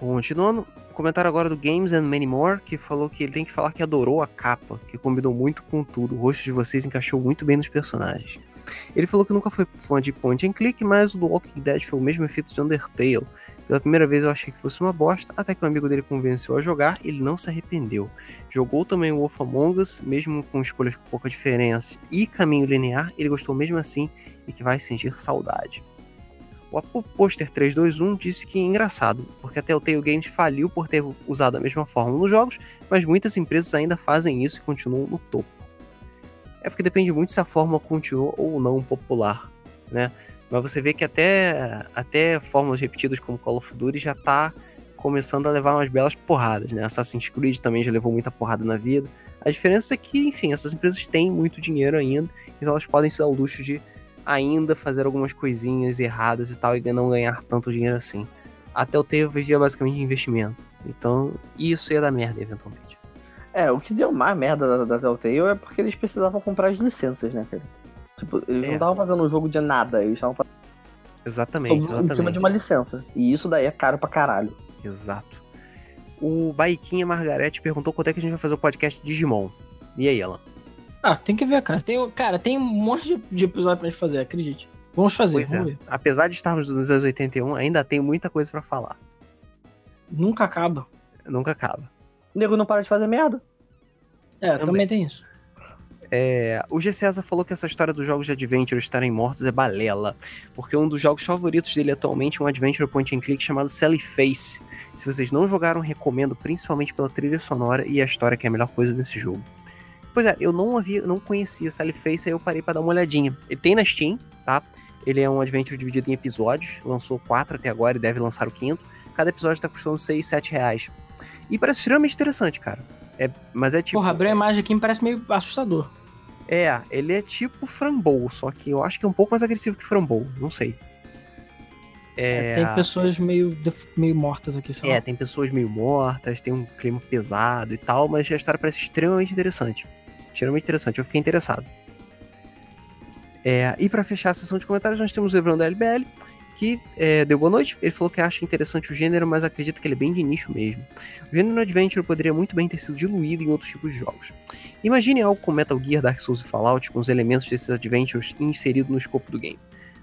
Continuando, comentário agora do Games and Many More, que falou que ele tem que falar que adorou a capa, que combinou muito com tudo. O rosto de vocês encaixou muito bem nos personagens. Ele falou que nunca foi fã de point and click, mas o do Walking Dead foi o mesmo efeito de Undertale. Pela primeira vez eu achei que fosse uma bosta, até que um amigo dele convenceu a jogar ele não se arrependeu. Jogou também o Wolf Among Us, mesmo com escolhas com pouca diferença e caminho linear, ele gostou mesmo assim e que vai sentir saudade. O Apu Poster 321 disse que é engraçado, porque até o Telltale Games faliu por ter usado a mesma fórmula nos jogos, mas muitas empresas ainda fazem isso e continuam no topo. É porque depende muito se a fórmula continuou ou não popular, né? Mas você vê que até, até fórmulas repetidas como Call of Duty já tá começando a levar umas belas porradas, né? Assassin's Creed também já levou muita porrada na vida. A diferença é que, enfim, essas empresas têm muito dinheiro ainda, então elas podem se dar o luxo de ainda fazer algumas coisinhas erradas e tal e não ganhar tanto dinheiro assim. Até o Telltale vivia basicamente de investimento. Então, isso ia dar merda eventualmente. É, o que deu mais merda da, da Telltale é porque eles precisavam comprar as licenças, né, cara? Tipo, eles é. não estavam fazendo um jogo de nada, eles estavam fazendo. Exatamente, exatamente. Em cima de uma licença. E isso daí é caro pra caralho. Exato. O Baiquinha Margarete perguntou quando é que a gente vai fazer o podcast Digimon. E aí, ela? Ah, tem que ver, cara. Tem, cara, tem um monte de, episódio pra gente fazer, acredite. Vamos fazer, pois vamos é. ver. Apesar de estarmos nos anos 81, ainda tem muita coisa para falar. Nunca acaba. Nunca acaba. O nego não para de fazer merda. É, também, também tem isso. É, o G. César falou que essa história dos jogos de Adventure estarem mortos é balela, porque um dos jogos favoritos dele atualmente é um Adventure Point and Click chamado Sally Face. Se vocês não jogaram, recomendo, principalmente pela trilha sonora e a história, que é a melhor coisa desse jogo. Pois é, eu não havia, não conhecia Sally Face, aí eu parei para dar uma olhadinha. Ele tem na Steam, tá? Ele é um Adventure dividido em episódios, lançou quatro até agora e deve lançar o quinto. Cada episódio tá custando 6, 7 reais. E parece extremamente interessante, cara. É, mas é tipo. Porra, abriu a imagem aqui me parece meio assustador. É, ele é tipo Frambou, só que eu acho que é um pouco mais agressivo que Frambou, não sei. É... É, tem pessoas meio, meio mortas aqui, sei É, lá. tem pessoas meio mortas, tem um clima pesado e tal, mas a história parece extremamente interessante. Extremamente interessante, eu fiquei interessado. É, e para fechar a sessão de comentários, nós temos o Evandro da LBL, que é, deu boa noite. Ele falou que acha interessante o gênero, mas acredita que ele é bem de nicho mesmo. O gênero Adventure poderia muito bem ter sido diluído em outros tipos de jogos. Imagine algo como Metal Gear, Dark Souls e Fallout, com os elementos desses adventures inseridos no escopo do game.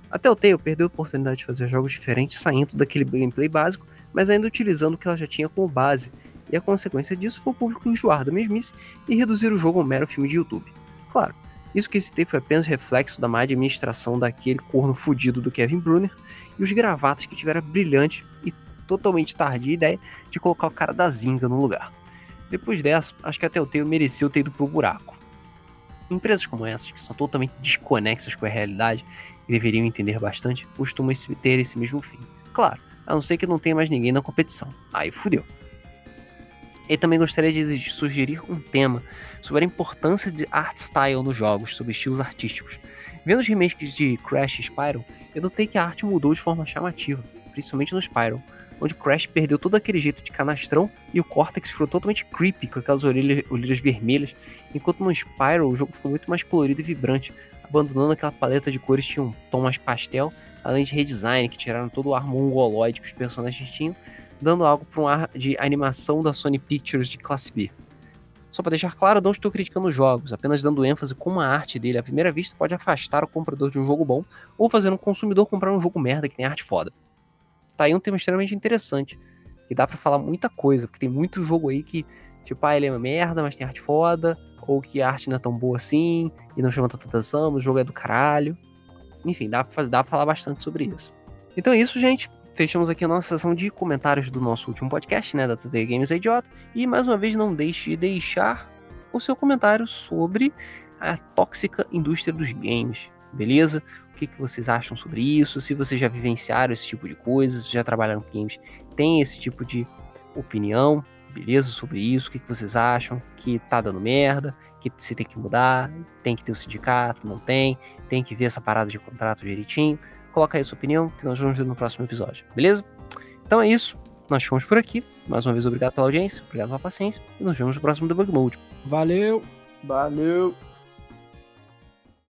Até o Tale perdeu a oportunidade de fazer jogos diferentes saindo daquele gameplay básico, mas ainda utilizando o que ela já tinha como base, e a consequência disso foi o público enjoar da mesmice e reduzir o jogo a um mero filme de YouTube. Claro, isso que citei foi apenas reflexo da má administração daquele corno fudido do Kevin Brunner, e os gravatas que tiveram a brilhante e totalmente tardia ideia de colocar o cara da Zinga no lugar. Depois dessa, acho que até o Telltale mereceu ter ido pro buraco. Empresas como essas, que são totalmente desconexas com a realidade e deveriam entender bastante, costumam ter esse mesmo fim. Claro, a não ser que não tenha mais ninguém na competição. Aí fudeu. Ele também gostaria de sugerir um tema sobre a importância de art style nos jogos, sobre estilos artísticos. Vendo os remakes de Crash e Spyro, eu notei que a arte mudou de forma chamativa, principalmente no Spyro, onde Crash perdeu todo aquele jeito de canastrão e o Cortex ficou totalmente creepy com aquelas orelhas, orelhas vermelhas, enquanto no Spyro o jogo ficou muito mais colorido e vibrante, abandonando aquela paleta de cores que tinha um tom mais pastel, além de redesign que tiraram todo o ar mongoloide que os personagens tinham, dando algo para um ar de animação da Sony Pictures de classe B. Só para deixar claro, não estou criticando os jogos, apenas dando ênfase como a arte dele à primeira vista pode afastar o comprador de um jogo bom ou fazer um consumidor comprar um jogo merda que tem arte foda. Tá aí um tema extremamente interessante, que dá para falar muita coisa, porque tem muito jogo aí que, tipo, ah, ele é uma merda, mas tem arte foda, ou que a arte não é tão boa assim, e não chama tanta atenção, o jogo é do caralho. Enfim, dá pra, dá pra falar bastante sobre isso. Então é isso, gente fechamos aqui a nossa sessão de comentários do nosso último podcast, né, da TT Games é Idiota. E mais uma vez, não deixe de deixar o seu comentário sobre a tóxica indústria dos games. beleza? O que, que vocês acham sobre isso? Se vocês já vivenciaram esse tipo de coisas, já trabalharam com games, tem esse tipo de opinião, beleza? Sobre isso, o que, que vocês acham? Que tá dando merda, que se tem que mudar, tem que ter o sindicato, não tem, tem que ver essa parada de contrato direitinho. Coloca aí a sua opinião, que nós vamos ver no próximo episódio, beleza? Então é isso, nós ficamos por aqui. Mais uma vez, obrigado pela audiência, obrigado pela paciência, e nos vemos no próximo Debug Mode. Valeu! Valeu!